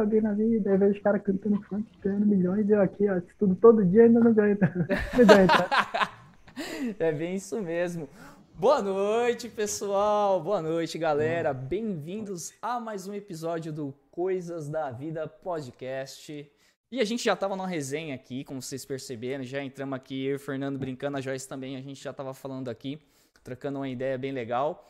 alguém na vida, aí vejo os caras cantando funk, ganhando milhões, e eu aqui, ó, estudo todo dia e ainda não ganho. Não ganho tá? é bem isso mesmo. Boa noite, pessoal. Boa noite, galera. Bem-vindos a mais um episódio do Coisas da Vida Podcast. E a gente já tava numa resenha aqui, como vocês perceberam, já entramos aqui, eu e o Fernando brincando, a Joyce também, a gente já tava falando aqui, trocando uma ideia bem legal.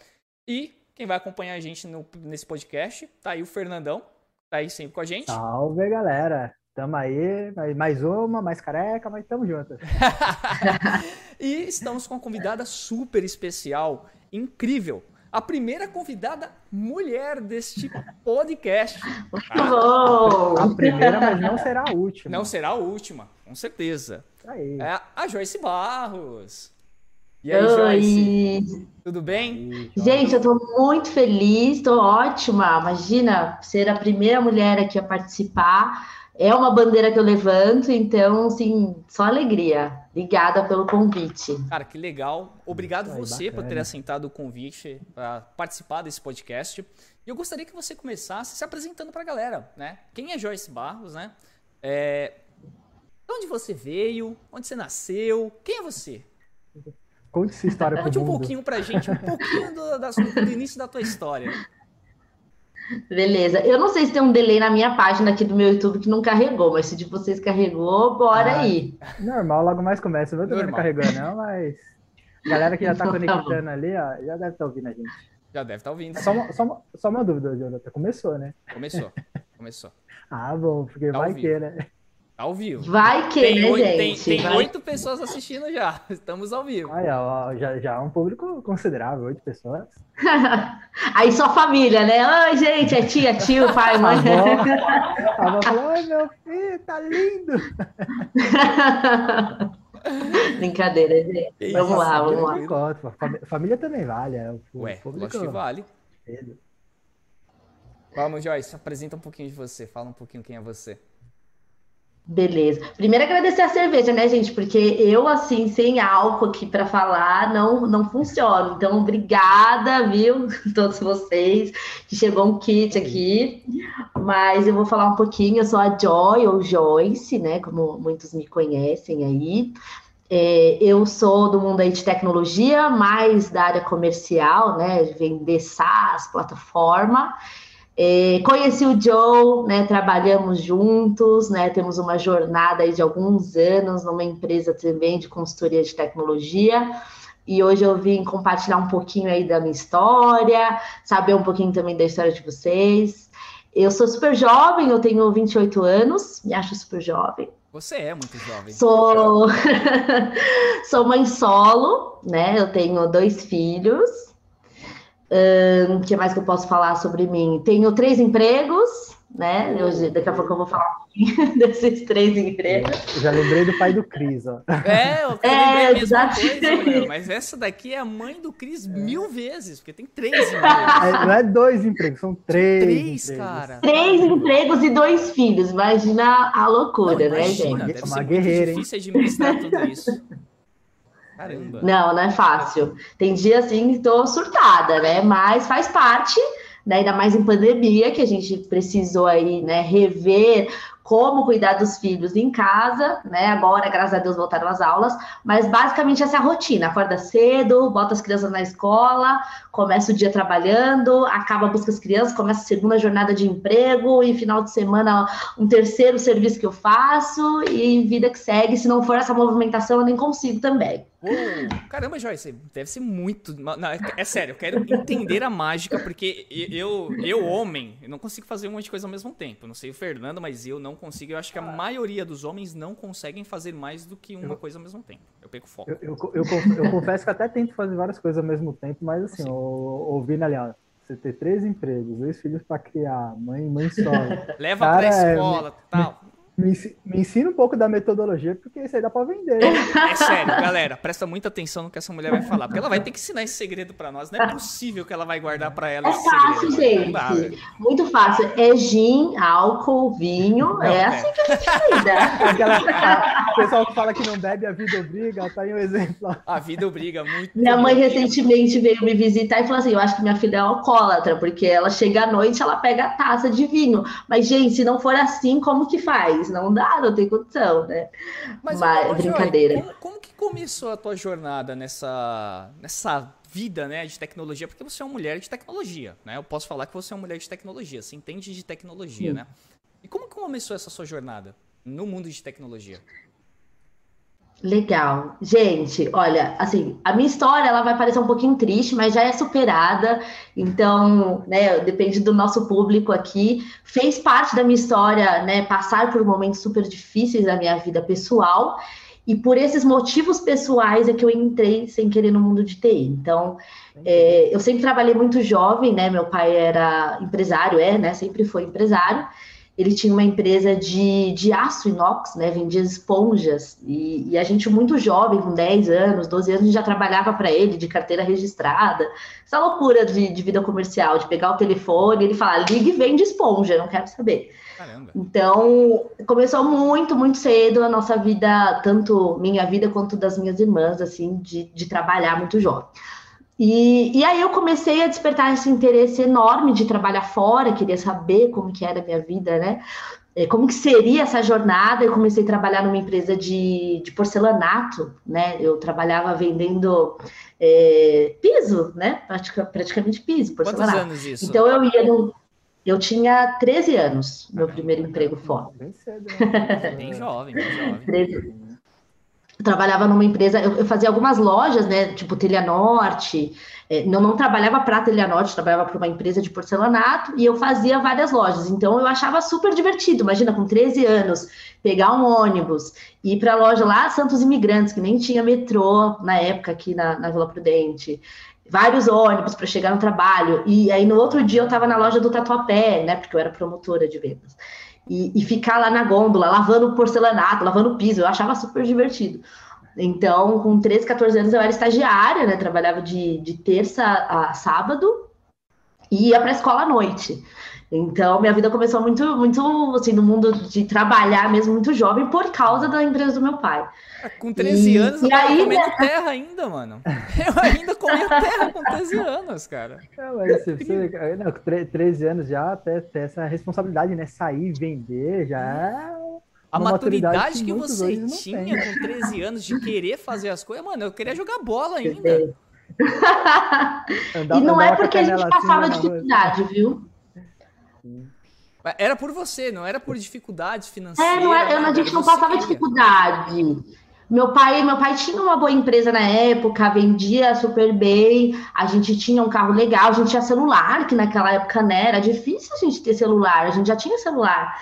E quem vai acompanhar a gente no, nesse podcast, tá aí o Fernandão, tá aí sempre com a gente. Salve, galera. Tamo aí, mais uma, mais careca, mas tamo junto. e estamos com uma convidada super especial, incrível. A primeira convidada mulher deste podcast. Tá? A primeira, mas não será a última. Não será a última, com certeza. Aí. É a Joyce Barros. E aí, Oi. Joyce? Tudo bem? Gente, eu tô muito feliz, tô ótima. Imagina ser a primeira mulher aqui a participar é uma bandeira que eu levanto, então, assim, só alegria. Obrigada pelo convite. Cara, que legal. Obrigado Ai, você bacana. por ter aceitado o convite para participar desse podcast. E eu gostaria que você começasse se apresentando para a galera, né? Quem é Joyce Barros, né? É... De onde você veio? Onde você nasceu? Quem é você? Conte essa história Conte um mundo. pouquinho pra gente, um pouquinho do, do, do início da tua história. Beleza. Eu não sei se tem um delay na minha página aqui do meu YouTube que não carregou, mas se de vocês carregou, bora ah, aí. Normal, logo mais começa. Eu também não carregou, não, mas. Galera que já tá tá conectando tá ali, ó, já deve estar tá ouvindo a gente. Já deve estar tá ouvindo. Só uma, só, uma, só uma dúvida, Jonathan. Começou, né? Começou. Começou. ah, bom, porque tá vai que, né? Ao vivo. Vai que, tem né, oito, gente? Tem, tem oito pessoas assistindo já. Estamos ao vivo. Aí, ó, já, já é um público considerável, oito pessoas. Aí só família, né? Oi, gente, é tia, tio, pai, mãe. A avó falou, oi, meu filho, tá lindo. Brincadeira, gente. Isso, vamos lá, vamos lá. Família também vale. É, o Ué, público... acho que vale. Vamos, Joyce, apresenta um pouquinho de você. Fala um pouquinho quem é você. Beleza. Primeiro agradecer a cerveja, né, gente? Porque eu, assim, sem álcool aqui para falar, não, não funciona. Então, obrigada, viu, todos vocês, que chegou um kit aqui. Mas eu vou falar um pouquinho. Eu sou a Joy, ou Joyce, né, como muitos me conhecem aí. É, eu sou do mundo aí de tecnologia, mais da área comercial, né, vender SaaS, plataforma. É, conheci o Joe, né, trabalhamos juntos, né, temos uma jornada de alguns anos numa empresa também de consultoria de tecnologia. E hoje eu vim compartilhar um pouquinho aí da minha história, saber um pouquinho também da história de vocês. Eu sou super jovem, eu tenho 28 anos, me acho super jovem. Você é muito jovem. Sou, sou mãe solo, né? Eu tenho dois filhos. O um, que mais que eu posso falar sobre mim? Tenho três empregos, né? Eu, daqui a pouco eu vou falar um pouquinho desses três empregos. Eu já lembrei do pai do Cris, ó. É, eu é, a mesma coisa, mas essa daqui é a mãe do Cris é. mil vezes, porque tem três empregos. É, não é dois empregos, são três. Três, empregos. cara. Três empregos e dois filhos. Imagina a loucura, não, né, imagina, gente? Deve uma ser guerreira, muito difícil hein? administrar tudo isso. Caramba. Não, não é fácil. Tem dia assim que tô surtada, né? Mas faz parte, né? Ainda mais em pandemia, que a gente precisou aí, né, rever como cuidar dos filhos em casa, né? Agora, graças a Deus, voltaram às aulas, mas basicamente essa é a rotina: acorda cedo, bota as crianças na escola, começa o dia trabalhando, acaba busca as crianças, começa a segunda jornada de emprego, e final de semana um terceiro serviço que eu faço, e vida que segue. Se não for essa movimentação, eu nem consigo também. Caramba, Joyce, deve ser muito. Não, é, é sério, eu quero entender a mágica, porque eu, eu, homem, eu não consigo fazer um monte de coisa ao mesmo tempo. Não sei o Fernando, mas eu não consigo. Eu acho que a maioria dos homens não conseguem fazer mais do que uma eu, coisa ao mesmo tempo. Eu pego foco. Eu, eu, eu, eu confesso que até tento fazer várias coisas ao mesmo tempo, mas assim, assim. ouvindo ali, ó, você ter três empregos, dois filhos para criar, mãe, mãe solo. Leva Cara, pra é escola, é, tal. Me, me, ensina um pouco da metodologia, porque isso aí dá pra vender. É sério, galera, presta muita atenção no que essa mulher vai falar, porque ela vai ter que ensinar esse segredo para nós. Não é possível que ela vai guardar para ela é esse fácil, segredo. gente. Dá, Muito fácil. É gin, álcool, vinho. Não, é, é, assim que a gente lida. o pessoal que fala que não bebe, a vida obriga, tá aí um exemplo. A vida obriga muito. Minha mãe recentemente veio me visitar e falou assim: Eu acho que minha filha é alcoólatra, porque ela chega à noite, ela pega a taça de vinho. Mas, gente, se não for assim, como que faz? Não dá, não tem condição, né? Mas, Mas brincadeira. Joy, como, como, que começou a tua jornada nessa, nessa vida, né, de tecnologia? Porque você é uma mulher de tecnologia, né? Eu posso falar que você é uma mulher de tecnologia, você entende de tecnologia, Sim. né? E como que começou essa sua jornada no mundo de tecnologia? Legal. Gente, olha, assim, a minha história ela vai parecer um pouquinho triste, mas já é superada. Então, né, depende do nosso público aqui. Fez parte da minha história, né, passar por momentos super difíceis da minha vida pessoal. E por esses motivos pessoais é que eu entrei sem querer no mundo de TI. Então, é, eu sempre trabalhei muito jovem, né? Meu pai era empresário, é, né? Sempre foi empresário ele tinha uma empresa de, de aço inox, né? Vendia esponjas. E, e, a gente, muito jovem, com 10 anos, 12 anos, já trabalhava para ele de carteira registrada. Essa loucura de, de, vida comercial, de pegar o telefone e ele falar: ligue e vende esponja, não quero saber. Caramba. Então, começou muito, muito cedo a nossa vida, tanto minha vida quanto das minhas irmãs, assim, de, de trabalhar muito jovem. E, e aí eu comecei a despertar esse interesse enorme de trabalhar fora, queria saber como que era a minha vida, né? É, como que seria essa jornada? Eu comecei a trabalhar numa empresa de, de porcelanato, né? Eu trabalhava vendendo é, piso, né? Pratica, praticamente piso, porcelanato. Quantos anos isso? Então eu ia no, eu tinha 13 anos, meu primeiro emprego fora. Bem cedo, né? bem jovem, bem jovem. 13 eu trabalhava numa empresa, eu, eu, fazia algumas lojas, né, tipo Telha Norte, é, não, não trabalhava para Telha Norte, trabalhava para uma empresa de porcelanato, e eu fazia várias lojas, então eu achava super divertido, imagina, com 13 anos, pegar um ônibus, ir para a loja lá, Santos Imigrantes, que nem tinha metrô na época aqui na, na Vila Prudente, vários ônibus para chegar no trabalho, e aí no outro dia eu estava na loja do Tatuapé, né, porque eu era promotora de vendas, e, e ficar lá na gôndola, lavando porcelanato, lavando piso, eu achava super divertido. Então, com 13, 14 anos, eu era estagiária, né? Trabalhava de, de terça a sábado e ia para a escola à noite. Então, minha vida começou muito, muito assim, no mundo de trabalhar mesmo, muito jovem, por causa da empresa do meu pai. É, com 13 e, anos, eu tava aí, comendo né? terra ainda, mano. Eu ainda comia terra com 13 anos, cara. Não, mas se você, não, 13 anos já, até ter essa responsabilidade, né? Sair, vender, já é a maturidade, que, que você tinha com 13 anos de querer fazer as coisas, mano, eu queria jogar bola ainda. E não é porque a gente passava assim, dificuldade, viu? Era por você, não era por dificuldades financeiras. É, não era, a gente não passava queria. dificuldade. Meu pai, meu pai tinha uma boa empresa na época, vendia super bem, a gente tinha um carro legal, a gente tinha celular, que naquela época né, era difícil a gente ter celular, a gente já tinha celular.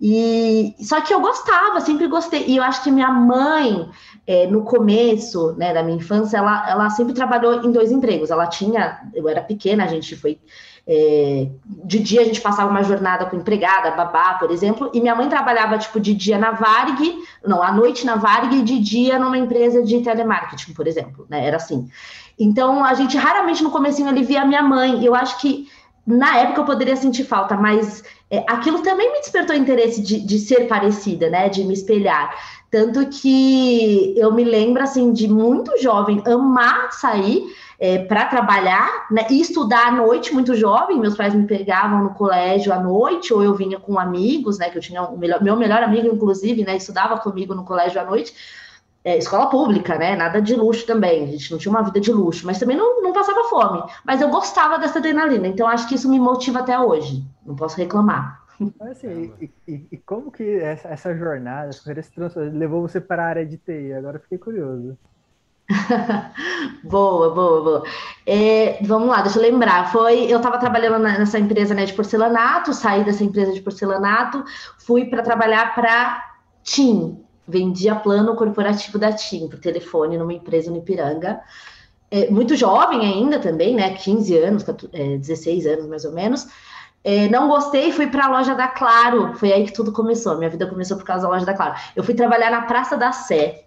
E só que eu gostava, sempre gostei. E eu acho que minha mãe, é, no começo né, da minha infância, ela, ela sempre trabalhou em dois empregos. Ela tinha, eu era pequena, a gente foi. É, de dia a gente passava uma jornada com empregada, babá, por exemplo, e minha mãe trabalhava tipo de dia na Varg, não, à noite na Varg e de dia numa empresa de telemarketing, por exemplo, né? Era assim. Então a gente raramente no comecinho ali via a minha mãe. E eu acho que na época eu poderia sentir falta, mas é, aquilo também me despertou interesse de, de ser parecida, né? De me espelhar. Tanto que eu me lembro, assim, de muito jovem amar sair é, para trabalhar né, e estudar à noite, muito jovem. Meus pais me pegavam no colégio à noite, ou eu vinha com amigos, né? Que eu tinha um melhor, meu melhor amigo, inclusive, né? Estudava comigo no colégio à noite é, escola pública, né? Nada de luxo também. A gente não tinha uma vida de luxo, mas também não, não passava fome. Mas eu gostava dessa adrenalina, então acho que isso me motiva até hoje. Não posso reclamar. Assim, e, e, e, como que essa, essa jornada, essa levou você para a área de TI? Agora fiquei curioso. boa, boa, boa. É, vamos lá, deixa eu lembrar. Foi, eu estava trabalhando nessa empresa né, de porcelanato, saí dessa empresa de porcelanato, fui para trabalhar para TIM, vendia plano corporativo da TIM por telefone numa empresa no Ipiranga. É, muito jovem ainda também, né? 15 anos, 16 é, anos mais ou menos. É, não gostei, fui para a loja da Claro. Foi aí que tudo começou. Minha vida começou por causa da loja da Claro. Eu fui trabalhar na Praça da Sé.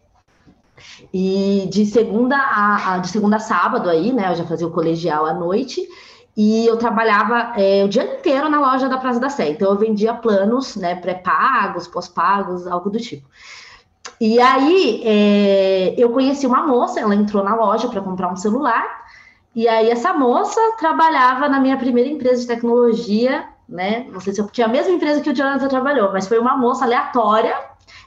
E de segunda a, a de segunda a sábado aí, né? Eu já fazia o colegial à noite e eu trabalhava é, o dia inteiro na loja da Praça da Sé. Então eu vendia planos, né? Pré-pagos, pós-pagos, algo do tipo. E aí é, eu conheci uma moça, ela entrou na loja para comprar um celular e aí essa moça trabalhava na minha primeira empresa de tecnologia, né? Não sei se eu tinha a mesma empresa que o Jonathan trabalhou, mas foi uma moça aleatória.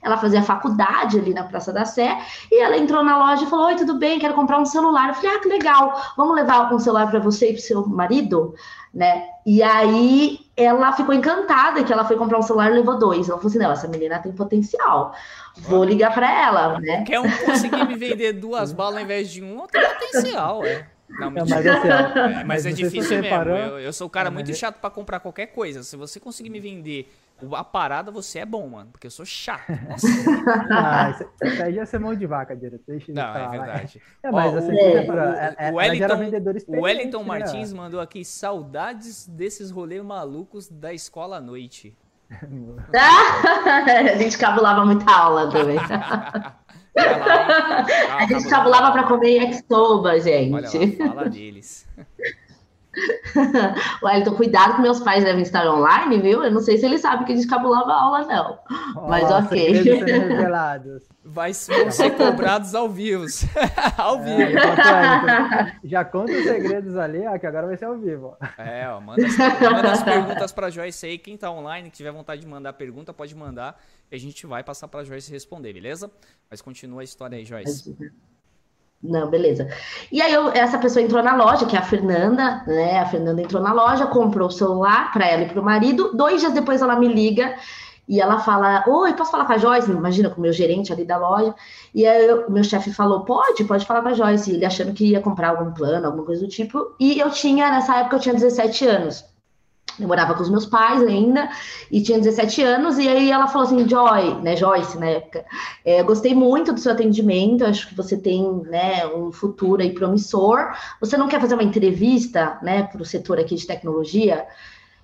Ela fazia faculdade ali na Praça da Sé e ela entrou na loja e falou: Oi, tudo bem? Quero comprar um celular. Eu falei: Ah, que legal! Vamos levar um celular para você e para seu marido, né? E aí ela ficou encantada que ela foi comprar um celular e levou dois. Ela falou assim: Não, essa menina tem potencial. Vou ligar para ela, né? Quer um conseguir me vender duas balas ao invés de um, tem potencial, é. Não, mas, assim, ó, é, mas é difícil mesmo. Eu, eu, sou o cara muito chato para comprar qualquer coisa. Se você conseguir me vender a parada, você é bom, mano. Porque eu sou chato. Nossa. ah, isso, isso aí já é mão de vaca, direto. Deixa Não, é verdade. É, mas Ó, assim, o, é, é, o, Wellington, o Wellington Martins mandou aqui saudades desses rolês malucos da escola à noite. a gente cabulava muita aula também. a gente cabulava para comer yakisoba, gente. Olha lá, fala deles. Wellington, cuidado que meus pais devem estar online, viu? Eu não sei se eles sabem que a gente cabulava aula, não. Mas ok. Vai ser cobrados ao vivo. ao é, vivo. É, já conta os segredos ali, ó, que agora vai ser ao vivo. É, ó, manda, as, manda as perguntas pra Joyce aí. Quem tá online, que tiver vontade de mandar pergunta, pode mandar. E a gente vai passar pra Joyce responder, beleza? Mas continua a história aí, Joyce. Não, beleza. E aí eu, essa pessoa entrou na loja, que é a Fernanda, né? A Fernanda entrou na loja, comprou o celular para ela e para o marido. Dois dias depois ela me liga e ela fala: Oi, posso falar com a Joyce? Imagina, com o meu gerente ali da loja. E aí o meu chefe falou: Pode, pode falar com a Joyce. Ele achando que ia comprar algum plano, alguma coisa do tipo. E eu tinha, nessa época, eu tinha 17 anos. Eu morava com os meus pais ainda e tinha 17 anos. E aí ela falou assim: Joy, né, Joyce, na época, é, gostei muito do seu atendimento. Acho que você tem né, um futuro aí promissor. Você não quer fazer uma entrevista né, para o setor aqui de tecnologia?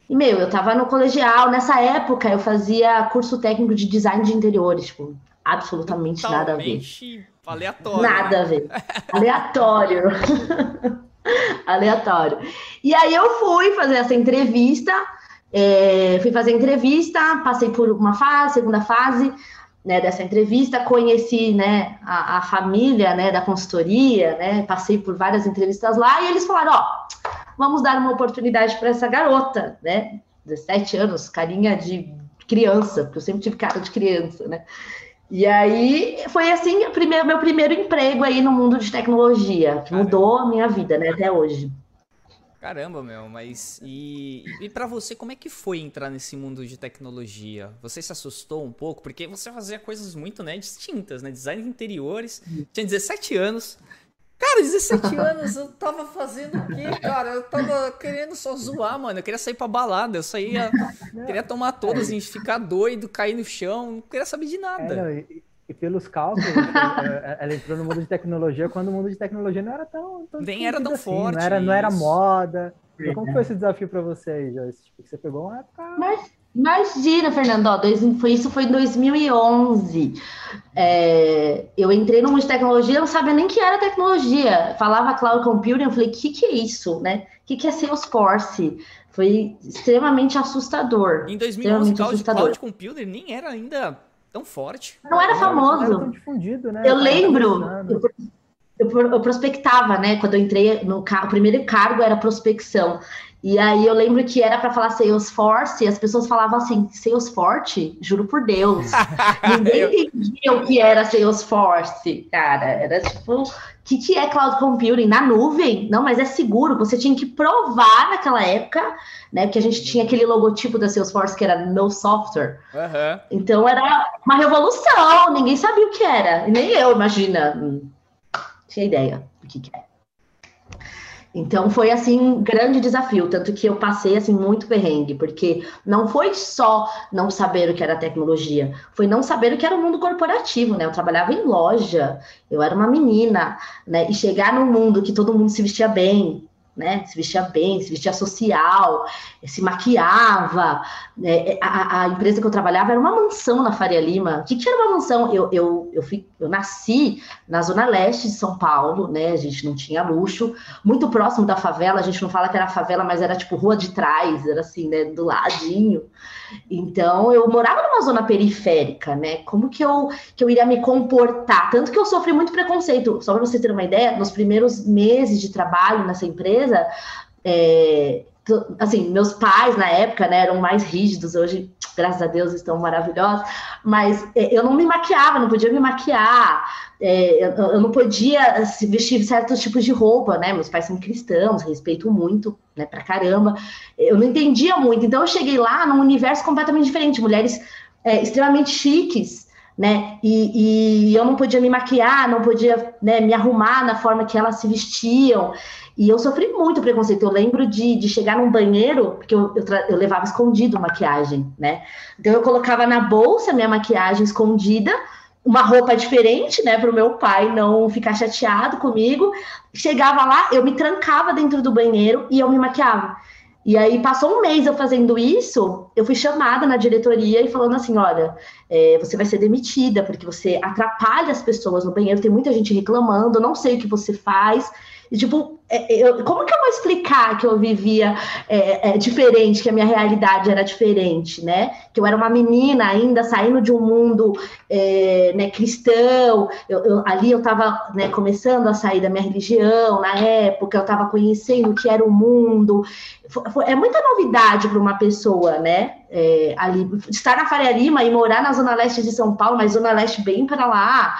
E, meu, eu tava no colegial. Nessa época, eu fazia curso técnico de design de interiores. Tipo, absolutamente Totalmente nada a ver. Aleatório. Nada né? a ver. Aleatório. Aleatório. E aí eu fui fazer essa entrevista, é, fui fazer entrevista, passei por uma fase, segunda fase né, dessa entrevista, conheci né, a, a, família né, da consultoria, né, passei por várias entrevistas lá, e eles falaram, ó, vamos dar uma oportunidade para essa garota, né, 17 anos, carinha de criança, porque eu sempre tive cara de criança, né, e aí foi assim, primeiro, meu primeiro emprego aí no mundo de tecnologia, que mudou a minha vida, né, até hoje. Caramba, meu, mas e, e para você, como é que foi entrar nesse mundo de tecnologia? Você se assustou um pouco? Porque você fazia coisas muito, né, distintas, né? Design de interiores, tinha 17 anos, Cara, 17 anos, eu tava fazendo o quê, cara? Eu tava querendo só zoar, mano. Eu queria sair pra balada. Eu saía, queria tomar todas, é. ficar doido, cair no chão. Não queria saber de nada. É, não, e, e, pelos cálculos, é, é, ela entrou no mundo de tecnologia quando o mundo de tecnologia não era tão. tão Nem era tão assim, forte. Não era, não era moda. Então, como foi esse desafio pra você aí, Joyce? Tipo, você pegou uma época. Mas Imagina, Fernando, ó, dois, foi, isso foi em 2011. É, eu entrei no mundo de tecnologia, eu não sabia nem que era tecnologia. Falava cloud computing, eu falei, o que, que é isso, né? O que, que é Salesforce? Foi extremamente assustador. Em 2011, cloud, cloud computing nem era ainda tão forte. Não era famoso. Não era tão difundido, né? Eu lembro, eu, prospectava, né? Quando eu entrei no o primeiro cargo era prospecção. E aí eu lembro que era para falar Salesforce, e as pessoas falavam assim, Salesforce, juro por Deus. Ninguém entendia o que era Salesforce, cara. Era tipo, o que, que é cloud computing? Na nuvem? Não, mas é seguro. Você tinha que provar naquela época, né? Porque a gente tinha aquele logotipo da Salesforce que era no software. Uhum. Então era uma revolução, ninguém sabia o que era. E nem eu, imagina. Não tinha ideia do que, que era. Então foi assim um grande desafio, tanto que eu passei assim muito perrengue, porque não foi só não saber o que era tecnologia, foi não saber o que era o mundo corporativo, né? Eu trabalhava em loja, eu era uma menina, né? E chegar num mundo que todo mundo se vestia bem, né? Se vestia bem, se vestia social, se maquiava. É, a, a, empresa que eu trabalhava era uma mansão na Faria Lima. O que, que era uma mansão? Eu, eu, eu, fui, eu nasci na zona leste de São Paulo, né? A gente não tinha luxo, muito próximo da favela. A gente não fala que era favela, mas era tipo rua de trás, era assim, né? Do ladinho. Então eu morava numa zona periférica, né? Como que eu, que eu iria me comportar? Tanto que eu sofri muito preconceito. Só para você ter uma ideia, nos primeiros meses de trabalho nessa empresa, é, assim, meus pais na época, né, eram mais rígidos, hoje, graças a Deus, estão maravilhosos, mas é, eu não me maquiava, não podia me maquiar, é, eu, eu, não podia vestir certos tipos de roupa, né, meus pais são cristãos, respeito muito, né, pra caramba, eu não entendia muito, então eu cheguei lá num universo completamente diferente, mulheres é, extremamente chiques, né? E, e, eu não podia me maquiar, não podia né, me arrumar na forma que elas se vestiam. E eu sofri muito preconceito. Eu lembro de, de chegar num banheiro, porque eu, eu, eu, levava escondido maquiagem, né? Então eu colocava na bolsa minha maquiagem escondida, uma roupa diferente, né, para o meu pai não ficar chateado comigo. Chegava lá, eu me trancava dentro do banheiro e eu me maquiava. E aí passou um mês eu fazendo isso, eu fui chamada na diretoria e falando assim, olha, é, você vai ser demitida porque você atrapalha as pessoas no banheiro, tem muita gente reclamando, não sei o que você faz. Tipo, é, eu, como que eu vou explicar que eu vivia é, é, diferente, que a minha realidade era diferente, né? Que eu era uma menina ainda saindo de um mundo é, né, cristão, eu, eu, ali eu estava né, começando a sair da minha religião na época, eu estava conhecendo o que era o mundo. Foi, foi, é muita novidade para uma pessoa, né? É, ali, estar na Faria Lima e morar na Zona Leste de São Paulo, mas Zona Leste bem para lá.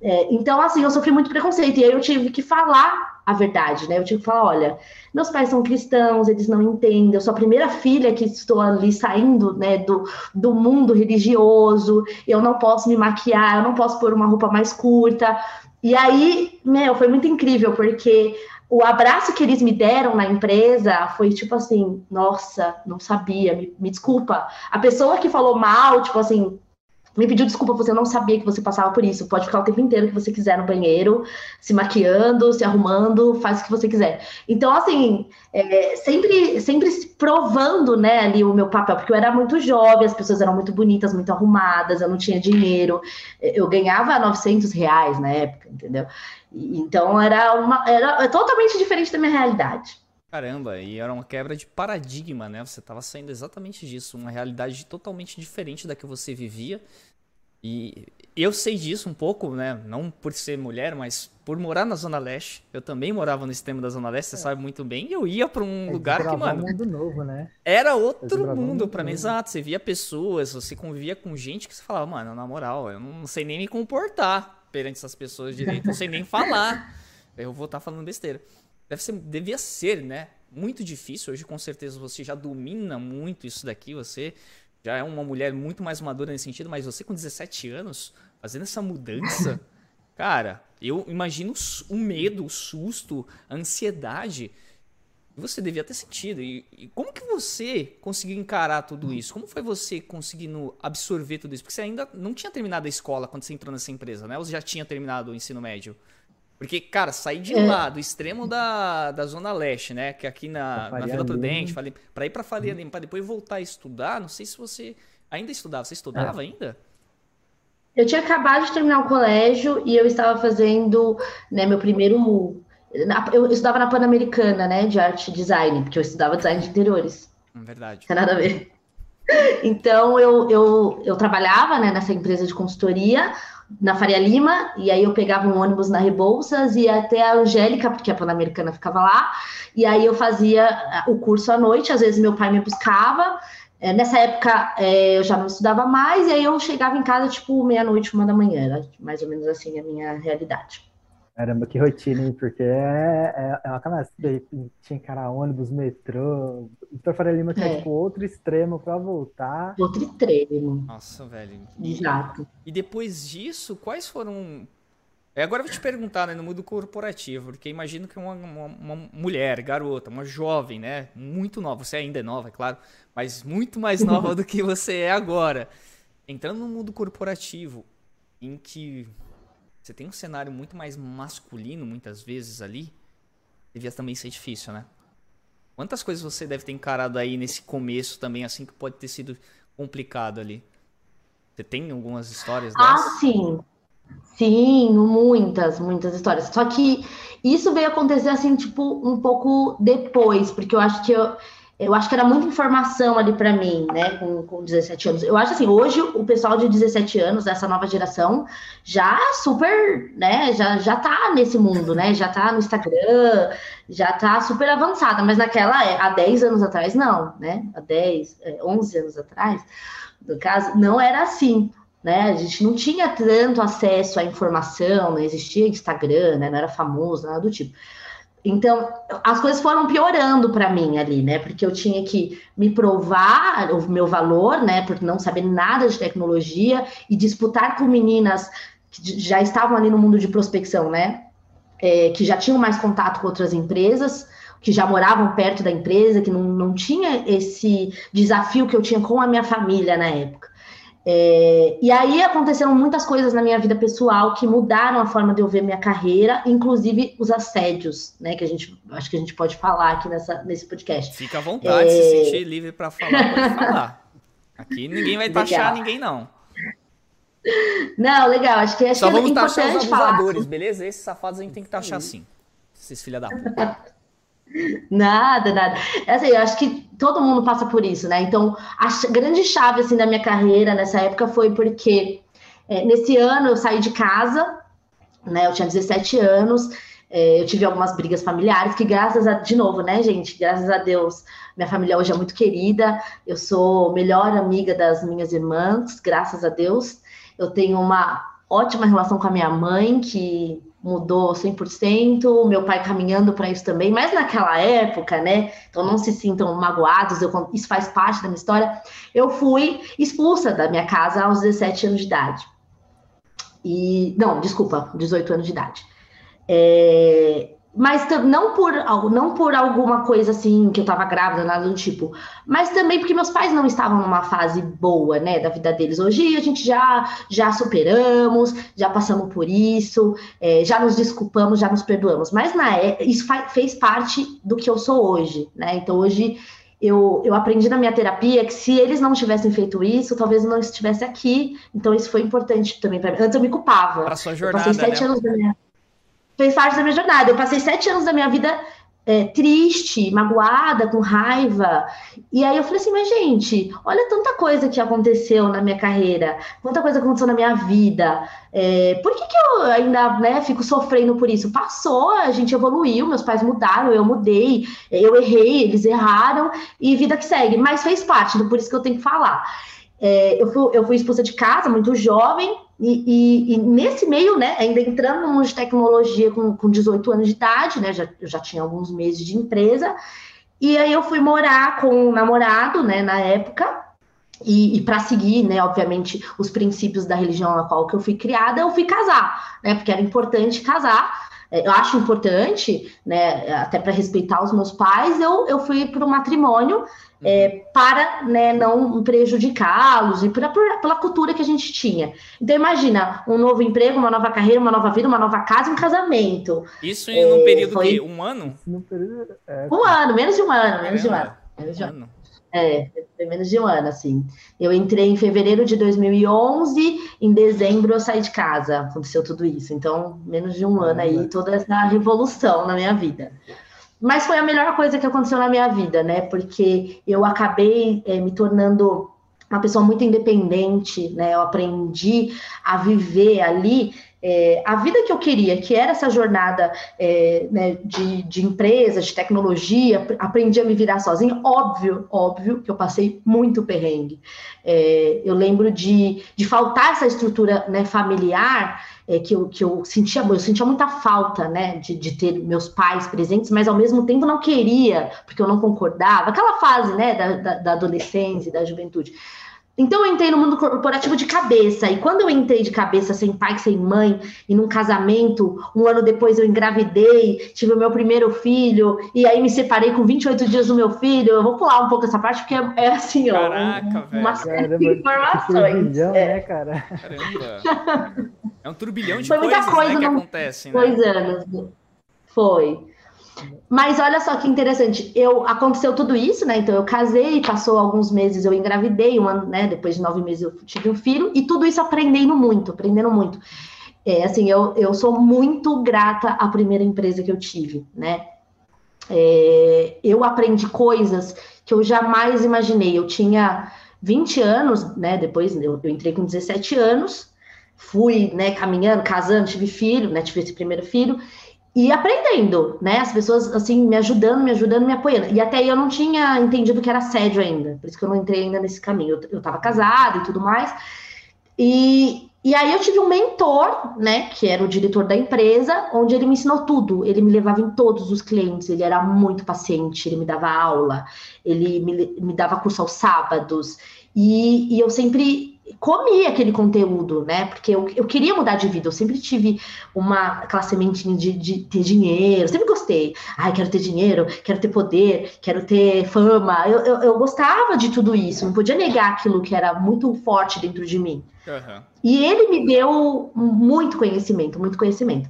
É, então, assim, eu sofri muito preconceito, e aí eu tive que falar a verdade, né? Eu tive que falar, olha, meus pais são cristãos, eles não entendem, eu sou a primeira filha que estou ali saindo, né, do, do mundo religioso, eu não posso me maquiar, eu não posso pôr uma roupa mais curta. E aí, meu, foi muito incrível, porque o abraço que eles me deram na empresa foi tipo assim, nossa, não sabia, me, me desculpa. A pessoa que falou mal, tipo assim, me pediu desculpa, você não sabia que você passava por isso. Pode ficar o tempo inteiro que você quiser no banheiro, se maquiando, se arrumando, faz o que você quiser. Então, assim, é, sempre, sempre provando, né, ali o meu papel, porque eu era muito jovem, as pessoas eram muito bonitas, muito arrumadas, eu não tinha dinheiro, eu ganhava 900 reais na época, entendeu? Então, era uma, era totalmente diferente da minha realidade. Caramba, e era uma quebra de paradigma, né? Você estava saindo exatamente disso, uma realidade totalmente diferente da que você vivia. E eu sei disso um pouco, né? Não por ser mulher, mas por morar na Zona Leste. Eu também morava no extremo da Zona Leste, você é. sabe muito bem. E eu ia para um é, lugar que, mano. Um mundo novo, né? Era outro mundo para mim, exato. Você via pessoas, você convivia com gente que você falava, mano, na moral, eu não sei nem me comportar perante essas pessoas direito, não sei nem falar. Eu vou estar tá falando besteira deve ser, devia ser, né? Muito difícil. Hoje, com certeza, você já domina muito isso daqui. Você já é uma mulher muito mais madura nesse sentido, mas você com 17 anos, fazendo essa mudança, cara, eu imagino o medo, o susto, a ansiedade que você devia ter sentido. E, e, como que você conseguiu encarar tudo isso? Como foi você conseguindo absorver tudo isso? Porque você ainda não tinha terminado a escola quando você entrou nessa empresa, né? Ou você já tinha terminado o ensino médio? Porque, cara, sair de é. lá, do extremo da, da Zona Leste, né? Que é aqui na, na Vila Prudente, falei, pra ir pra Faria uhum. Lima, pra depois voltar a estudar, não sei se você ainda estudava. Você estudava é. ainda? Eu tinha acabado de terminar o colégio e eu estava fazendo né, meu primeiro. Eu estudava na Pan-Americana, né? De arte e design, porque eu estudava design de interiores. Hum, verdade. Não tem nada a ver. Então eu, eu, eu trabalhava né, nessa empresa de consultoria, na Faria Lima, e aí eu pegava um ônibus na Rebouças e até a Angélica, porque a Pan-Americana ficava lá, e aí eu fazia ah, o curso à noite, às vezes meu pai me buscava, é, nessa época é, eu já não estudava mais, e aí eu chegava em casa tipo meia-noite, uma da manhã, era mais ou menos assim a minha realidade. Caramba, que rotina, hein? Porque é, é, é uma camada. Tinha cara ônibus, metrô. Vitor Faria Lima tinha, é. tipo, outro extremo para voltar. Outro extremo. Nossa, velho. Exato. E depois disso, quais foram. É, agora eu vou te perguntar, né, no mundo corporativo, porque imagino que uma, uma, uma, mulher, garota, uma jovem, né, muito nova, você ainda é nova, é claro, mas muito mais nova do que você é agora, entrando no mundo corporativo, em que você tem um cenário muito mais masculino, muitas vezes, ali, devia também ser difícil, né? Quantas coisas você deve ter encarado aí nesse começo também, assim, que pode ter sido complicado ali? Você tem algumas histórias ah, dessas? Ah, sim. Sim, muitas, muitas histórias. Só que isso veio acontecer assim, tipo, um pouco depois, porque eu acho que eu, eu acho que era muita informação ali para mim, né, com, com 17 anos. Eu acho assim, hoje o pessoal de 17 anos, dessa nova geração, já super, né, já, já tá nesse mundo, né, já tá no Instagram, já tá super avançada, mas naquela, é, há 10 anos atrás, não, né, há 10, 11 é, anos atrás, no caso, não era assim, né, a gente não tinha tanto acesso à informação, não existia Instagram, né, não era famoso, nada do tipo. Então, as coisas foram piorando para mim ali, né? Porque eu tinha que me provar o meu valor, né? Por não saber nada de tecnologia e disputar com meninas que já estavam ali no mundo de prospecção, né? É, que já tinham mais contato com outras empresas, que já moravam perto da empresa, que não, não tinha esse desafio que eu tinha com a minha família na época. É, e aí aconteceram muitas coisas na minha vida pessoal que mudaram a forma de eu ver minha carreira, inclusive os assédios, né? Que a gente acho que a gente pode falar aqui nessa, nesse podcast. Fica à vontade, é... se sentir livre para falar, pode falar. Aqui ninguém vai taxar ninguém, não. Não, legal, acho que acho Só que é vamos taxar os abusadores, beleza? Esses safados a gente tem que taxar sim. Esses filha da puta. Nada, nada. É assim, eu acho que todo mundo passa por isso, né? Então, a grande chave assim da minha carreira nessa época foi porque é, nesse ano eu saí de casa, né? Eu tinha 17 anos, é, eu tive algumas brigas familiares que graças a de novo, né, gente? Graças a Deus, minha família hoje é muito querida. Eu sou melhor amiga das minhas irmãs, graças a Deus. Eu tenho uma ótima relação com a minha mãe, que mudou 100%, meu pai caminhando para isso também, mas naquela época, né, então não se sintam magoados, eu, isso faz parte da minha história, eu fui expulsa da minha casa aos 17 anos de idade. E, não, desculpa, 18 anos de idade. É, mas não por, não por alguma coisa assim que eu tava grávida, nada do tipo, mas também porque meus pais não estavam numa fase boa, né, da vida deles. Hoje a gente já já superamos, já passamos por isso, é, já nos desculpamos, já nos perdoamos. Mas na é, isso fez parte do que eu sou hoje, né? Então hoje eu, eu aprendi na minha terapia que se eles não tivessem feito isso, talvez eu não estivesse aqui. Então isso foi importante também para mim. Antes eu me culpava. Para sua jornada, eu passei sete né? anos da minha fez parte da minha jornada. Eu passei sete anos da minha vida é, triste, magoada, com raiva. E aí eu falei assim, mas gente, olha tanta coisa que aconteceu na minha carreira, quanta coisa aconteceu na minha vida. É, por que, que eu ainda né, fico sofrendo por isso? Passou, a gente evoluiu, meus pais mudaram, eu mudei, eu errei, eles erraram, e vida que segue. Mas fez parte, por isso que eu tenho que falar. É, eu, fui, eu fui expulsa de casa muito jovem, e, e, e, nesse meio, né, ainda entrando no mundo de tecnologia com, com 18 anos de idade, né, já, eu já tinha alguns meses de empresa, e aí eu fui morar com um namorado, né, na época, e, e para seguir, né, obviamente, os princípios da religião na qual que eu fui criada, eu fui casar, né, porque era importante casar, eu acho importante, né, até para respeitar os meus pais, eu, eu fui para o matrimônio, é, para né, não prejudicá-los e pela, pela cultura que a gente tinha. Então, imagina, um novo emprego, uma nova carreira, uma nova vida, uma nova casa um casamento. Isso em é, um período foi... de um ano? É, um ano, menos de um ano, menos de um ano. Menos de um ano. É, foi menos de um ano, assim. Eu entrei em fevereiro de 2011, em dezembro eu saí de casa, aconteceu tudo isso. Então, menos de um ano aí, toda essa revolução na minha vida. Mas foi a melhor coisa que aconteceu na minha vida, né? Porque eu acabei é, me tornando uma pessoa muito independente, né? Eu aprendi a viver ali é, a vida que eu queria, que era essa jornada é, né, de, de empresa, de tecnologia, aprendi a me virar sozinha. Óbvio, óbvio que eu passei muito perrengue. É, eu lembro de, de faltar essa estrutura né, familiar é, que, eu, que eu sentia, eu sentia muita falta, né, de, de ter meus pais presentes, mas ao mesmo tempo não queria, porque eu não concordava, aquela fase, né, da, da, da adolescência, da juventude. Então eu entrei no mundo corporativo de cabeça, e quando eu entrei de cabeça, sem pai, sem mãe, e num casamento, um ano depois eu engravidei, tive o meu primeiro filho, e aí me separei com 28 dias do meu filho, eu vou pular um pouco essa parte, porque é, é assim, ó, Caraca, um, uma série de informações. é. né, cara? Caramba! É um turbilhão de Foi muita coisas, coisa né, que acontecem, né? Dois anos. Foi. Mas olha só que interessante, eu aconteceu tudo isso, né? Então eu casei, passou alguns meses, eu engravidei, um ano, né? Depois de nove meses eu tive um filho, e tudo isso aprendendo muito, aprendendo muito. É, assim, eu, eu sou muito grata à primeira empresa que eu tive, né? É, eu aprendi coisas que eu jamais imaginei. Eu tinha 20 anos, né? Depois eu, eu entrei com 17 anos, fui, né, caminhando, casando, tive filho, né? Tive esse primeiro filho, e aprendendo, né? As pessoas assim me ajudando, me ajudando, me apoiando. E até aí eu não tinha entendido que era assédio ainda, por isso que eu não entrei ainda nesse caminho. Eu, eu tava casada e tudo mais. E, e aí eu tive um mentor, né, que era o diretor da empresa, onde ele me ensinou tudo. Ele me levava em todos os clientes, ele era muito paciente, ele me dava aula, ele me, me dava curso aos sábados. E, e eu sempre comi aquele conteúdo, né? Porque eu, eu queria mudar de vida, eu sempre tive uma aquela sementinha de, de ter dinheiro, sempre gostei. Ai, quero ter dinheiro, quero ter poder, quero ter fama. Eu, eu, eu gostava de tudo isso, não podia negar aquilo que era muito forte dentro de mim. Uhum. E ele me deu muito conhecimento, muito conhecimento.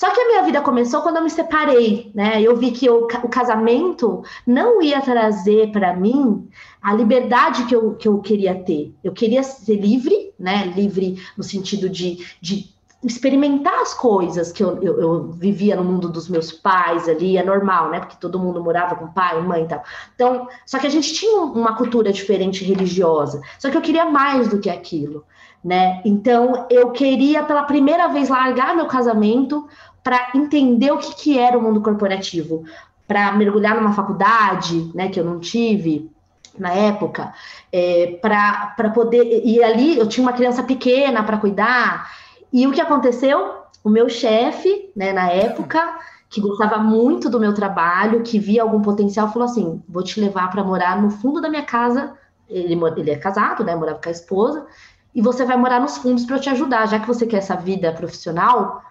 Só que a minha vida começou quando eu me separei, né? Eu vi que eu, o casamento não ia trazer para mim a liberdade que eu, que eu queria ter. Eu queria ser livre, né? Livre no sentido de, de experimentar as coisas que eu, eu, eu, vivia no mundo dos meus pais ali, é normal, né? Porque todo mundo morava com pai, mãe e tal. Então, só que a gente tinha uma cultura diferente religiosa. Só que eu queria mais do que aquilo né? Então eu queria pela primeira vez largar meu casamento para entender o que, que era o mundo corporativo, para mergulhar numa faculdade, né, que eu não tive na época, é, para poder e ali eu tinha uma criança pequena para cuidar e o que aconteceu? O meu chefe, né, na época que gostava muito do meu trabalho, que via algum potencial, falou assim: vou te levar para morar no fundo da minha casa. Ele, ele é casado, né? Morava com a esposa e você vai morar nos fundos para eu te ajudar. Já que você quer essa vida profissional,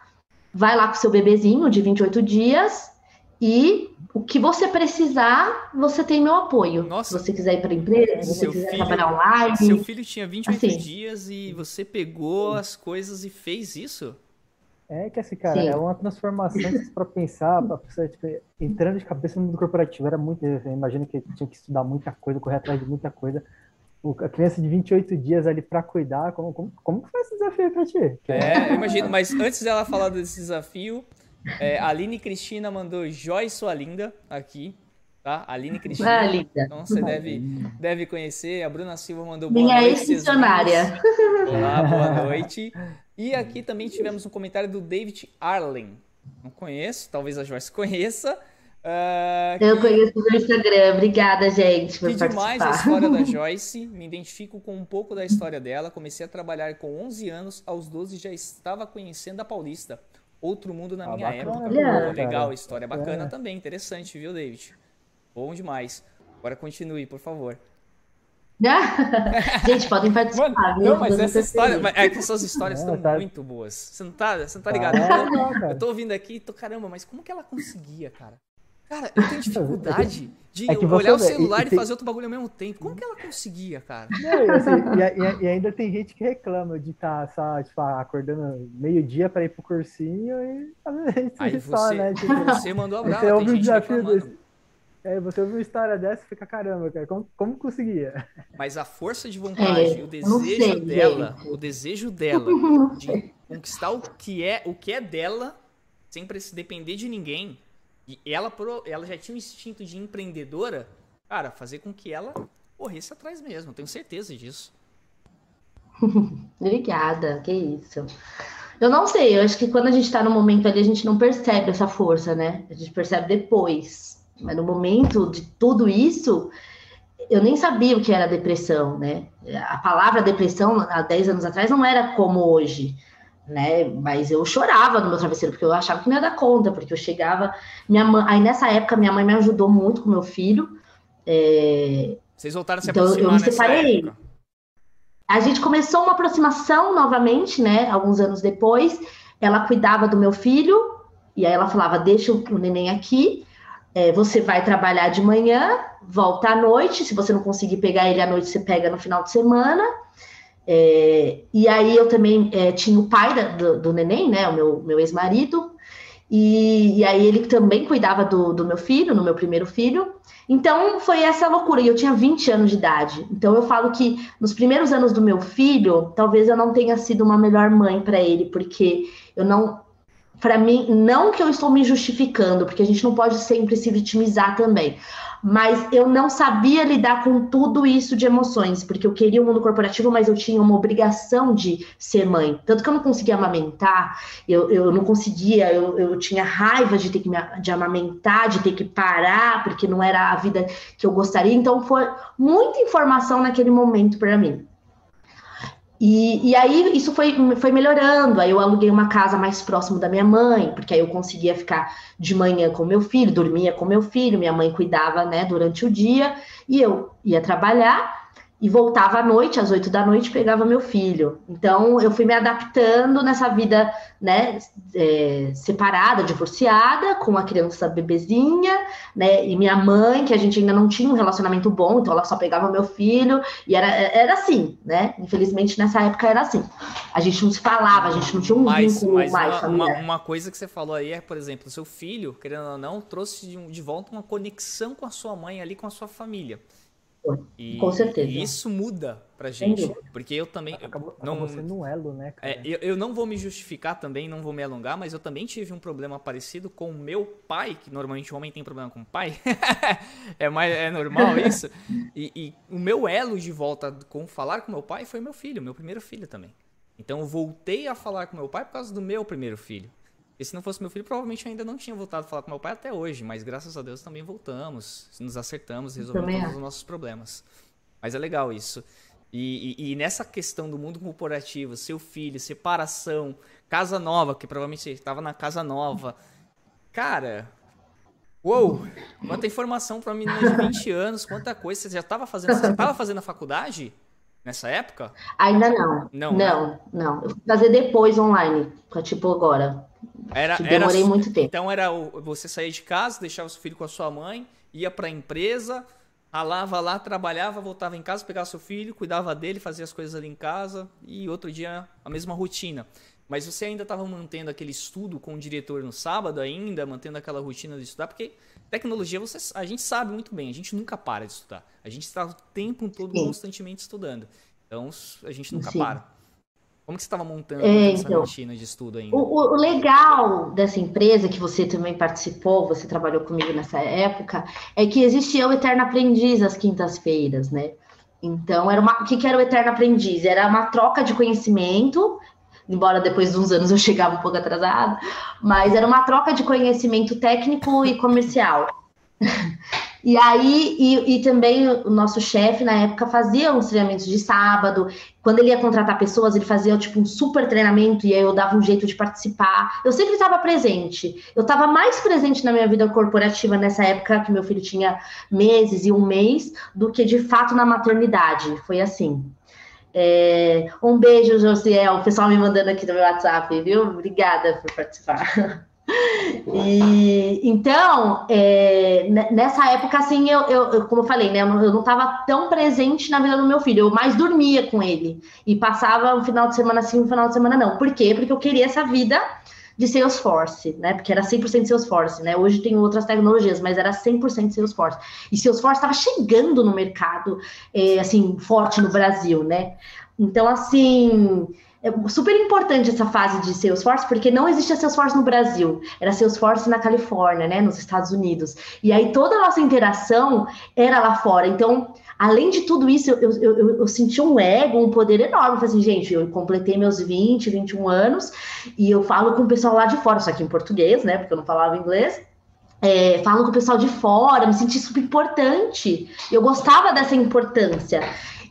vai lá com seu bebezinho de 28 dias e o que você precisar, você tem meu apoio. Nossa. Se você quiser ir para a empresa, se você quiser filho, trabalhar online. Seu filho tinha 28 assim. dias e você pegou as coisas e fez isso? É que assim, cara, Sim. é uma transformação para pensar, para pessoa tipo, entrando de cabeça no mundo corporativo, era muito. Imagina que tinha que estudar muita coisa, correr atrás de muita coisa a criança de 28 dias ali para cuidar, como, como, como foi esse desafio para ti? É, eu imagino, mas antes dela falar desse desafio, é, a Aline Cristina mandou Joy Sua Linda aqui, tá? Aline Cristina. Ah, linda. Então você deve, deve conhecer. A Bruna Silva mandou boa Minha noite. ex-funcionária. Olá, boa noite. E aqui também tivemos um comentário do David Arlen. Não conheço, talvez a Joyce conheça. Uh, eu que... conheço no Instagram, obrigada, gente. Por que demais a história da Joyce, me identifico com um pouco da história dela. Comecei a trabalhar com 11 anos, aos 12 já estava conhecendo a Paulista. Outro mundo na ah, minha bacana, época. Olha. Legal, história bacana é. também, interessante, viu, David? Bom demais. Agora continue, por favor. gente, podem participar. Mano, não, mas essa história. É que essas histórias estão tá... muito boas. Você não tá, você não tá ligado? Ah, não, eu tô ouvindo aqui e tô, caramba, mas como que ela conseguia, cara? Cara, eu tenho dificuldade de é olhar o celular e, e, fazer outro bagulho ao mesmo tempo. Como que ela conseguia, cara? Não, assim, e, e, ainda tem gente que reclama de estar tá, só, tipo, acordando meio-dia para ir pro cursinho e Aí você, só, né? Tipo, você mandou a brava, você ouve um desafio desse. É, você ouve uma história dessa e fica, caramba, cara, como, como conseguia? Mas a força de vontade, é, o desejo sei, dela, gente. o desejo dela de conquistar o que é, o que é dela, sem se depender de ninguém, e ela, ela já tinha um instinto de empreendedora, cara, fazer com que ela corresse atrás mesmo. Tenho certeza disso. Obrigada, que isso. Eu não sei, eu acho que quando a gente tá no momento ali, a gente não percebe essa força, né? A gente percebe depois. Mas no momento de tudo isso, eu nem sabia o que era depressão, né? A palavra depressão, há 10 anos atrás, não era como hoje né? Mas eu chorava no meu travesseiro, porque eu achava que não ia dar conta, porque eu chegava. Minha mãe, aí nessa época, minha mãe me ajudou muito com meu filho. É... Vocês voltaram a se então, eu me separei. A gente começou uma aproximação novamente, né? Alguns anos depois. Ela cuidava do meu filho, e aí ela falava: deixa o neném aqui, é, você vai trabalhar de manhã, volta à noite. Se você não conseguir pegar ele à noite, você pega no final de semana. É, e aí eu também é, tinha o pai da, do, do, neném, né, o meu, meu ex-marido, E, e, aí ele também cuidava do, do meu filho, no meu primeiro filho. Então foi essa loucura. E eu tinha 20 anos de idade. Então eu falo que nos primeiros anos do meu filho, talvez eu não tenha sido uma melhor mãe para ele, porque eu não. Para mim, não que eu estou me justificando, porque a gente não pode sempre se vitimizar também mas eu não sabia lidar com tudo isso de emoções, porque eu queria o um mundo corporativo, mas eu tinha uma obrigação de ser mãe. Tanto que eu não conseguia amamentar, eu, eu não conseguia, eu, eu tinha raiva de ter que me, de amamentar, de ter que parar, porque não era a vida que eu gostaria. Então foi muita informação naquele momento para mim. E, e, aí isso foi, foi melhorando. Aí eu aluguei uma casa mais próximo da minha mãe, porque aí eu conseguia ficar de manhã com meu filho, dormia com meu filho, minha mãe cuidava né, durante o dia, e eu ia trabalhar e voltava à noite, às oito da noite, pegava meu filho. Então, eu fui me adaptando nessa vida, né, é, separada, divorciada, com a criança bebezinha, né, e minha mãe, que a gente ainda não tinha um relacionamento bom, então ela só pegava meu filho, e era, era assim, né, infelizmente nessa época era assim. A gente não se falava, a gente não tinha um mas, vínculo mas mais uma, uma, uma, coisa que você falou aí é, por exemplo, seu filho, querendo ou não, trouxe de, de volta uma conexão com a sua mãe ali, com a sua família. E, Com certeza. E isso muda pra gente. Porque eu também. Acabou, não, acabou sendo um elo, né, cara? É, eu, eu não vou me justificar também, não vou me alongar, mas eu também tive um problema parecido com o meu pai, que normalmente o homem tem problema com o pai. é, mais, é normal isso. E, e, o meu elo de volta com falar com meu pai foi meu filho, meu primeiro filho também. Então eu voltei a falar com meu pai por causa do meu primeiro filho. E se não fosse meu filho, provavelmente eu ainda não tinha voltado a falar com meu pai até hoje, mas graças a Deus também voltamos, nos acertamos, resolvemos todos os nossos problemas. Mas é legal isso. E, e, e, nessa questão do mundo corporativo, seu filho, separação, casa nova, que provavelmente você estava na casa nova. Cara, uou! Quanta informação para uma menina de 20 anos, quanta coisa. Você já estava fazendo? Você estava fazendo a faculdade nessa época? Ainda não. Não, não. Né? não. Eu fui fazer depois online, tipo agora. Era, demorei era, muito tempo. Então era você sair de casa, deixava o seu filho com a sua mãe, ia para a empresa, ralava lá, trabalhava, voltava em casa, pegava seu filho, cuidava dele, fazia as coisas ali em casa e outro dia a mesma rotina. Mas você ainda estava mantendo aquele estudo com o diretor no sábado ainda, mantendo aquela rotina de estudar, porque tecnologia você, a gente sabe muito bem, a gente nunca para de estudar. A gente está o tempo todo Sim. constantemente estudando. Então a gente nunca Sim. para. Como que você estava montando é, essa então, rotina de estudo ainda? O, o, legal dessa empresa que você também participou, você trabalhou comigo nessa época, é que existia o Eterno Aprendiz às quintas-feiras, né? Então, era uma, o que, que era o Eterno Aprendiz? Era uma troca de conhecimento, embora depois de uns anos eu chegava um pouco atrasada, mas era uma troca de conhecimento técnico e comercial. E aí, e, e, também o nosso chefe na época fazia uns treinamentos de sábado. Quando ele ia contratar pessoas, ele fazia tipo um super treinamento e aí eu dava um jeito de participar. Eu sempre estava presente. Eu estava mais presente na minha vida corporativa nessa época que meu filho tinha meses e um mês do que de fato na maternidade. Foi assim. É, um beijo, Josiel. O pessoal me mandando aqui no meu WhatsApp, viu? Obrigada por participar. E então, é, nessa época, assim, eu, eu, como eu falei, né, eu não estava tão presente na vida do meu filho, eu mais dormia com ele e passava um final de semana sim, um final de semana não. Por quê? Porque eu queria essa vida de Salesforce, né? Porque era 100% Salesforce, né? Hoje tem outras tecnologias, mas era 100% Salesforce. E Salesforce estava chegando no mercado, é, assim, forte no Brasil, né? Então, assim, é super importante essa fase de Salesforce, porque não existia Salesforce no Brasil, era Salesforce na Califórnia, né, nos Estados Unidos. E aí toda a nossa interação era lá fora. Então, além de tudo isso, eu, eu, eu, eu senti um ego, um poder enorme. Falei assim, gente, eu completei meus 20, 21 anos e eu falo com o pessoal lá de fora, só que em português, né, porque eu não falava inglês. É, falo com o pessoal de fora, me senti super importante. Eu gostava dessa importância.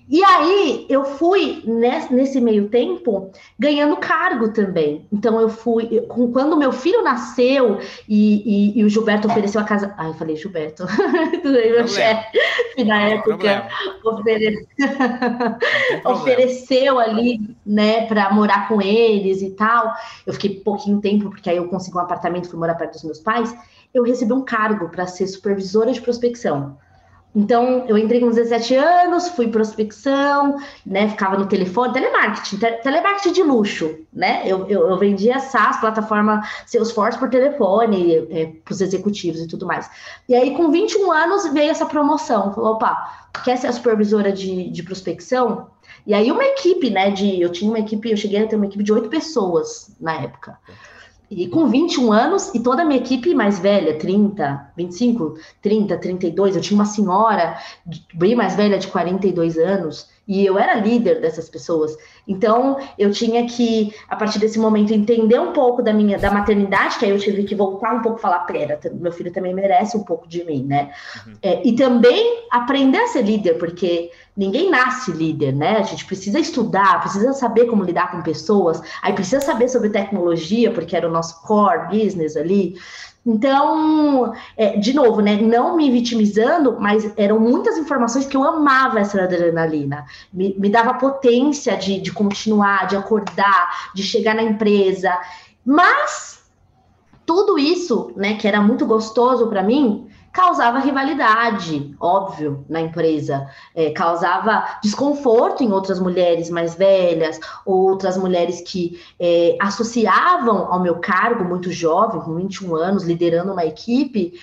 E aí eu fui nesse meio tempo ganhando cargo também. Então eu fui quando meu filho nasceu e, e, e o Gilberto ofereceu a casa. Ai, eu falei Gilberto, meu chefe na época ofere... ofereceu ali, né, para morar com eles e tal. Eu fiquei pouquinho tempo porque aí eu consegui um apartamento, fui morar perto dos meus pais. Eu recebi um cargo para ser supervisora de prospecção Então, eu entrei com 17 anos, fui prospecção, né? Ficava no telefone, telemarketing, te, telemarketing de luxo, né? Eu, eu, eu, vendia SaaS, plataforma Salesforce por telefone, é, para os executivos e tudo mais. E aí, com 21 anos, veio essa promoção. Falou, opa, quer ser a supervisora de, de prospecção? E aí, uma equipe, né? De, eu tinha uma equipe, eu cheguei a ter uma equipe de oito pessoas na época. E com 21 anos, e toda a minha equipe mais velha, 30, 25, 30, 32, eu tinha uma senhora bem mais velha, de 42 anos, e eu era líder dessas pessoas. Então, eu tinha que, a partir desse momento, entender um pouco da minha da maternidade, que aí eu tive que voltar um pouco e falar, pera, meu filho também merece um pouco de mim, né? Uhum. É, e também aprender a ser líder, porque ninguém nasce líder, né? A gente precisa estudar, precisa saber como lidar com pessoas, aí precisa saber sobre tecnologia, porque era o nosso core business ali. Então, é, de novo, né, não me vitimizando, mas eram muitas informações que eu amava essa adrenalina. Me, me dava potência de, de continuar, de acordar, de chegar na empresa. Mas tudo isso, né, que era muito gostoso para mim, causava rivalidade, óbvio, na empresa, é, causava desconforto em outras mulheres mais velhas, outras mulheres que é, associavam ao meu cargo, muito jovem, com 21 anos, liderando uma equipe,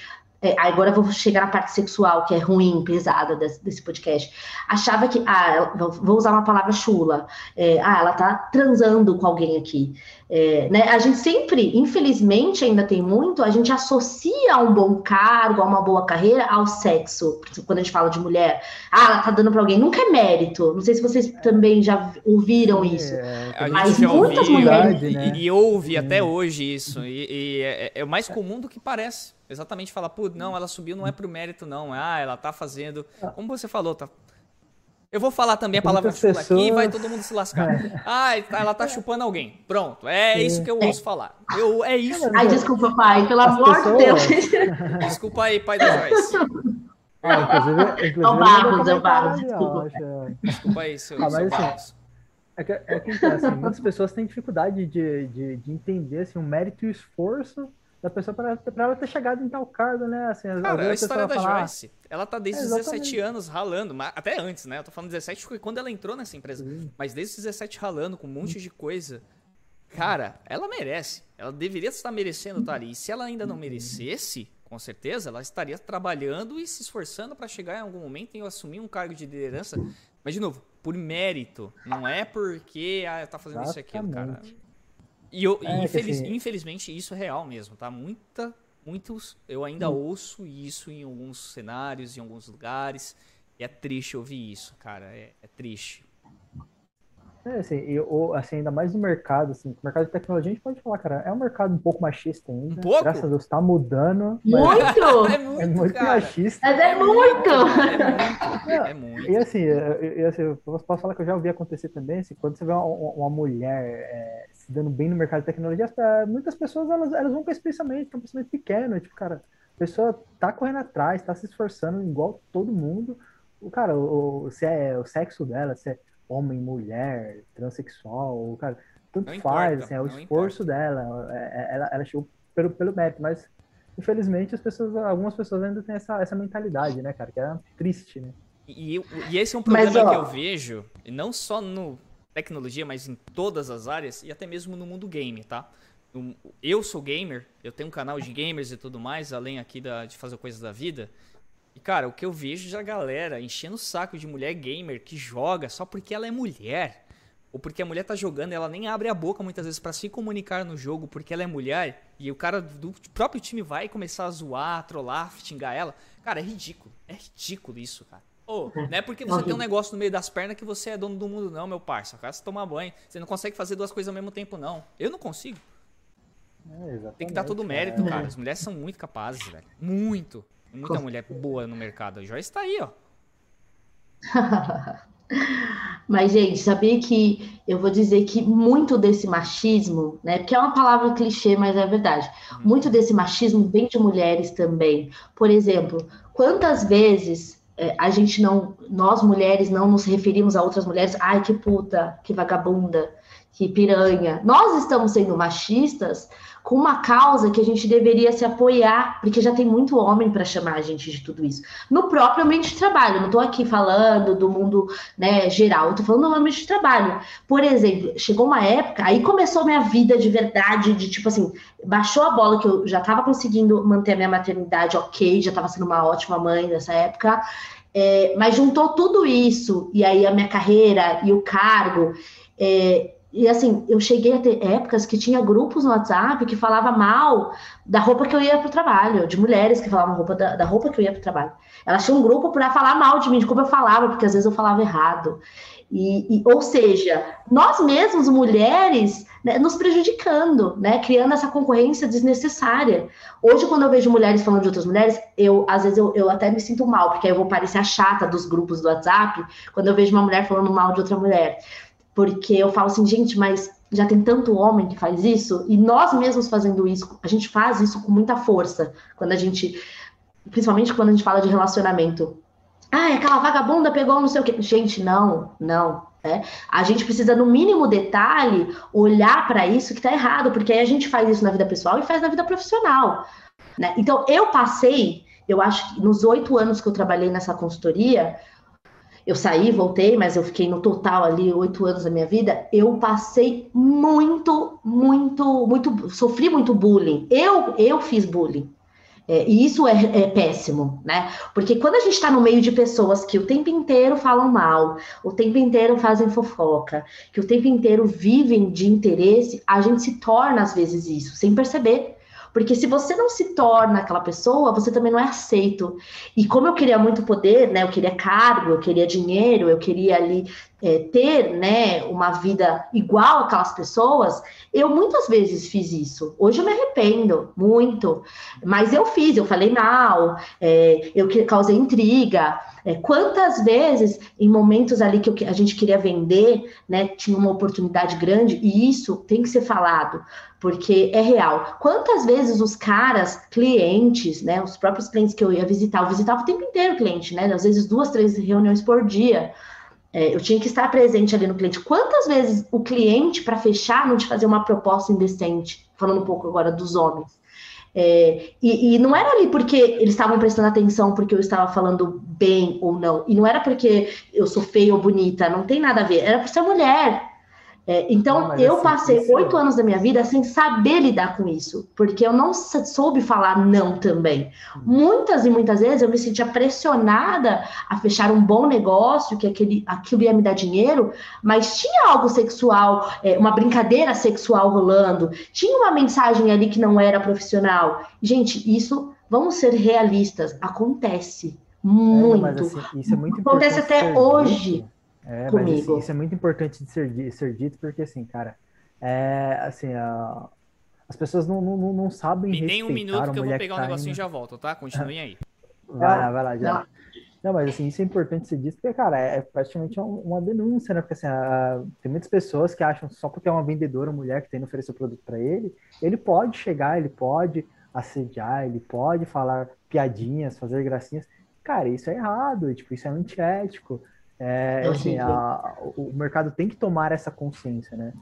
é, agora eu vou chegar na parte sexual, que é ruim, pesada desse, desse podcast. Achava que, ah, vou usar uma palavra chula, é, ah, ela tá transando com alguém aqui. É, né? A gente sempre, infelizmente, ainda tem muito, a gente associa um bom cargo, a uma boa carreira ao sexo. Quando a gente fala de mulher, ah, ela tá dando para alguém, nunca é mérito. Não sei se vocês também já ouviram é, isso. É, mas muitas mulheres. Né? E, e, ouve até hoje isso. E, e é, é, o mais comum do que parece. Exatamente falar, pô, não, ela subiu não é pro mérito, não. Ah, ela tá fazendo. Ah. Como você falou, tá. Eu vou falar também a palavra chula pessoas... aqui e vai todo mundo se lascar. É. Ah, ela tá chupando alguém. Pronto, é isso que eu ouço falar. Eu, é isso. Ai, desculpa, pai, pelo As amor de Deus. Desculpa aí, pai da Joyce. Ah, inclusive, inclusive, é o Barros, é o Barros, desculpa. Desculpa aí, seu, ah, mas, seu assim, É que, é que assim, muitas pessoas têm dificuldade de, de, de entender assim, o mérito e o esforço da pessoa para ela ter chegado em tal cargo, né? Assim, Cara, é a história da falar, Joyce, ela tá desde é, os 17 anos ralando, até antes, né? Eu tô falando 17 porque quando ela entrou nessa empresa, Sim. mas desde os 17 ralando com um monte de coisa. Cara, ela merece. Ela deveria estar merecendo estar ali. E se ela ainda não merecesse, com certeza, ela estaria trabalhando e se esforçando para chegar em algum momento em assumir um cargo de liderança. Mas, de novo, por mérito. Não é porque ah, tá fazendo Exatamente. isso aqui, cara. E eu, é, infeliz, assim... infelizmente, isso é real mesmo, tá? Muita, muitos, eu ainda hum. ouço isso em alguns cenários, em alguns lugares. E é triste ouvir isso, cara. É, é triste. É, assim, eu, assim, ainda mais no mercado, assim, o mercado de tecnologia, a gente pode falar, cara, é um mercado um pouco machista ainda. Um pouco? Graças a Deus, tá mudando. Muito! é muito, é muito machista. Mas é muito! É, é muito. E assim, eu, assim, eu posso falar que eu já ouvi acontecer também, assim, quando você vê uma, uma mulher é, se dando bem no mercado de tecnologia, muitas pessoas, elas, elas vão com esse pensamento, que é um pensamento pequeno, tipo, cara, a pessoa tá correndo atrás, tá se esforçando igual todo mundo, o cara, o, se é o sexo dela, se é homem, mulher, transexual, cara, tanto não faz, importa, assim, é o esforço importa. dela, é, é, ela, ela chegou pelo, pelo mérito, mas infelizmente as pessoas, algumas pessoas ainda têm essa, essa mentalidade, né, cara, que é triste, né. E, e esse é um problema mas, ó, que eu vejo, não só no tecnologia, mas em todas as áreas e até mesmo no mundo game, tá? Eu sou gamer, eu tenho um canal de gamers e tudo mais, além aqui da, de fazer coisas da vida. E, cara, o que eu vejo já galera enchendo o saco de mulher gamer que joga só porque ela é mulher. Ou porque a mulher tá jogando ela nem abre a boca muitas vezes para se comunicar no jogo porque ela é mulher. E o cara do próprio time vai começar a zoar, trollar, xingar ela. Cara, é ridículo. É ridículo isso, cara. Oh, não é porque você tem um negócio no meio das pernas que você é dono do mundo, não, meu parça. Cara, você tomar banho. Você não consegue fazer duas coisas ao mesmo tempo, não. Eu não consigo. É, tem que dar todo o mérito, é. cara. As mulheres são muito capazes, velho. Muito. Muita mulher boa no mercado. A Joyce tá aí, ó. Mas, gente, sabia que eu vou dizer que muito desse machismo, né? Porque é uma palavra clichê, mas é verdade. Uhum. Muito desse machismo vem de mulheres também. Por exemplo, quantas vezes é, a gente não, nós mulheres não nos referimos a outras mulheres, ai que puta, que vagabunda, que piranha. Nós estamos sendo machistas com uma causa que a gente deveria se apoiar, porque já tem muito homem para chamar a gente de tudo isso. No próprio ambiente de trabalho, não estou aqui falando do mundo né, geral, estou falando do ambiente de trabalho. Por exemplo, chegou uma época, aí começou minha vida de verdade, de tipo assim, baixou a bola que eu já estava conseguindo manter a minha maternidade ok, já estava sendo uma ótima mãe nessa época. É, mas juntou tudo isso, e aí a minha carreira e o cargo, é, e assim, eu cheguei a ter épocas que tinha grupos no WhatsApp que falava mal da roupa que eu ia para o trabalho, de mulheres que falavam roupa da, da roupa que eu ia para o trabalho. Elas tinham um grupo para falar mal de mim, de como eu falava, porque às vezes eu falava errado. E, e ou seja, nós mesmos, mulheres, né, nos prejudicando, né, criando essa concorrência desnecessária. Hoje, quando eu vejo mulheres falando de outras mulheres, eu às vezes eu, eu até me sinto mal, porque aí eu vou parecer a chata dos grupos do WhatsApp quando eu vejo uma mulher falando mal de outra mulher porque eu falo assim, gente, mas já tem tanto homem que faz isso, e nós mesmos fazendo isso, a gente faz isso com muita força, quando a gente, principalmente quando a gente fala de relacionamento. Ah, aquela vagabunda pegou não sei o quê. Gente, não, não. É. A gente precisa, no mínimo detalhe, olhar para isso que está errado, porque aí a gente faz isso na vida pessoal e faz na vida profissional. Né? Então, eu passei, eu acho que nos oito anos que eu trabalhei nessa consultoria, eu saí, voltei, mas eu fiquei no total ali oito anos da minha vida. Eu passei muito, muito, muito, sofri muito bullying. Eu, eu fiz bullying. É, e isso é, é, péssimo, né? Porque quando a gente está no meio de pessoas que o tempo inteiro falam mal, o tempo inteiro fazem fofoca, que o tempo inteiro vivem de interesse, a gente se torna às vezes isso, sem perceber. Porque se você não se torna aquela pessoa, você também não é aceito. E como eu queria muito poder, né? Eu queria cargo, eu queria dinheiro, eu queria ali é, ter, né, uma vida igual aquelas pessoas, eu muitas vezes fiz isso. Hoje eu me arrependo muito, mas eu fiz, eu falei mal, é, eu causei intriga. É, quantas vezes, em momentos ali que a gente queria vender, né, tinha uma oportunidade grande, e isso tem que ser falado, porque é real. Quantas vezes os caras, clientes, né, os próprios clientes que eu ia visitar, eu visitava o tempo inteiro o cliente, né, às vezes duas, três reuniões por dia. É, eu tinha que estar presente ali no cliente. Quantas vezes o cliente, para fechar, não te fazia uma proposta indecente? Falando um pouco agora dos homens. É, e, e, não era ali porque eles estavam prestando atenção porque eu estava falando bem ou não. E não era porque eu sou feia ou bonita, não tem nada a ver. Era por ser mulher. É, então, não, eu assim, passei oito anos da minha vida sem saber lidar com isso, porque eu não soube falar não também. Muitas e muitas vezes eu me sentia pressionada a fechar um bom negócio, que aquele, aquilo ia me dar dinheiro, mas tinha algo sexual, é, uma brincadeira sexual rolando, tinha uma mensagem ali que não era profissional. Gente, isso, vamos ser realistas, acontece muito. É, assim, isso é muito Acontece até hoje. É, comigo. mas assim, isso é muito importante de ser, ser dito, porque assim, cara, é, assim, a, as pessoas não, não, não sabem Me nem um minuto que eu vou pegar o um negocinho e já volto, tá? Continuem aí. Vai lá, vai lá, já. Não. não, mas assim, isso é importante ser dito, porque, cara, é, é praticamente uma denúncia, né? Porque assim, a, tem muitas pessoas que acham só porque é uma vendedora, uma mulher que tem que oferecer o produto para ele, ele pode chegar, ele pode assediar, ele pode falar piadinhas, fazer gracinhas. Cara, isso é errado, tipo, isso é antiético. É, assim, a, o mercado tem que tomar essa consciência, né?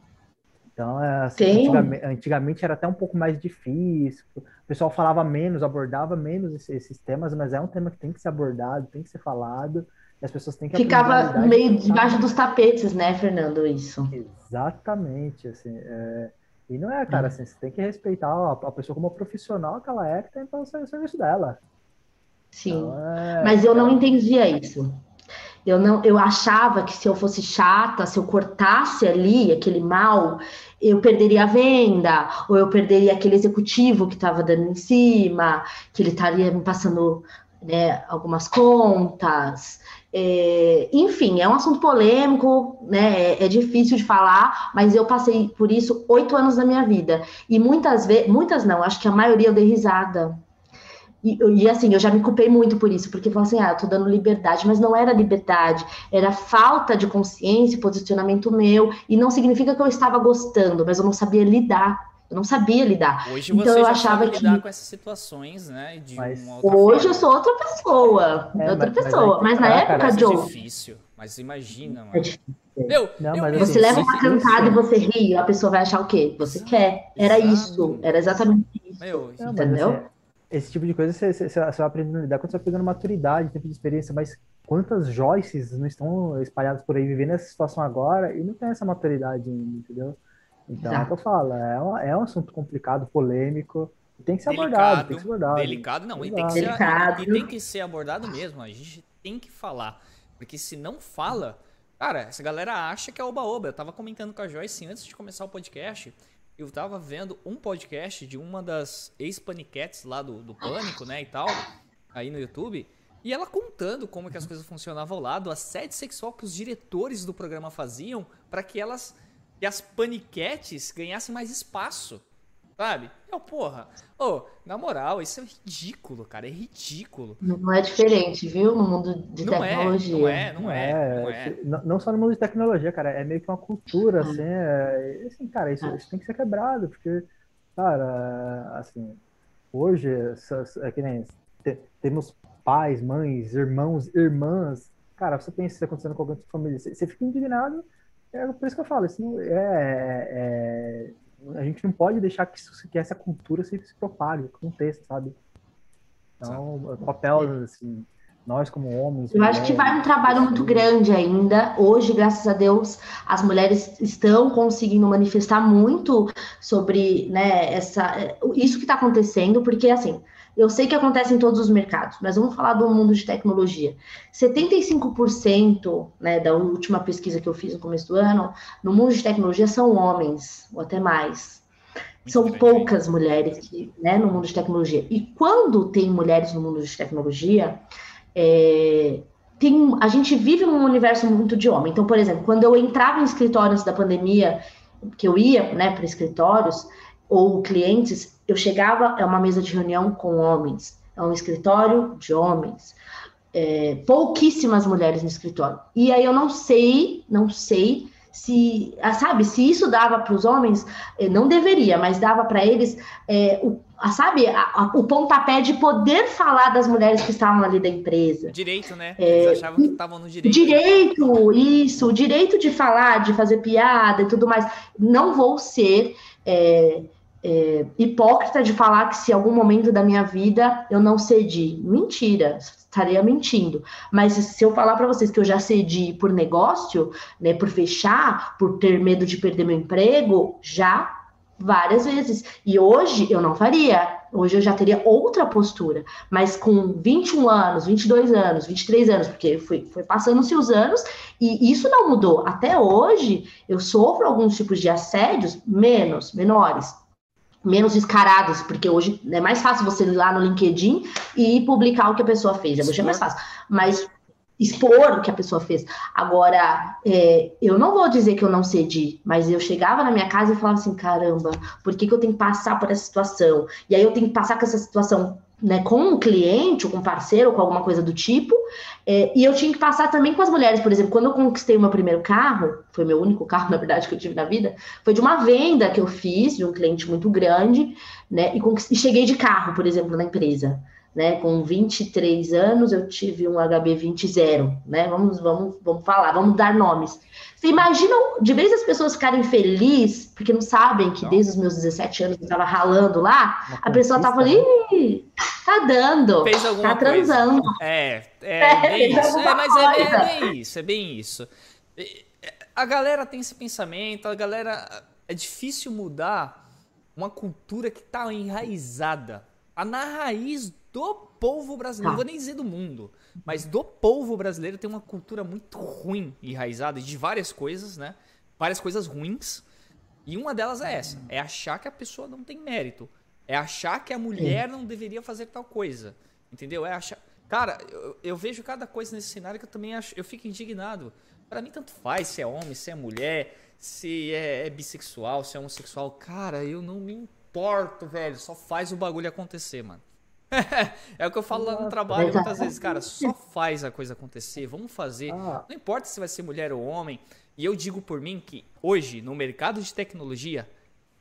Então, é, assim, antigamente, antigamente, era até um pouco mais difícil, o pessoal falava menos, abordava menos esses, esses, temas, mas é um tema que tem que ser abordado, tem que ser falado, e as pessoas têm que Ficava meio debaixo dos tapetes, né, Fernando, isso. Exatamente, assim, é, e não é, cara, hum. assim, você tem que respeitar a, a, pessoa como profissional que ela é, que tem para o serviço dela. Sim, então, é, mas eu não é entendia isso. Eu não, eu achava que se eu fosse chata, se eu cortasse ali aquele mal, eu perderia a venda, ou eu perderia aquele executivo que estava dando em cima, que ele estaria me passando né, algumas contas. É, enfim, é um assunto polêmico, né? É, é, difícil de falar, mas eu passei por isso oito anos da minha vida. E muitas vezes, muitas não, acho que a maioria eu dei risada. E, e, assim, eu já me culpei muito por isso, porque falei assim, ah, eu tô dando liberdade, mas não era liberdade, era falta de consciência e posicionamento meu, e não significa que eu estava gostando, mas eu não sabia lidar. Eu não sabia lidar. Hoje então, você eu achava que lidar com essas situações, né? Mas... Hoje forma. eu sou outra pessoa, é, outra mas, pessoa. Mas, mas na época, Joe. É difícil, mas imagina, mano. É difícil. Meu, não, mas você leva uma cantada e você ri, a pessoa vai achar o quê? Você quer. Era Exato. isso. Era exatamente isso. Meu, não, entendeu? Assim, esse tipo de coisa você, você, você vai aprendendo a lidar quando você vai pegando maturidade, tempo de experiência, mas quantas Joyces não estão espalhadas por aí vivendo essa situação agora e não tem essa maturidade ainda, entendeu? Então Exato. é o que eu falo, é um, é um assunto complicado, polêmico, tem que ser delicado, abordado, tem que ser abordado. Delicado não, e tem, que ser, e tem que ser abordado mesmo, a gente tem que falar, porque se não fala, cara, essa galera acha que é oba-oba, eu tava comentando com a Joyce antes de começar o podcast, eu tava vendo um podcast de uma das ex-paniquetes lá do, do Pânico, né, e tal, aí no YouTube, e ela contando como que as coisas funcionavam ao lado, assédio sexual que os diretores do programa faziam para que elas, que as paniquetes ganhassem mais espaço. Sabe? É, porra. Ô, oh, na moral, isso é ridículo, cara. É ridículo. Não é diferente, viu? No mundo de não tecnologia. É, não é, não é. Não, é. Não, não, só no mundo de tecnologia, cara. É meio que uma cultura, assim. É, assim cara, isso, isso tem que ser quebrado, porque, cara, assim, hoje, é que nem temos pais, mães, irmãos, irmãs. Cara, você pensa isso acontecendo com alguém da sua família, você, você fica indignado. É por isso que eu falo, assim, é, é a gente não pode deixar que, isso, que essa cultura se, se propague, aconteça, sabe? Então, o papel, assim, nós como homens. Eu acho que vai um trabalho muito grande ainda. Hoje, graças a Deus, as mulheres estão conseguindo manifestar muito sobre né, essa, isso que está acontecendo, porque assim. Eu sei que acontece em todos os mercados, mas vamos falar do mundo de tecnologia. 75% né, da última pesquisa que eu fiz no começo do ano, no mundo de tecnologia são homens, ou até mais. São poucas mulheres que, né, no mundo de tecnologia. E quando tem mulheres no mundo de tecnologia, é, tem, a gente vive num universo muito de homem. Então, por exemplo, quando eu entrava em escritórios da pandemia, que eu ia né, para escritórios, ou clientes, eu chegava, é uma mesa de reunião com homens, é um escritório de homens, é, pouquíssimas mulheres no escritório. E aí eu não sei, não sei se, ah, sabe, se isso dava para os homens, eh, não deveria, mas dava para eles é, o, a, sabe, a, a, o pontapé de poder falar das mulheres que estavam ali da empresa. Direito, né? É, eles achavam que estavam no direito. Direito, isso, o direito de falar, de fazer piada e tudo mais. Não vou ser é, é, hipócrita de falar que se em algum momento da minha vida eu não cedi. Mentira, estaria mentindo. Mas se eu falar para vocês que eu já cedi por negócio, né, por fechar, por ter medo de perder meu emprego, já várias vezes. E hoje eu não faria. Hoje eu já teria outra postura. Mas com 21 anos, 22 anos, 23 anos, porque foi, foi passando-se os anos e isso não mudou. Até hoje eu sofro alguns tipos de assédios menos, menores menos descarados, porque hoje é mais fácil você ir lá no LinkedIn e publicar o que a pessoa fez. Hoje é mais fácil. Mas expor o que a pessoa fez. Agora, é, eu não vou dizer que eu não cedi, mas eu chegava na minha casa e falava assim: caramba, por que, que eu tenho que passar por essa situação? E aí eu tenho que passar com essa situação né, com um cliente, ou com um parceiro, ou com alguma coisa do tipo. É, e eu tinha que passar também com as mulheres, por exemplo, quando eu conquistei o meu primeiro carro, foi meu único carro, na verdade, que eu tive na vida, foi de uma venda que eu fiz de um cliente muito grande, né? E, e cheguei de carro, por exemplo, na empresa né? Com 23 anos eu tive um HB20 né? Vamos, vamos, vamos falar, vamos dar nomes. Você imagina, de vez as pessoas ficarem felizes, porque não sabem que desde os meus 17 anos eu estava ralando lá, a pessoa tava ali, tá dando, Fez alguma tá transando. Coisa. É, é, é bem isso. É, mas é, é, bem isso, é bem isso. A galera tem esse pensamento, a galera. É difícil mudar uma cultura que tá enraizada. A na raiz do povo brasileiro, não vou nem dizer do mundo, mas do povo brasileiro tem uma cultura muito ruim, enraizada de várias coisas, né? Várias coisas ruins. E uma delas é essa: é achar que a pessoa não tem mérito. É achar que a mulher não deveria fazer tal coisa. Entendeu? É achar. Cara, eu, eu vejo cada coisa nesse cenário que eu também acho. Eu fico indignado. Para mim, tanto faz se é homem, se é mulher, se é, é bissexual, se é homossexual. Cara, eu não me importo, velho. Só faz o bagulho acontecer, mano. é o que eu falo lá no trabalho muitas vezes, cara, só faz a coisa acontecer, vamos fazer. Ah. Não importa se vai ser mulher ou homem. E eu digo por mim que hoje, no mercado de tecnologia,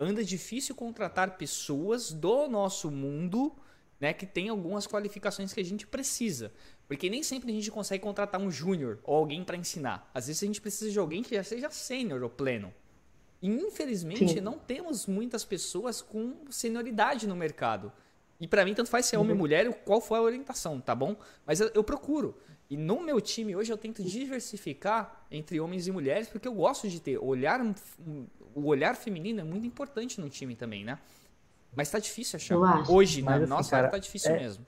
anda difícil contratar pessoas do nosso mundo né, que tem algumas qualificações que a gente precisa. Porque nem sempre a gente consegue contratar um júnior ou alguém para ensinar. Às vezes a gente precisa de alguém que já seja sênior ou pleno. E infelizmente Sim. não temos muitas pessoas com senioridade no mercado. E para mim, tanto faz se é homem ou uhum. mulher, qual for a orientação, tá bom? Mas eu, eu, procuro. E no meu time hoje eu tento diversificar entre homens e mulheres, porque eu gosto de ter olhar. O olhar feminino é muito importante no time também, né? Mas tá difícil achar. Hoje, na né? assim, nossa cara, tá difícil é, mesmo.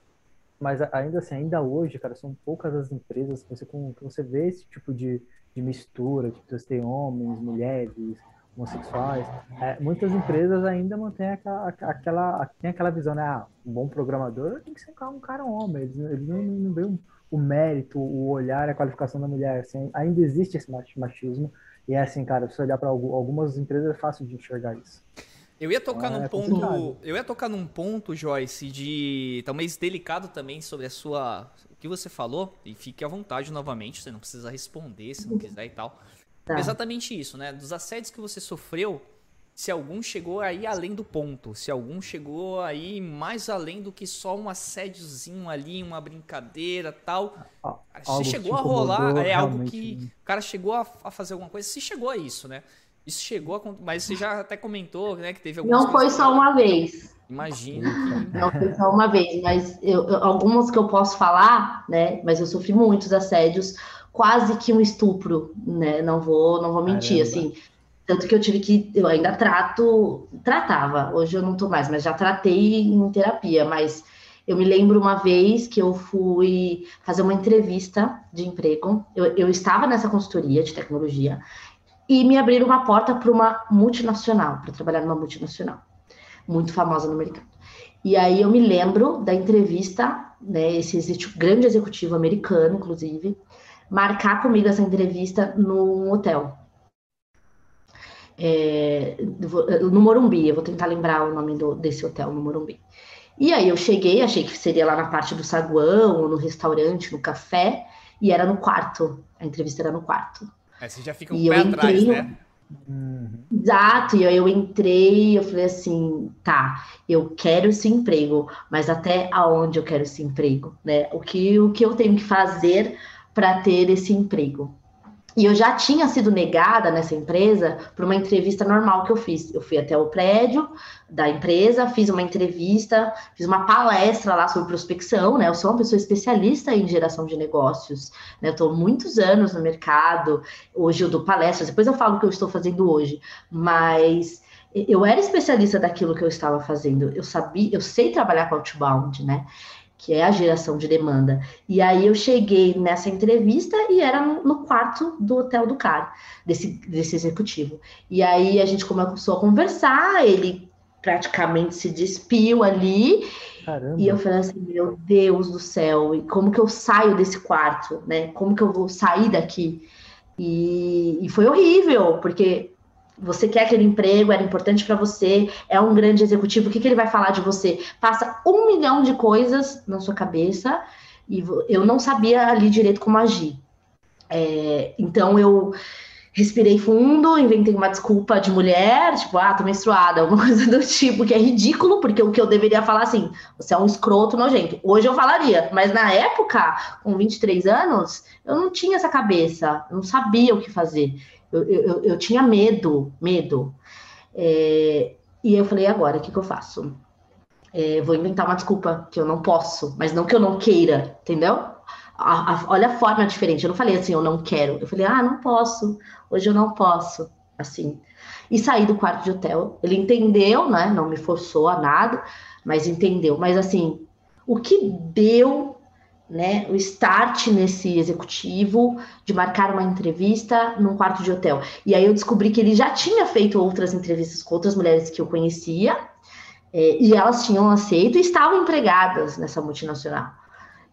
Mas ainda assim, ainda hoje, cara, são poucas as empresas que você, que você vê esse tipo de, de mistura, que você tem homens, mulheres, homossexuais. É, muitas empresas ainda mantêm aquela, aquela, tem aquela visão, né? Ah, um bom programador tem que ser um cara homem. Eles, eles não, não veem o mérito, o olhar, a qualificação da mulher. Assim, ainda existe esse machismo. E é assim, cara, se olhar para algumas empresas é fácil de enxergar isso. Eu ia tocar então, num é ponto, complicado. eu ia tocar num ponto, Joyce, de talvez delicado também sobre a sua, o que você falou e fique à vontade novamente, você não precisa responder se não quiser e tal. Tá. Exatamente isso, né? Dos assédios que você sofreu, se algum chegou aí além do ponto, se algum chegou aí mais além do que só um assédiozinho ali, uma brincadeira tal. Ah, se chegou a rolar, é algo que né? o cara chegou a, a, fazer alguma coisa, se chegou a isso, né? Isso chegou a, mas você já até comentou, né, que teve Não foi só uma vez. Imagino que... Não foi só uma vez, mas eu, algumas que eu posso falar, né? Mas eu sofri muitos assédios quase que um estupro, né? Não vou, não vou mentir, Caramba. assim. Tanto que eu tive que, eu ainda trato, tratava, hoje eu não tô mais, mas já tratei em terapia, mas eu me lembro uma vez que eu fui fazer uma entrevista de emprego, eu, eu estava nessa consultoria de tecnologia e me abriram uma porta para uma multinacional, para trabalhar numa multinacional, muito famosa no mercado. E aí eu me lembro da entrevista, né, esse grande executivo americano, inclusive, marcar comigo essa entrevista num hotel. É, no Morumbi, eu vou tentar lembrar o nome do, desse hotel no Morumbi. E aí eu cheguei, achei que seria lá na parte do saguão, ou no restaurante, no café, e era no quarto. A entrevista era no quarto. Aí você já fica um e pé atrás, entrei, né? Exato, e aí eu entrei, eu falei assim, tá, eu quero esse emprego, mas até aonde eu quero esse emprego, né? O que, o que eu tenho que fazer para ter esse emprego. E eu já tinha sido negada nessa empresa por uma entrevista normal que eu fiz. Eu fui até o prédio da empresa, fiz uma entrevista, fiz uma palestra lá sobre prospecção, né? Eu sou uma pessoa especialista em geração de negócios, né? Eu estou muitos anos no mercado, hoje eu dou palestras, depois eu falo o que eu estou fazendo hoje, mas eu era especialista daquilo que eu estava fazendo. Eu sabia, eu sei trabalhar com outbound, né? Que é a geração de demanda. E aí eu cheguei nessa entrevista e era no, quarto do hotel do cara, desse, desse executivo. E aí a gente começou a conversar, ele praticamente se despiu ali. Caramba. E eu falei assim, meu Deus do céu, e como que eu saio desse quarto, né? Como que eu vou sair daqui? E, e foi horrível, porque você quer aquele emprego, era importante para você, é um grande executivo, o que, que ele vai falar de você? Passa um milhão de coisas na sua cabeça e eu não sabia ali direito como agir. É, então eu respirei fundo, inventei uma desculpa de mulher, tipo, ah, tô menstruada, alguma coisa do tipo, que é ridículo, porque o que eu deveria falar assim, você é um escroto nojento. Hoje eu falaria, mas na época, com 23 anos, eu não tinha essa cabeça, eu não sabia o que fazer. Eu, eu, eu tinha medo, medo. É, e eu falei, agora, o que, que eu faço? É, vou inventar uma desculpa que eu não posso, mas não que eu não queira, entendeu? A, a, olha a forma diferente. Eu não falei assim, eu não quero. Eu falei, ah, não posso. Hoje eu não posso. Assim. E saí do quarto de hotel. Ele entendeu, né? Não me forçou a nada, mas entendeu. Mas assim, o que deu né, o start nesse executivo de marcar uma entrevista num quarto de hotel. E aí eu descobri que ele já tinha feito outras entrevistas com outras mulheres que eu conhecia, é, e elas tinham aceito e estavam empregadas nessa multinacional.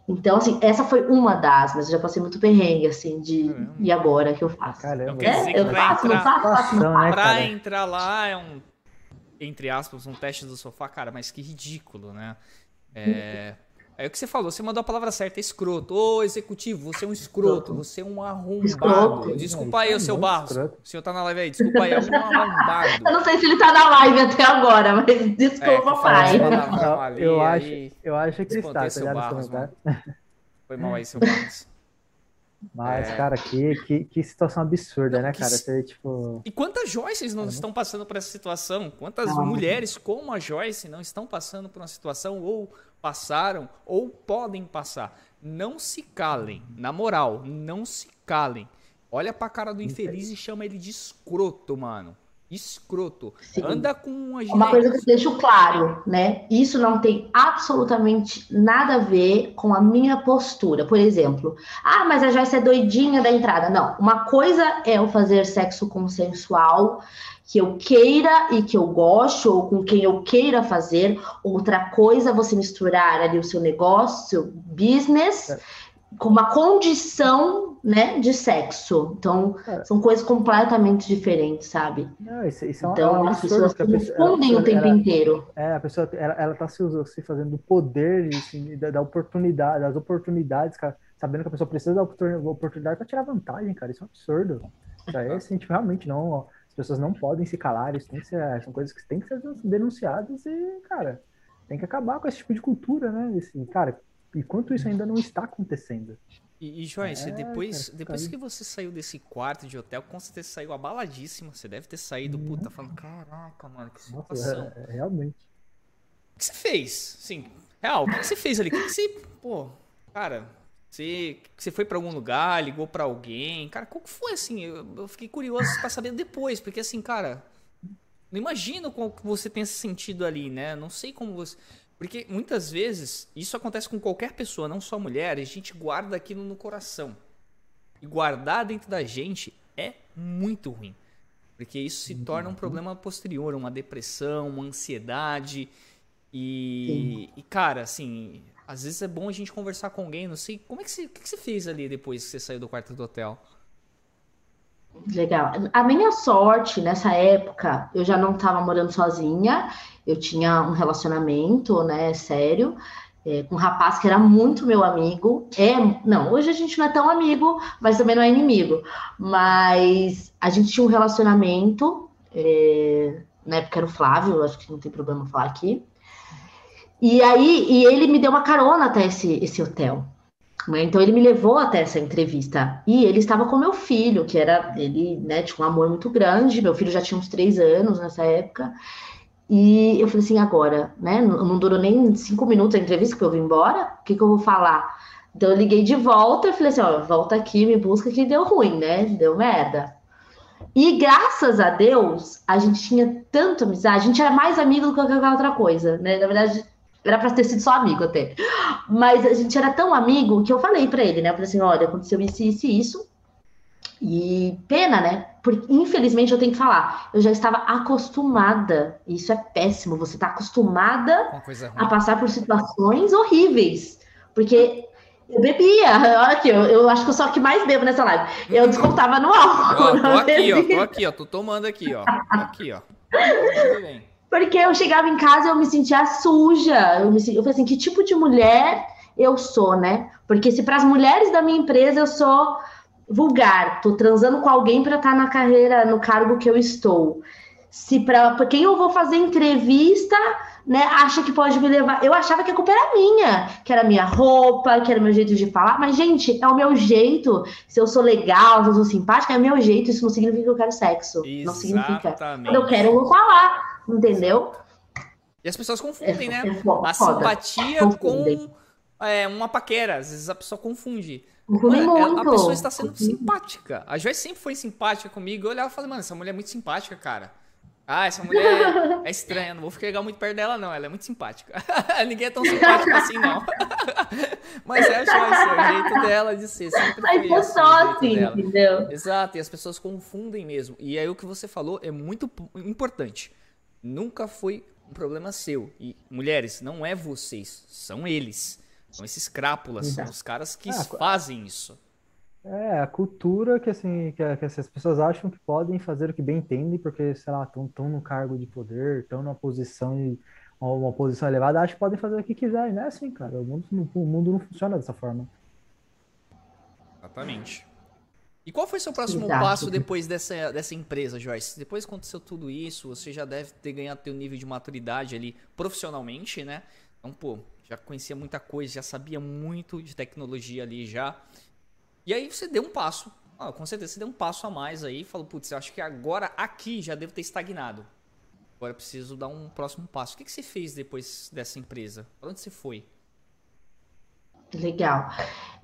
Então, assim, essa foi uma das, mas eu já passei muito perrengue, assim, de Caramba. e agora que eu faço? Caramba. É, eu faço, entrar, não faço, faço, não faço. Pra entrar lá é um, entre aspas, um teste do sofá, cara, mas que ridículo, né? É, É o que você falou, você mandou a palavra certa, é escroto. Ô, executivo, você é um escroto, você é um arrombado. Desculpa aí, o seu Barros. O senhor tá na live aí, desculpa aí, é um arrombado. Eu não sei se ele tá na live até agora, mas desculpa, é, pai. Eu, acho, eu acho que está, tá Barros, Foi mal aí, seu Barros. Mas, é... cara, que, que, que, situação absurda, não, né, cara? Você, tipo... E quantas Joyces não é estão passando por essa situação? Quantas ah, mulheres como a Joyce não estão passando por uma situação ou passaram ou podem passar? Não se calem. Na moral, não se calem. Olha pra cara do infeliz e chama ele de escroto, mano escroto. Sim. Anda com uma Uma coisa que eu deixo claro, né? Isso não tem absolutamente nada a ver com a minha postura. Por exemplo, ah, mas a Joyce é doidinha da entrada. Não, uma coisa é eu fazer sexo consensual que eu queira e que eu goste, ou com quem eu queira fazer. Outra coisa é você misturar ali o seu negócio, seu business. É com uma condição né, de sexo. Então, é. são coisas completamente diferentes, sabe? Não, isso, isso é então, é um as pessoas confundem o tempo inteiro. É, a pessoa ela, ela tá se, se fazendo do poder, assim, da, da, oportunidade, das oportunidades, cara, sabendo que a pessoa precisa da oportunidade para tirar vantagem, cara. Isso é um absurdo. Isso aí, assim, tipo, realmente não. Ó, as pessoas não podem se calar, isso tem que ser, são coisas que têm que ser denunciadas e, cara, tem que acabar com esse tipo de cultura, né? Assim, cara, Enquanto isso ainda não está acontecendo. E, e Joyce, é, depois, cara, depois que você saiu desse quarto de hotel, com certeza saiu abaladíssima. Você deve ter saído, puta, falando, caraca, mano, que situação. Nossa, é, é, realmente. O que você fez? Sim, real, o que você fez ali? O que você, pô, cara, você, você foi para algum lugar, ligou para alguém? Cara, como foi assim? Eu, eu fiquei curioso para saber depois, porque assim, cara, não imagino como você tenha se sentido ali, né? Não sei como você. Porque muitas vezes isso acontece com qualquer pessoa, não só mulher, a gente guarda aquilo no coração. E guardar dentro da gente é muito ruim. Porque isso se torna um problema posterior, uma depressão, uma ansiedade. E, e, cara, assim, às vezes é bom a gente conversar com alguém. Não sei, como é que você, que você fez ali depois que você saiu do quarto do hotel? Legal. A minha sorte nessa época, eu já não estava morando sozinha, eu tinha um relacionamento, né, sério, é, com um rapaz que era muito meu amigo. É, não, hoje a gente não é tão amigo, mas também não é inimigo. Mas a gente tinha um relacionamento, é, na época era o Flávio, acho que não tem problema falar aqui. E aí, e ele me deu uma carona até esse, esse hotel. Né? Então ele me levou até essa entrevista e ele estava com meu filho, que era ele, né, tinha um amor muito grande. Meu filho já tinha uns três anos nessa época. E eu falei assim, agora, né? Não, não durou nem cinco minutos a entrevista que eu vim embora. O que, que eu vou falar? Então eu liguei de volta e falei assim, ó, volta aqui, me busca que deu ruim, né? Deu merda. E graças a Deus, a gente tinha tanto amizade, a gente era mais amigo do que qualquer outra coisa, né? Na verdade, era para ter sido só amigo até. Mas a gente era tão amigo que eu falei para ele, né? Eu falei assim: olha, aconteceu isso, isso e isso. E pena, né? Porque infelizmente eu tenho que falar, eu já estava acostumada. Isso é péssimo. Você está acostumada a passar por situações horríveis. Porque eu bebia. Olha aqui, eu, eu acho que eu sou a que mais bebo nessa live. Eu descontava no álcool. Ó, tô aqui, ó, tô aqui, ó. Tô tomando aqui, ó. Aqui, ó. Porque eu chegava em casa e eu me sentia suja. Eu, me, eu falei assim, que tipo de mulher eu sou, né? Porque se para as mulheres da minha empresa eu sou vulgar, tô transando com alguém para estar tá na carreira, no cargo que eu estou. Se para quem eu vou fazer entrevista, né, acha que pode me levar. Eu achava que a culpa era minha, que era minha roupa, que era meu jeito de falar, mas gente, é o meu jeito. Se eu sou legal, se eu sou simpática, é o meu jeito. Isso não significa que eu quero sexo. Exatamente. Não significa. Quando eu quero, eu vou falar. Entendeu? E as pessoas confundem, né? É a simpatia com é, uma paquera. Às vezes a pessoa confunde. Olha, a pessoa está sendo simpática. A Joyce sempre foi simpática comigo. Eu olhava e falei, mano, essa mulher é muito simpática, cara. Ah, essa mulher é estranha, não vou ficar muito perto dela, não. Ela é muito simpática. Ninguém é tão simpático assim, não. Mas é a Joyce, é o jeito dela de ser. Sempre foi Mas assim, só assim, entendeu? Exato, e as pessoas confundem mesmo. E aí o que você falou é muito importante nunca foi um problema seu. E, mulheres, não é vocês, são eles. São esses crápulas, são os caras que ah, fazem isso. É, a cultura que, assim, que, que as pessoas acham que podem fazer o que bem entendem, porque, sei lá, estão tão no cargo de poder, estão numa posição de uma posição elevada, acho que podem fazer o que quiserem, né? Assim, cara, o mundo, o mundo não funciona dessa forma. Exatamente. E qual foi seu próximo Exato. passo depois dessa, dessa empresa, Joyce? Depois que aconteceu tudo isso, você já deve ter ganhado teu nível de maturidade ali profissionalmente, né? Então, pô, já conhecia muita coisa, já sabia muito de tecnologia ali já. E aí você deu um passo, ah, com certeza você deu um passo a mais aí, falou, putz, eu acho que agora aqui já devo ter estagnado. Agora preciso dar um próximo passo. O que, que você fez depois dessa empresa? Para onde você foi? Legal.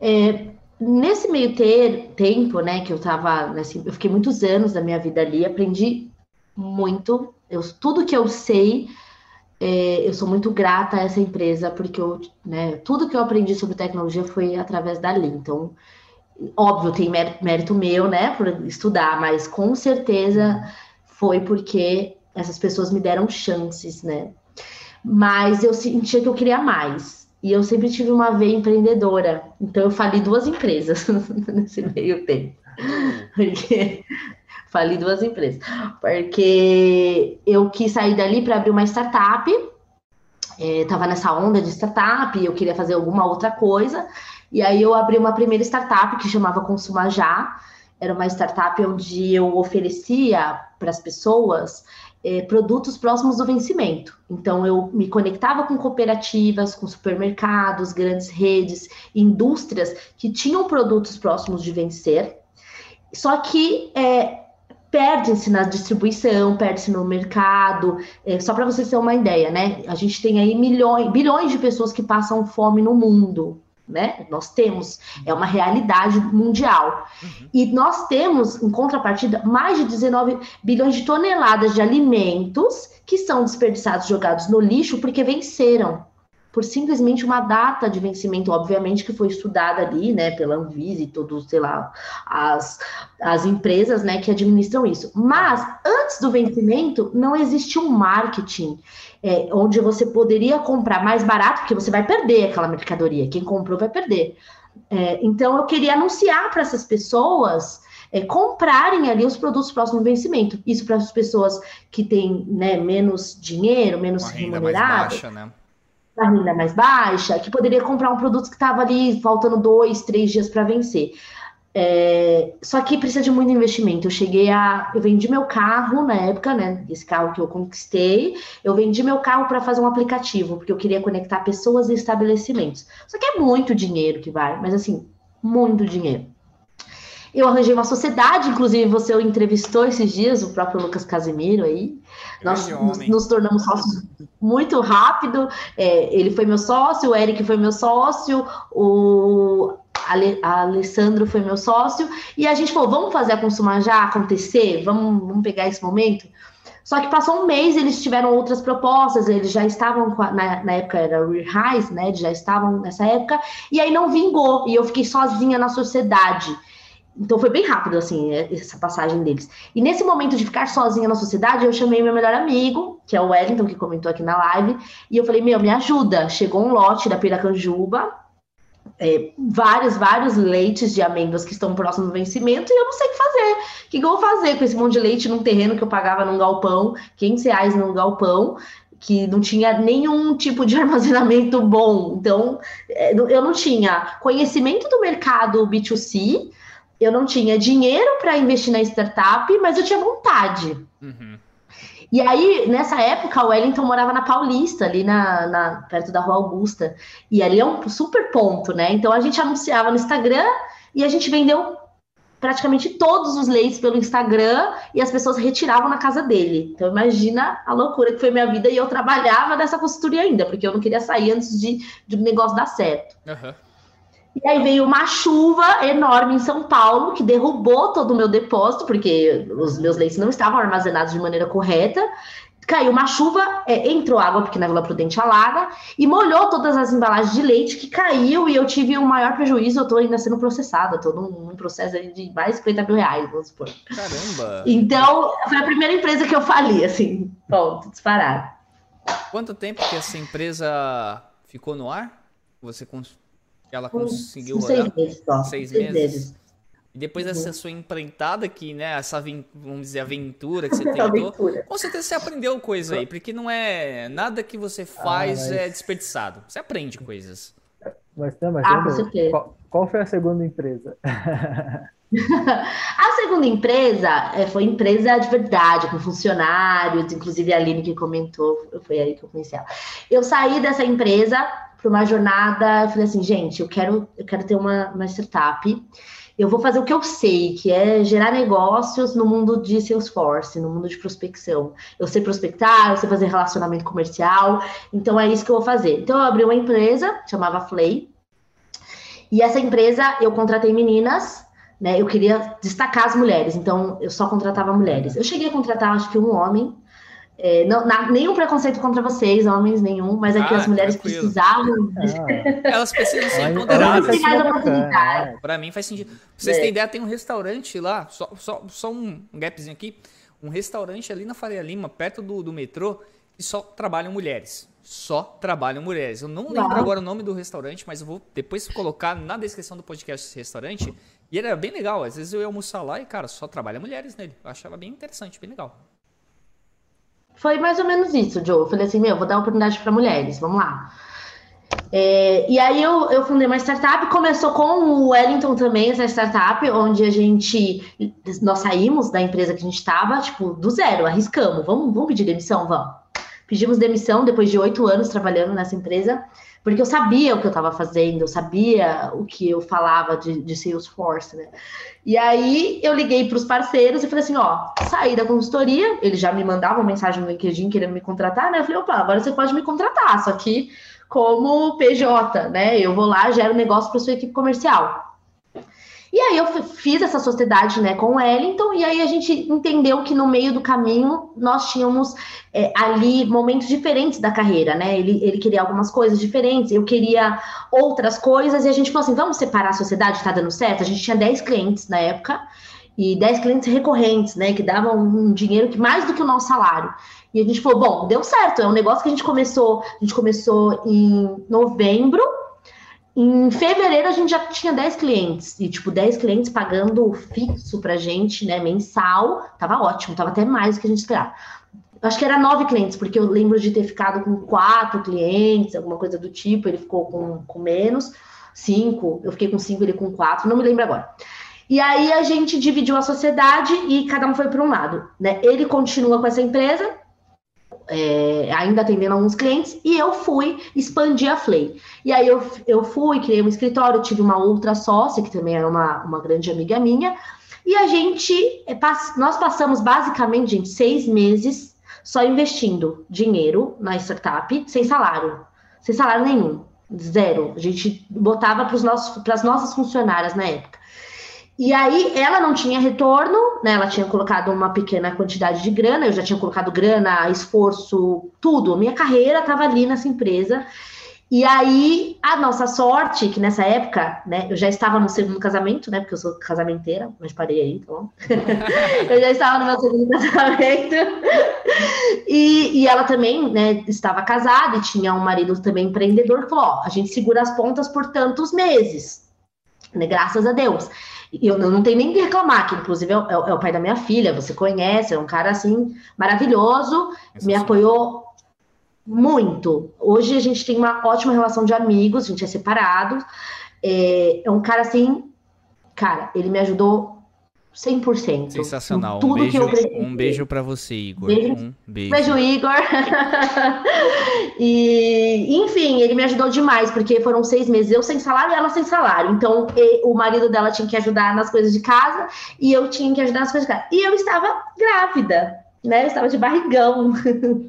É, nesse meio ter, tempo, né, que eu tava, assim, eu fiquei muitos anos da minha vida ali, aprendi muito. Eu, tudo que eu sei, é, eu sou muito grata a essa empresa, porque eu, né, tudo que eu aprendi sobre tecnologia foi através dali. Então, óbvio, tem mérito meu, né, por estudar, mas com certeza foi porque essas pessoas me deram chances, né. Mas eu sentia que eu queria mais. E eu sempre tive uma veia empreendedora. Então eu fali duas empresas nesse meio tempo. Porque fali duas empresas. Porque eu quis sair dali para abrir uma startup. Estava é, nessa onda de startup, eu queria fazer alguma outra coisa. E aí eu abri uma primeira startup que chamava Consuma Já. Era uma startup onde eu oferecia para as pessoas é, produtos próximos do vencimento. Então, eu me conectava com cooperativas, com supermercados, grandes redes, indústrias que tinham produtos próximos de vencer, só que é, perde-se na distribuição, perde-se no mercado. É, só para vocês terem uma ideia, né? A gente tem aí milhões, bilhões de pessoas que passam fome no mundo né? Nós temos, é uma realidade mundial. Uhum. E nós temos, em contrapartida, mais de 19 bilhões de toneladas de alimentos que são desperdiçados, jogados no lixo, porque venceram. Por simplesmente uma data de vencimento, obviamente, que foi estudada ali, né, pela Anvisa e todos, sei lá, as, as empresas, né, que administram isso. Mas, antes do vencimento, não existe um marketing é, onde você poderia comprar mais barato, porque você vai perder aquela mercadoria. Quem comprou vai perder. É, então, eu queria anunciar para essas pessoas é, comprarem ali os produtos próximo vencimento. Isso para as pessoas que têm né, menos dinheiro, menos Uma renda mais baixa, né? Uma renda mais baixa, que poderia comprar um produto que estava ali faltando dois, três dias para vencer. É, só que precisa de muito investimento. Eu cheguei a. Eu vendi meu carro na época, né? Esse carro que eu conquistei. Eu vendi meu carro para fazer um aplicativo, porque eu queria conectar pessoas e estabelecimentos. Só que é muito dinheiro que vai, mas assim, muito dinheiro. Eu arranjei uma sociedade, inclusive você entrevistou esses dias, o próprio Lucas Casimiro aí. Nós nos, nos, tornamos sócios muito rápido. É, ele foi meu sócio, o Eric foi meu sócio, o Ale, Alessandro foi meu sócio, e a gente falou, vamos fazer a Consuma já acontecer? Vamos, vamos pegar esse momento? Só que passou um mês, eles tiveram outras propostas, eles já estavam, na, na época era o Rise, né, eles já estavam nessa época, e aí não vingou, e eu fiquei sozinha na sociedade. Então foi bem rápido, assim, essa passagem deles. E nesse momento de ficar sozinha na sociedade, eu chamei meu melhor amigo, que é o Wellington, que comentou aqui na live, e eu falei, meu, me ajuda. Chegou um lote da Piracanjuba, é, vários, vários leites de amêndoas que estão próximos do vencimento e eu não sei o que fazer. O que, eu vou fazer com esse monte de leite num terreno que eu pagava num galpão, 500 reais num galpão, que não tinha nenhum tipo de armazenamento bom. Então, é, eu não tinha conhecimento do mercado B2C, eu não tinha dinheiro para investir na startup, mas eu tinha vontade. Uhum. E aí, nessa época, o Wellington morava na Paulista, ali na, na, perto da Rua Augusta. E ali é um super ponto, né? Então a gente anunciava no Instagram e a gente vendeu praticamente todos os leites pelo Instagram e as pessoas retiravam na casa dele. Então imagina a loucura que foi minha vida e eu trabalhava nessa consultoria ainda, porque eu não queria sair antes de, de um negócio dar certo. Uhum. E aí veio uma chuva enorme em São Paulo que derrubou todo o meu depósito, porque os meus leites não estavam armazenados de maneira correta. Caiu uma chuva, é, entrou água, porque na Vila Prudente alaga, e molhou todas as embalagens de leite que caiu, e eu tive um maior prejuízo. Eu estou ainda sendo processada, estou num, num, processo de mais de 50 mil reais, vamos supor. Caramba! Então, foi a primeira empresa que eu fali, assim, ponto, disparado. Quanto tempo que essa empresa ficou no ar? Você ela conseguiu seis meses só. Seis, seis meses. meses. E depois uhum. dessa sua empreitada aqui, né? Essa, vamos dizer, aventura que você tentou, com certeza você aprendeu coisa aí, porque não é nada que você faz ah, mas... é desperdiçado. Você aprende coisas. Mas, não, mas ah, qual, qual foi a segunda empresa? a segunda empresa é, foi empresa de verdade, com funcionários, inclusive a Aline que comentou, foi aí que eu conheci ela. Eu saí dessa empresa para uma jornada, eu falei assim, gente, eu quero, eu quero ter uma, uma startup, eu vou fazer o que eu sei, que é gerar negócios no mundo de Salesforce, no mundo de prospecção. Eu sei prospectar, eu sei fazer relacionamento comercial, então é isso que eu vou fazer. Então eu abri uma empresa, chamava Flay, e essa empresa eu contratei meninas né? Eu queria destacar as mulheres, então eu só contratava mulheres. Eu cheguei a contratar, acho que um homem. É, não, na, nenhum preconceito contra vocês, homens, nenhum, mas é que ah, as mulheres tranquilo. precisavam. Ah, elas precisam ser empoderadas. É. Para mim faz sentido. Pra vocês é. terem ideia, tem um restaurante lá, só, só, só um gapzinho aqui. Um restaurante ali na Faria Lima, perto do, do metrô, que só trabalham mulheres só trabalham mulheres. Eu não lembro agora o nome do restaurante, mas eu vou depois colocar na descrição do podcast esse restaurante. E ele era bem legal. Às vezes eu ia almoçar lá e, cara, só trabalha mulheres nele. Eu achava bem interessante, bem legal. Foi mais ou menos isso, Joe. Eu falei assim, meu, vou dar oportunidade para mulheres, vamos lá. É, e aí eu, eu fundei uma startup, começou com o Wellington também, essa startup, onde a gente, nós saímos da empresa que a gente estava, tipo, do zero, arriscamos, vamos, vamos pedir demissão, vamos. Pedimos demissão depois de oito anos trabalhando nessa empresa, porque eu sabia o que eu estava fazendo, eu sabia o que eu falava de, de Salesforce, né? E aí eu liguei para os parceiros e falei assim: ó, saí da consultoria, eles já me mandavam mensagem no LinkedIn querendo me contratar, né? Eu falei: opa, agora você pode me contratar, só que como PJ, né? Eu vou lá, gero negócio para sua equipe comercial. E aí eu fiz essa sociedade né, com o Wellington, e aí a gente entendeu que no meio do caminho nós tínhamos é, ali momentos diferentes da carreira, né? Ele, ele queria algumas coisas diferentes, eu queria outras coisas, e a gente falou assim: vamos separar a sociedade, tá dando certo? A gente tinha 10 clientes na época, e 10 clientes recorrentes, né? Que davam um dinheiro que mais do que o nosso salário. E a gente falou, bom, deu certo, é um negócio que a gente começou, a gente começou em novembro em fevereiro a gente já tinha 10 clientes, e tipo, 10 clientes pagando fixo pra gente, né, mensal, tava ótimo, tava até mais do que a gente esperava. Acho que era nove clientes, porque eu lembro de ter ficado com quatro clientes, alguma coisa do tipo, ele ficou com, com menos, cinco, eu fiquei com cinco, ele com quatro, não me lembro agora. E aí a gente dividiu a sociedade e cada um foi para um lado, né? Ele continua com essa empresa, é, ainda atendendo alguns clientes, e eu fui expandir a Flay. E aí eu, eu fui, criei um escritório, tive uma outra sócia, que também era uma, uma grande amiga minha, e a gente, é, nós passamos basicamente, gente, seis meses só investindo dinheiro na startup, sem salário, sem salário nenhum, zero. A gente botava para as nossas funcionárias na época. E aí ela não tinha retorno, né? Ela tinha colocado uma pequena quantidade de grana, eu já tinha colocado grana, esforço, tudo. Minha carreira estava ali nessa empresa. E aí, a nossa sorte, que nessa época, né, eu já estava no segundo casamento, né, porque eu sou casamenteira, mas parei aí, tá bom? eu já estava no meu segundo casamento. E, e ela também, né, estava casada e tinha um marido também empreendedor que falou: ó, a gente segura as pontas por tantos meses, né, graças a Deus. E eu não tenho nem que reclamar, que inclusive é, é, é, o pai da minha filha, você conhece, é um cara assim maravilhoso, me apoiou muito. Hoje a gente tem uma ótima relação de amigos, a gente é separado. É, é um cara assim, cara, ele me ajudou 100%. Sensacional. Tudo um beijo, que eu um beijo para você, Igor. Beijo, um beijo. beijo Igor. e, enfim, ele me ajudou demais, porque foram seis meses eu sem salário e ela sem salário. Então, o marido dela tinha que ajudar nas coisas de casa e eu tinha que ajudar nas coisas de casa. E eu estava grávida né? Eu estava de barrigão.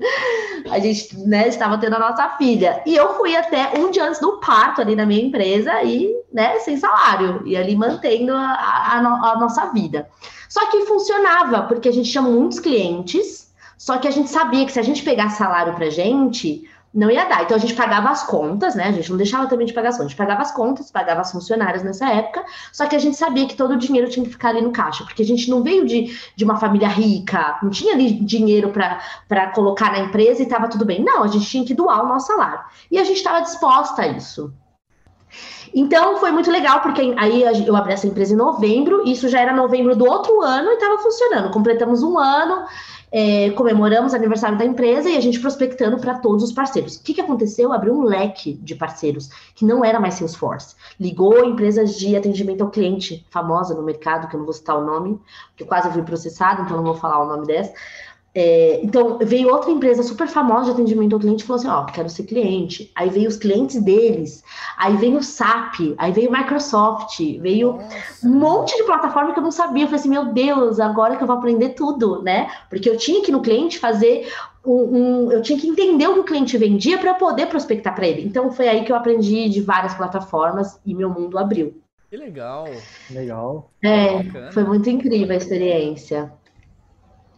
a gente, né, estava tendo a nossa filha. E eu fui até um dia antes do parto ali na minha empresa e, né, sem salário. E ali mantendo a, a, a nossa vida. Só que funcionava, porque a gente tinha muitos clientes, só que a gente sabia que se a gente pegar salário pra gente, não ia dar. Então a gente pagava as contas, né? A gente não deixava também de pagar as contas. A gente pagava as contas, pagava as funcionárias nessa época, só que a gente sabia que todo o dinheiro tinha que ficar ali no caixa, porque a gente não veio de, de uma família rica, não tinha ali dinheiro para colocar na empresa e estava tudo bem. Não, a gente tinha que doar o nosso salário. E a gente estava disposta a isso. Então foi muito legal, porque aí eu abri essa empresa em novembro, isso já era novembro do outro ano e estava funcionando. Completamos um ano, é, comemoramos aniversário da empresa e a gente prospectando para todos os parceiros. O que, que aconteceu? Abriu um leque de parceiros que não era mais Salesforce. Ligou empresas de atendimento ao cliente, famosa no mercado, que eu não vou citar o nome, porque eu quase fui processado, então não vou falar o nome dessa. É, então, veio outra empresa super famosa de atendimento ao cliente e falou assim: Ó, quero ser cliente. Aí veio os clientes deles, aí veio o SAP, aí veio o Microsoft, veio Nossa. um monte de plataforma que eu não sabia. Eu falei assim: Meu Deus, agora que eu vou aprender tudo, né? Porque eu tinha que no cliente fazer um, um eu tinha que entender o que o cliente vendia para eu poder prospectar para ele. Então, foi aí que eu aprendi de várias plataformas e meu mundo abriu. Que legal. Legal. É, foi muito incrível a experiência.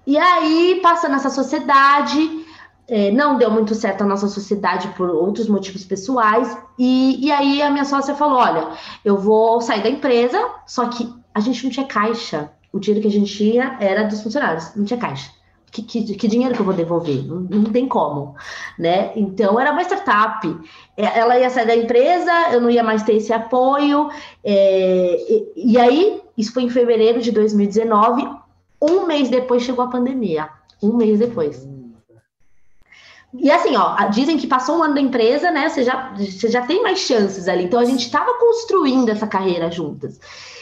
E aí, passando essa sociedade, é, não deu muito certo a nossa sociedade por outros motivos pessoais. E, e aí a minha sócia falou: olha, eu vou sair da empresa, só que a gente não tinha caixa. O dinheiro que a gente tinha era dos funcionários, não tinha caixa. Que, que, que dinheiro que eu vou devolver? Não, não, tem como, né? Então era uma startup. É, ela ia sair da empresa, eu não ia mais ter esse apoio. É, e, e aí, isso foi em fevereiro de 2019 um mês depois chegou a pandemia. Um mês depois. E assim, ó, dizem que passou um ano da empresa, né? Você já, você já tem mais chances ali. Então a gente estava construindo essa carreira juntas.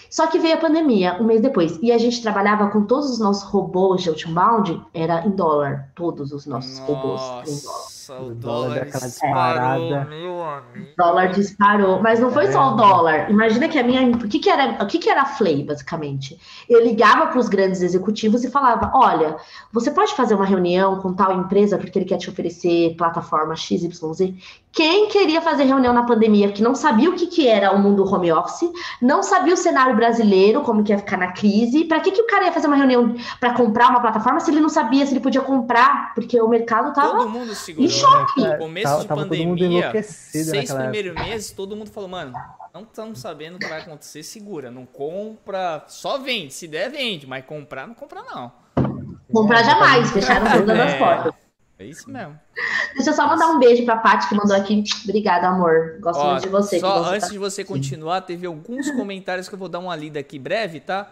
Só que veio a pandemia um mês depois. E a gente trabalhava com todos os nossos robôs de outbound, era em dólar. Todos os nossos Nossa. robôs em dólar. Nossa, o dólar, disparou, meu amigo. O dólar disparou, mas não foi é. só o dólar. Imagina que a minha, o que que era, o que que era a Flay, basicamente? Eu ligava para os grandes executivos e falava: "Olha, você pode fazer uma reunião com tal empresa porque ele quer te oferecer plataforma XYZ?" Quem queria fazer reunião na pandemia que não sabia o que que era o mundo home office, não sabia o cenário brasileiro, como que ia ficar na crise, para que que o cara ia fazer uma reunião para comprar uma plataforma se ele não sabia se ele podia comprar, porque o mercado tava Todo mundo segurou choque. No começo tava, de tava pandemia, seis primeiros meses, todo mundo falou, mano, não estamos sabendo o que vai acontecer, segura. Não compra, só vende. Se der, vende, mas comprar, não compra, não. Comprar jamais, fecharam todas é, as portas. É isso mesmo. Deixa eu só mandar um beijo pra Paty que mandou aqui. Obrigada, amor. Gosto Ó, muito de você. Só você antes tá... de você continuar, teve alguns comentários que eu vou dar uma lida aqui breve, tá?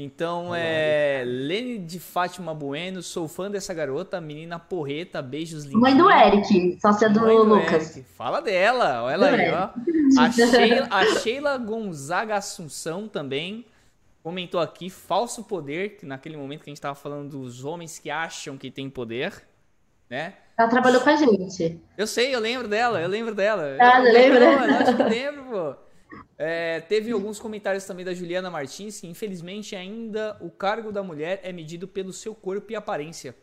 Então é. Lene de Fátima Bueno, sou fã dessa garota, menina porreta, beijos lindos. Mãe do Eric, sócia do, do Lucas. Eric. Fala dela, olha ela aí, ó. A Sheila, a Sheila Gonzaga Assunção também comentou aqui, falso poder, que naquele momento que a gente tava falando dos homens que acham que tem poder, né? Ela trabalhou com a gente. Eu sei, eu lembro dela, eu lembro dela. Ah, eu lembro, lembro, acho que lembro, pô. É, teve alguns comentários também da Juliana Martins que, infelizmente, ainda o cargo da mulher é medido pelo seu corpo e aparência.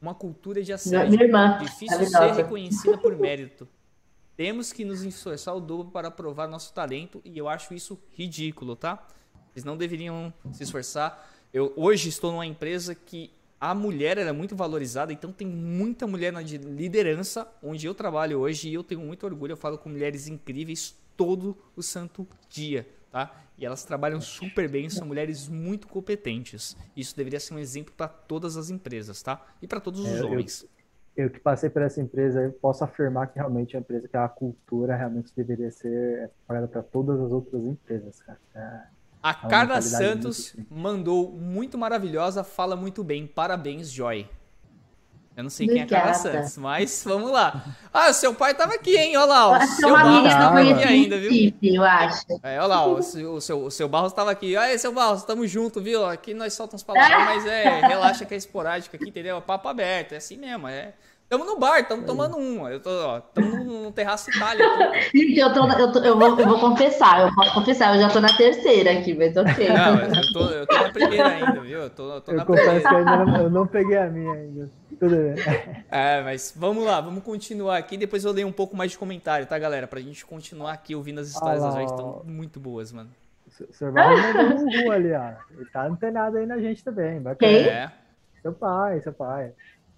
Uma cultura de assédio. Irmã, difícil ser reconhecida por mérito. Temos que nos esforçar o dobro para provar nosso talento e eu acho isso ridículo, tá? Eles não deveriam se esforçar. Eu hoje estou numa empresa que a mulher é muito valorizada, então tem muita mulher na liderança onde eu trabalho hoje e eu tenho muito orgulho. Eu falo com mulheres incríveis todo o santo dia, tá? E elas trabalham super bem, são mulheres muito competentes. Isso deveria ser um exemplo para todas as empresas, tá? E para todos os é, homens. Eu, eu, que passei por essa empresa, eu posso afirmar que realmente é uma empresa que a cultura realmente deveria ser pagada para todas as outras empresas, cara. É... A é Carla Santos muito mandou muito maravilhosa, fala muito bem. Parabéns, Joy. Eu não sei quem é Carla Santos, mas vamos lá. Ah, o seu pai tava aqui, hein? Olha lá. O seu Barros tava aqui ainda, viu? Eu acho. É, olha lá, o, o, seu, o seu Barros tava aqui. Aí, seu Barros, tamo junto, viu? Aqui nós soltamos palavras, mas é, relaxa que é esporádico aqui, entendeu? É papo aberto, é assim mesmo, é. Tamo no bar, tamo tomando um. Eu tô, ó, tamo no, terraço Itália aqui. eu, tô, eu, tô, eu, vou, eu vou confessar, eu posso confessar, eu já tô na terceira aqui, mas ok. Não, mas eu tô, eu tô na primeira ainda, viu? Eu tô, eu tô eu na confesso primeira. que ainda não, eu não peguei a minha ainda. Tudo bem. É, mas vamos lá, vamos continuar aqui. Depois eu leio um pouco mais de comentário, tá, galera? Pra gente continuar aqui ouvindo as histórias ah, das estão muito boas, mano. O senhor vai um ali, ó. Ele tá antenado aí na gente também. Bacana. Quem? É. Seu pai, seu pai.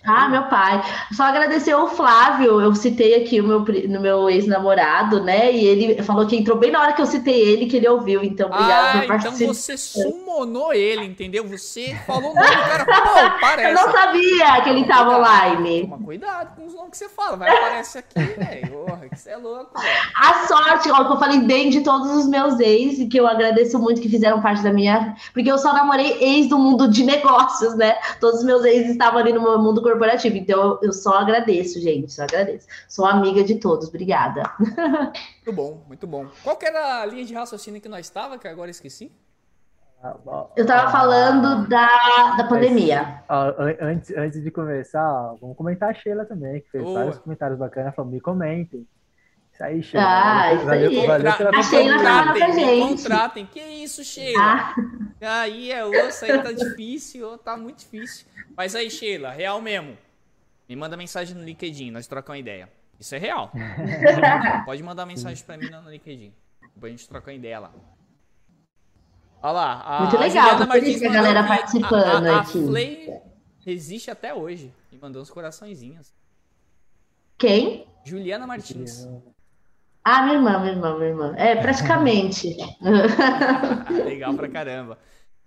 Ah, meu pai. Só agradecer ao Flávio. Eu citei aqui o meu, no meu ex-namorado, né? E ele falou que entrou bem na hora que eu citei ele, que ele ouviu. Então, obrigado ah, por participar. Então você sumonou ele, entendeu? Você falou o nome do cara. Pô, parece. Eu não sabia que ele estava online. Toma cuidado com os nomes que você fala. Vai aparecer aqui, velho. Você é louco, velho. A sorte, ó, que eu falei bem de todos os meus ex, e que eu agradeço muito que fizeram parte da minha. Porque eu só namorei ex do mundo de negócios, né? Todos os meus ex estavam ali no meu mundo corporativo. Então eu só agradeço, gente. Só agradeço. Sou amiga de todos. Obrigada. Muito bom, muito bom. Qual que era a linha de raciocínio que nós estava, que agora esqueci? Eu estava falando da, da pandemia. antes, antes de começar, vamos comentar a Sheila também, que fez Boa. vários comentários bacanas, falou, me comentem. Isso aí, Sheila. Ah, isso valeu, aí. Valeu, valeu a Sheila tá pra gente. Contratem. Que isso, Sheila? Ah. Aí é osso, aí tá difícil, tá muito difícil. Mas aí, Sheila, real mesmo. Me manda mensagem no LinkedIn, nós trocamos uma ideia. Isso é real. Pode mandar mensagem pra mim no LinkedIn. Depois a gente troca uma ideia lá. Olha lá. A, Muito legal, feliz que a galera participando a, a, a Flay resiste até hoje. E mandou uns coraçõezinhos. Quem? Juliana Martins. Ah, minha irmã, minha irmã, minha irmã. É, praticamente. legal pra caramba.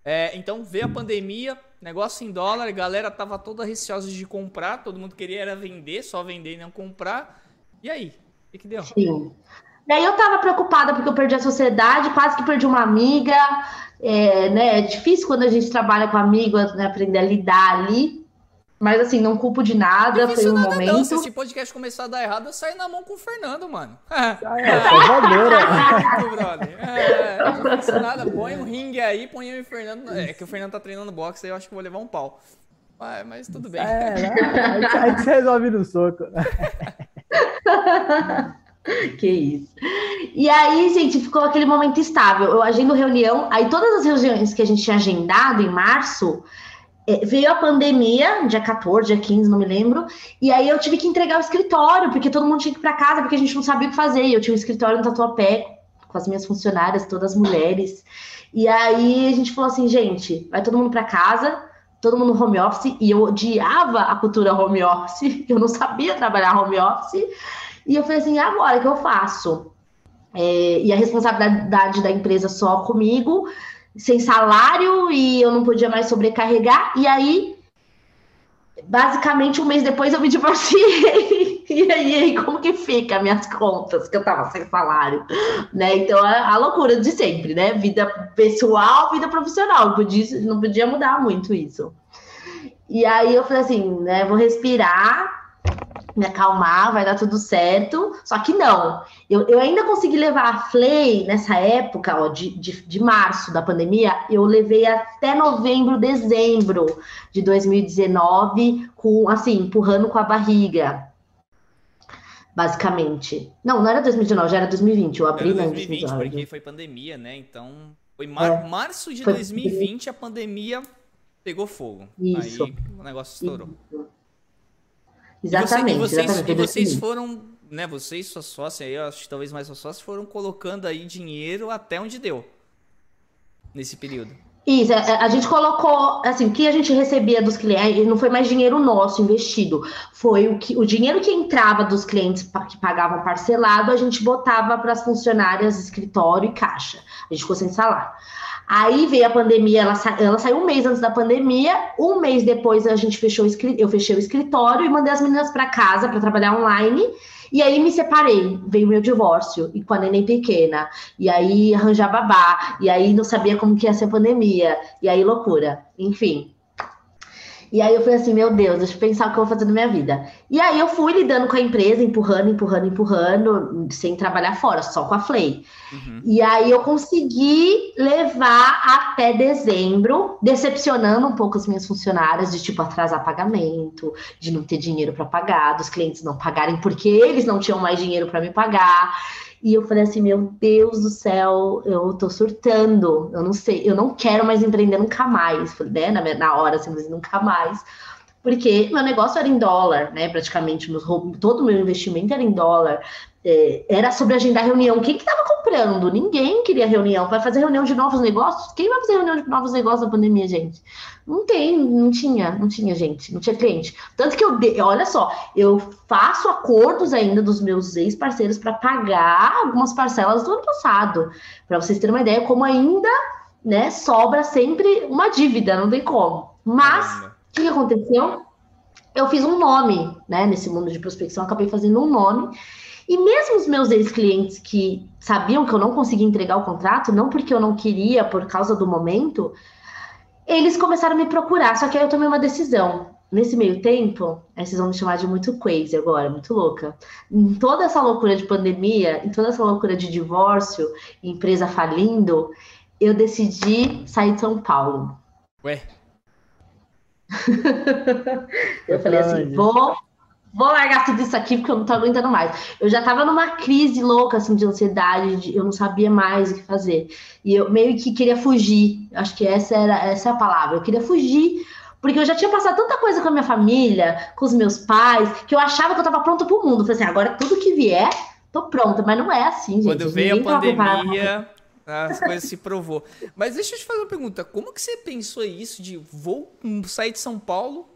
É, então veio a pandemia, negócio em dólar, a galera tava toda receosa de comprar, todo mundo queria era vender, só vender e não comprar. E aí? O que, que deu? Sim. E aí eu tava preocupada porque eu perdi a sociedade, quase que perdi uma amiga. É, né, é difícil quando a gente trabalha com amigos, né, aprender a lidar ali. Mas assim, não culpo de nada, foi um nada momento. Não. Se esse podcast começar a dar errado, eu saio na mão com o Fernando, mano. É, é, salvadora. É, não faço nada, põe um ringue aí, põe eu e o Fernando. É que o Fernando tá treinando boxe, aí eu acho que vou levar um pau. Mas, mas tudo bem. É, né? a gente resolve no soco. Que isso. E aí, gente, ficou aquele momento estável. Eu agendo reunião, aí todas as reuniões que a gente tinha agendado em março, é, veio a pandemia, dia 14, dia 15, não me lembro, e aí eu tive que entregar o escritório, porque todo mundo tinha que ir para casa, porque a gente não sabia o que fazer. E eu tinha um escritório no Tatuapé, com as minhas funcionárias, todas mulheres. E aí a gente falou assim, gente, vai todo mundo para casa, todo mundo home office, e eu odiava a cultura home office, eu não sabia trabalhar home office. E eu falei assim, agora que eu faço? É, e a responsabilidade da empresa só comigo, sem salário, e eu não podia mais sobrecarregar. E aí, basicamente, um mês depois eu me divorciei. E aí, como que fica minhas contas, que eu tava sem salário, né? Então, a, a loucura de sempre, né? Vida pessoal, vida profissional, não podia, não podia mudar muito isso. E aí eu falei assim, né? Vou respirar, me acalmar, vai dar tudo certo. Só que não. Eu, eu ainda consegui levar a Flay nessa época, ó, de, de, de março da pandemia, eu levei até novembro, dezembro de 2019, com assim, empurrando com a barriga. Basicamente. Não, não era 2019, já era 2020. Eu abri era 2020, né, porque foi pandemia, né? Então, foi mar é, março de foi 2020 a pandemia pegou fogo. Isso. Aí o negócio estourou. Isso. Exatamente. E, você, e vocês, exatamente, e vocês foram, né? Vocês, sua sócia, eu acho que talvez mais sua sócia, foram colocando aí dinheiro até onde deu nesse período. Isso, a, é, a gente colocou, assim, o que a gente recebia dos clientes, não foi mais dinheiro nosso investido, foi o, que, o dinheiro que entrava dos clientes que pagavam parcelado, a gente botava para as funcionárias, escritório e caixa. A gente ficou sem salário. Aí veio a pandemia, ela, sa... ela saiu um mês antes da pandemia. Um mês depois a gente fechou, eu fechei o escritório e mandei as meninas para casa para trabalhar online. E aí me separei, veio meu divórcio, e com a neném pequena, e aí arranjar babá, e aí não sabia como que ia ser a pandemia, e aí loucura, enfim. E aí eu falei assim, meu Deus, deixa eu pensar o que eu vou fazer na minha vida. E aí eu fui lidando com a empresa, empurrando, empurrando, empurrando, sem trabalhar fora, só com a Flay. Uhum. E aí eu consegui levar até dezembro, decepcionando um pouco as minhas funcionárias, de tipo atrasar pagamento, de não ter dinheiro para pagar, dos clientes não pagarem porque eles não tinham mais dinheiro para me pagar. E eu falei assim, meu Deus do céu, eu tô surtando, eu não sei, eu não quero mais empreender nunca mais, né, na, na hora, assim, nunca mais, porque meu negócio era em dólar, né, praticamente, meus, todo o meu investimento era em dólar, é, era sobre agendar reunião, quem que tava comprando? Ninguém queria reunião, vai fazer reunião de novos negócios? Quem vai fazer reunião de novos negócios na pandemia, gente? Não tem, não tinha, não tinha gente, não tinha cliente. Tanto que eu, olha só, eu faço acordos ainda dos meus ex-parceiros para pagar algumas parcelas do ano passado, para vocês terem uma ideia como ainda, né, sobra sempre uma dívida, não tem como. Mas o que, que aconteceu? Eu fiz um nome, né, nesse mundo de prospecção, acabei fazendo um nome E mesmo os meus ex-clientes que sabiam que eu não conseguia entregar o contrato, não porque eu não queria, por causa do momento, eles começaram a me procurar. Só que aí eu tomei uma decisão. Nesse meio tempo, aí vocês vão me chamar de muito crazy agora, muito louca. Em toda essa loucura de pandemia, em toda essa loucura de divórcio, empresa falindo, eu decidi sair de São Paulo. Ué? eu falei assim, vou vou largar tudo isso aqui porque eu não tô aguentando mais. Eu já tava numa crise louca, assim, de ansiedade, de, eu não sabia mais o que fazer. E eu meio que queria fugir. Acho que essa era essa é a palavra. Eu queria fugir, porque eu já tinha passado tanta coisa com a minha família, com os meus pais, que eu achava que eu tava pronta pro mundo. Falei assim, agora tudo que vier, tô pronta. Mas não é assim, gente. Quando veio a pandemia, as coisas se provou. Mas deixa eu te fazer uma pergunta. Como que você pensou isso de vou sair de São Paulo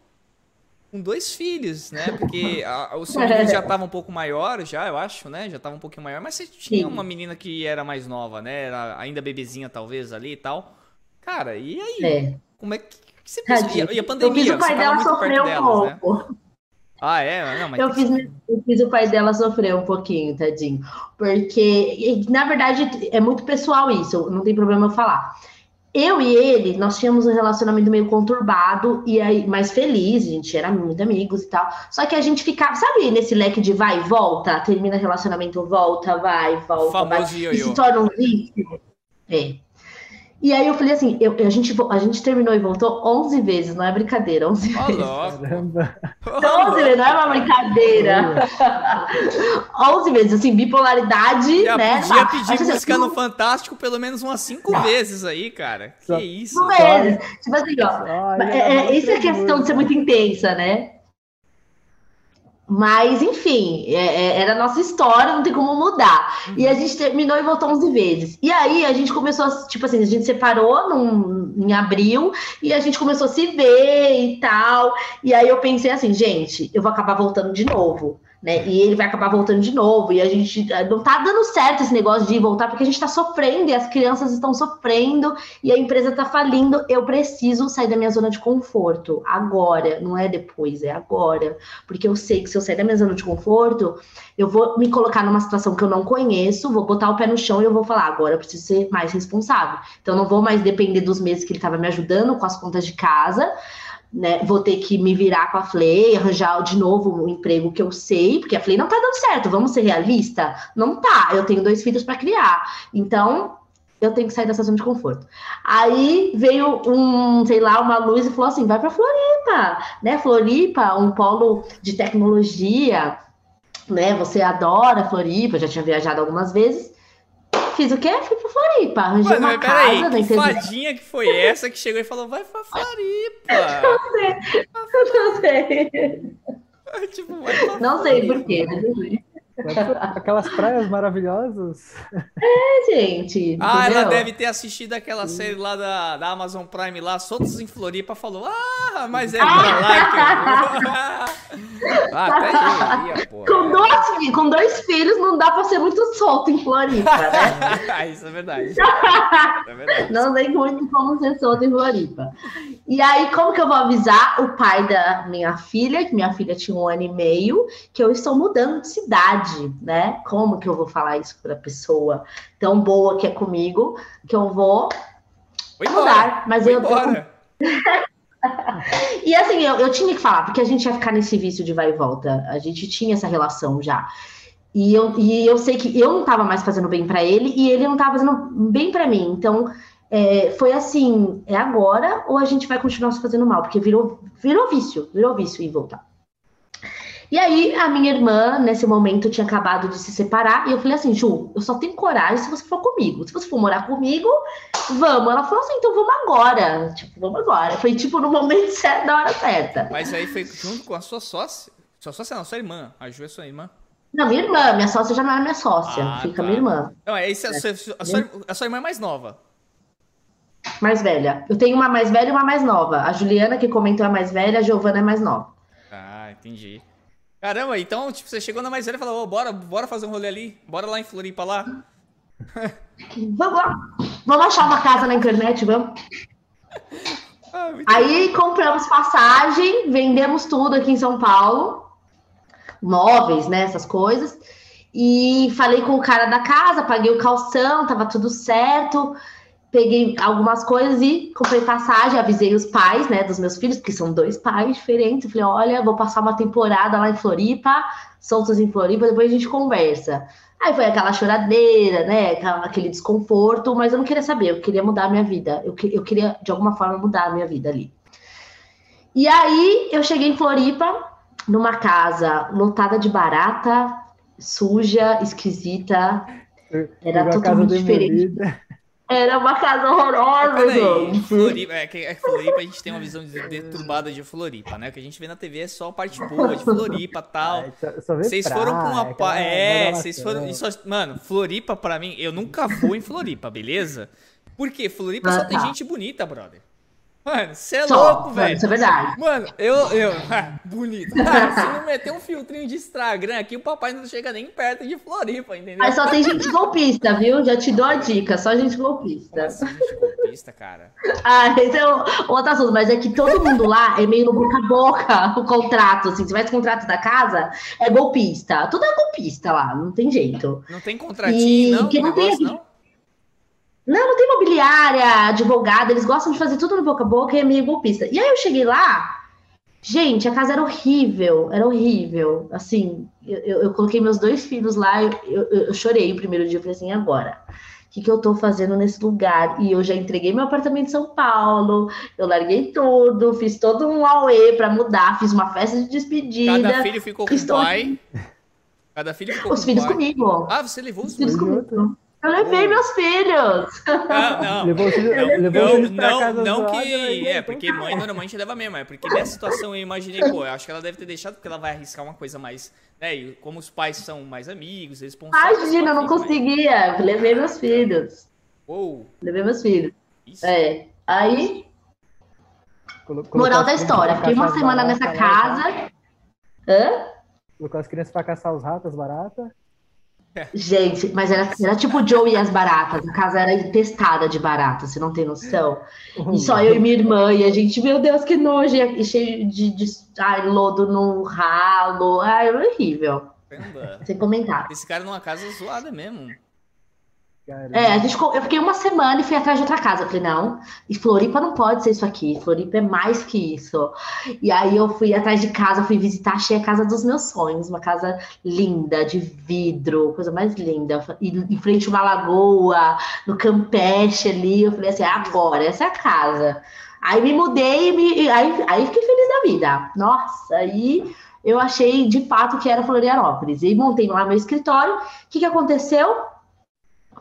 com dois filhos, né? Porque a, o seu já estava um pouco maior, já, eu acho, né? Já estava um pouquinho maior, mas você tinha Sim. uma menina que era mais nova, né? Era ainda bebezinha, talvez, ali e tal. Cara, e aí? É. Como é que, você pensou? E, a pandemia? Eu fiz o pai dela sofrer um delas, né? pouco. Né? Ah, é? Não, mas eu, fiz, eu fiz o pai dela sofrer um pouquinho, tadinho. Porque, na verdade, é muito pessoal isso, não tem problema eu falar eu e ele, nós tínhamos um relacionamento meio conturbado e aí mais feliz, a gente era muito amigos e tal. Só que a gente ficava, sabe, nesse leque de vai e volta, termina relacionamento, volta, vai, volta, Famoso vai, e se torna um vício. É. E aí eu falei assim, eu, a, gente, a gente terminou e voltou 11 vezes, não é brincadeira, 11 oh, vezes. Caramba! 11 vezes, não é uma brincadeira. 11 vezes, assim, bipolaridade, Já né? Podia pedir Acho música assim, no Fantástico pelo menos umas 5 vezes aí, cara. Que isso? 5 vezes. Tipo assim, ó, é, é, isso é questão de ser muito intensa, né? Mas, enfim, é, é, era a nossa história, não tem como mudar. Uhum. E a gente terminou e voltou 11 vezes. E aí a gente começou, a, tipo assim, a gente separou num, em abril e a gente começou a se ver e tal. E aí eu pensei assim, gente, eu vou acabar voltando de novo né? E ele vai acabar voltando de novo. E a gente eh, não tá dando certo esse negócio de voltar, porque a gente tá sofrendo e as crianças estão sofrendo e a empresa tá falindo. Eu preciso sair da minha zona de conforto agora, não é depois, é agora. Porque eu sei que se eu sair da minha zona de conforto, eu vou me colocar numa situação que eu não conheço, vou botar o pé no chão e eu vou falar, agora eu preciso ser mais responsável. Então, não vou mais depender dos meses que ele estava me ajudando com as contas de casa né, vou ter que me virar com a Flay, arranjar de novo um emprego que eu sei, porque a Flay não tá dando certo, vamos ser realista? Não tá, eu tenho dois filhos para criar. Então, eu tenho que sair dessa zona de conforto. Aí veio um, sei lá, uma luz e falou assim: vai para Floripa, né? Floripa, um polo de tecnologia, né? Você adora Floripa, já tinha viajado algumas vezes. Fiz o quê? Fui pra Floripa. Arranjei Mano, uma casa aí, que fadinha que foi essa que chegou e falou, vai pra Floripa. Não sei. Não sei. tipo, vai pra Não sei por quê, Aquelas praias maravilhosas. É, gente. Ah, entendeu? ela deve ter assistido aquela Sim. série lá da, da Amazon Prime lá, Soltos em Floripa, falou: Ah, mas é pra lá que eu vou. ah, até ia, pô. Com dois, com dois filhos não dá pra ser muito solto em Floripa, né? Isso é verdade. Isso é verdade. Não tem muito como ser solto em Floripa. E aí, como que eu vou avisar o pai da minha filha, que minha filha tinha um ano e meio, que eu estou mudando de cidade? Né? Como que eu vou falar isso para a pessoa tão boa que é comigo, que eu vou Oi, mudar, mas eu e assim, eu, eu tinha que falar, porque a gente ia ficar nesse vício de vai e volta. A gente tinha essa relação já. E eu, e eu sei que eu não estava mais fazendo bem para ele e ele não estava fazendo bem para mim. Então, é, foi assim: é agora ou a gente vai continuar se fazendo mal? Porque virou, virou vício, virou vício e voltar. E aí, a minha irmã, nesse momento, tinha acabado de se separar, e eu falei assim, Ju, eu só tenho coragem se você for comigo. Se você for morar comigo, vamos. Ela falou assim, então vamos agora. Tipo, vamos agora. Foi tipo no momento certo, na hora certa. Mas aí foi junto com a sua sócia? Sua sócia não, sua irmã. A Ju é sua irmã. Não, minha irmã. Minha sócia já não era minha sócia. Ah, fica tá. minha irmã. Não, é, esse, a, sua, a, sua, a sua irmã é mais nova. Mais velha. Eu tenho uma mais velha e uma mais nova. A Juliana, que comentou, é mais velha, a Giovana é mais nova. Ah, entendi. Caramba, então, tipo, você chegou na mais velha e falou, oh, bora, bora fazer um rolê ali, bora lá em Floripa lá. vamos lá, vamos achar uma casa na internet, vamos. Ah, Aí compramos passagem, vendemos tudo aqui em São Paulo, móveis, né, essas coisas. E falei com o cara da casa, paguei o calção, tava tudo certo. Peguei algumas coisas e comprei passagem, avisei os pais, né, dos meus filhos, porque são dois pais diferentes. Falei, olha, vou passar uma temporada lá em Floripa, soltos em Floripa, depois a gente conversa. Aí foi aquela choradeira, né? Aquele desconforto, mas eu não queria saber, eu queria mudar a minha vida. Eu, eu queria, de alguma forma, mudar a minha vida ali. E aí eu cheguei em Floripa, numa casa lotada de barata, suja, esquisita. Era totalmente diferente. Era uma casa horrorosa, gente. Floripa, é que é Floripa a gente tem uma visão deturbada de Floripa, né? O que a gente vê na TV é só a parte boa de Floripa e tal. Vocês foram com uma. Pa... É, vocês foram. Só... Mano, Floripa pra mim, eu nunca vou em Floripa, beleza? Porque Floripa ah, só tá. tem gente bonita, brother. Mano, você é Só, louco, velho. Isso é verdade. Mano, eu. eu bonito. Cara, se não meter um filtrinho de Instagram aqui, o papai não chega nem perto de Floripa, entendeu? Mas só tem gente golpista, viu? Já te dou a dica, só gente golpista. Nossa, gente golpista, cara. ah, esse é outro assunto, mas é que todo mundo lá é meio no boca a boca o contrato, assim. Se vai esse contrato da casa, é golpista. Tudo é golpista lá, não tem jeito. Não tem contratinho, e, não? Que não tem, não? Não, não tem imobiliária, advogada, eles gostam de fazer tudo no boca a boca e é meio golpista. E aí eu cheguei lá, gente, a casa era horrível, era horrível. Assim, eu, eu, eu coloquei meus dois filhos lá, eu, eu, chorei o primeiro dia, eu falei assim, agora? O que, que eu tô fazendo nesse lugar? E eu já entreguei meu apartamento em São Paulo, eu larguei tudo, fiz todo um auê para mudar, fiz uma festa de despedida. Cada filho ficou com o pai. Cada filho ficou os com filhos pai. comigo. Ah, você levou os, os filhos comigo. Eu levei meus filhos. Ah, não. Levou, eu, levou não, não, não que. É, porque mãe normalmente leva mesmo. É porque nessa situação eu imaginei, pô, eu acho que ela deve ter deixado porque ela vai arriscar uma coisa mais. Né, e como os pais são mais amigos, eles Imagina, eu não conseguia. Mas... Levei meus filhos. Uou. Levei meus filhos. Isso. É. Aí. Moral da história. Fiquei uma semana nessa casa. Hã? Colocou as crianças pra caçar os ratos, barata. Gente, mas era, era tipo o Joe e as baratas. A casa era infestada de baratas, você não tem noção. E só eu e minha irmã, e a gente, meu Deus, que nojo, e cheio de, de ai, lodo no ralo. Ai, era horrível. Sem comentar. Esse cara numa casa zoada mesmo. É, a gente, eu fiquei uma semana e fui atrás de outra casa. Eu falei, não, e Floripa não pode ser isso aqui. Floripa é mais que isso. E aí eu fui atrás de casa, fui visitar, achei a casa dos meus sonhos, uma casa linda, de vidro, coisa mais linda. E em frente a uma lagoa, no Campeche ali. Eu falei assim, agora, essa é a casa. Aí me mudei me, aí, aí fiquei feliz da vida. Nossa, aí eu achei de fato que era Florianópolis. E montei lá meu escritório. O que, que aconteceu?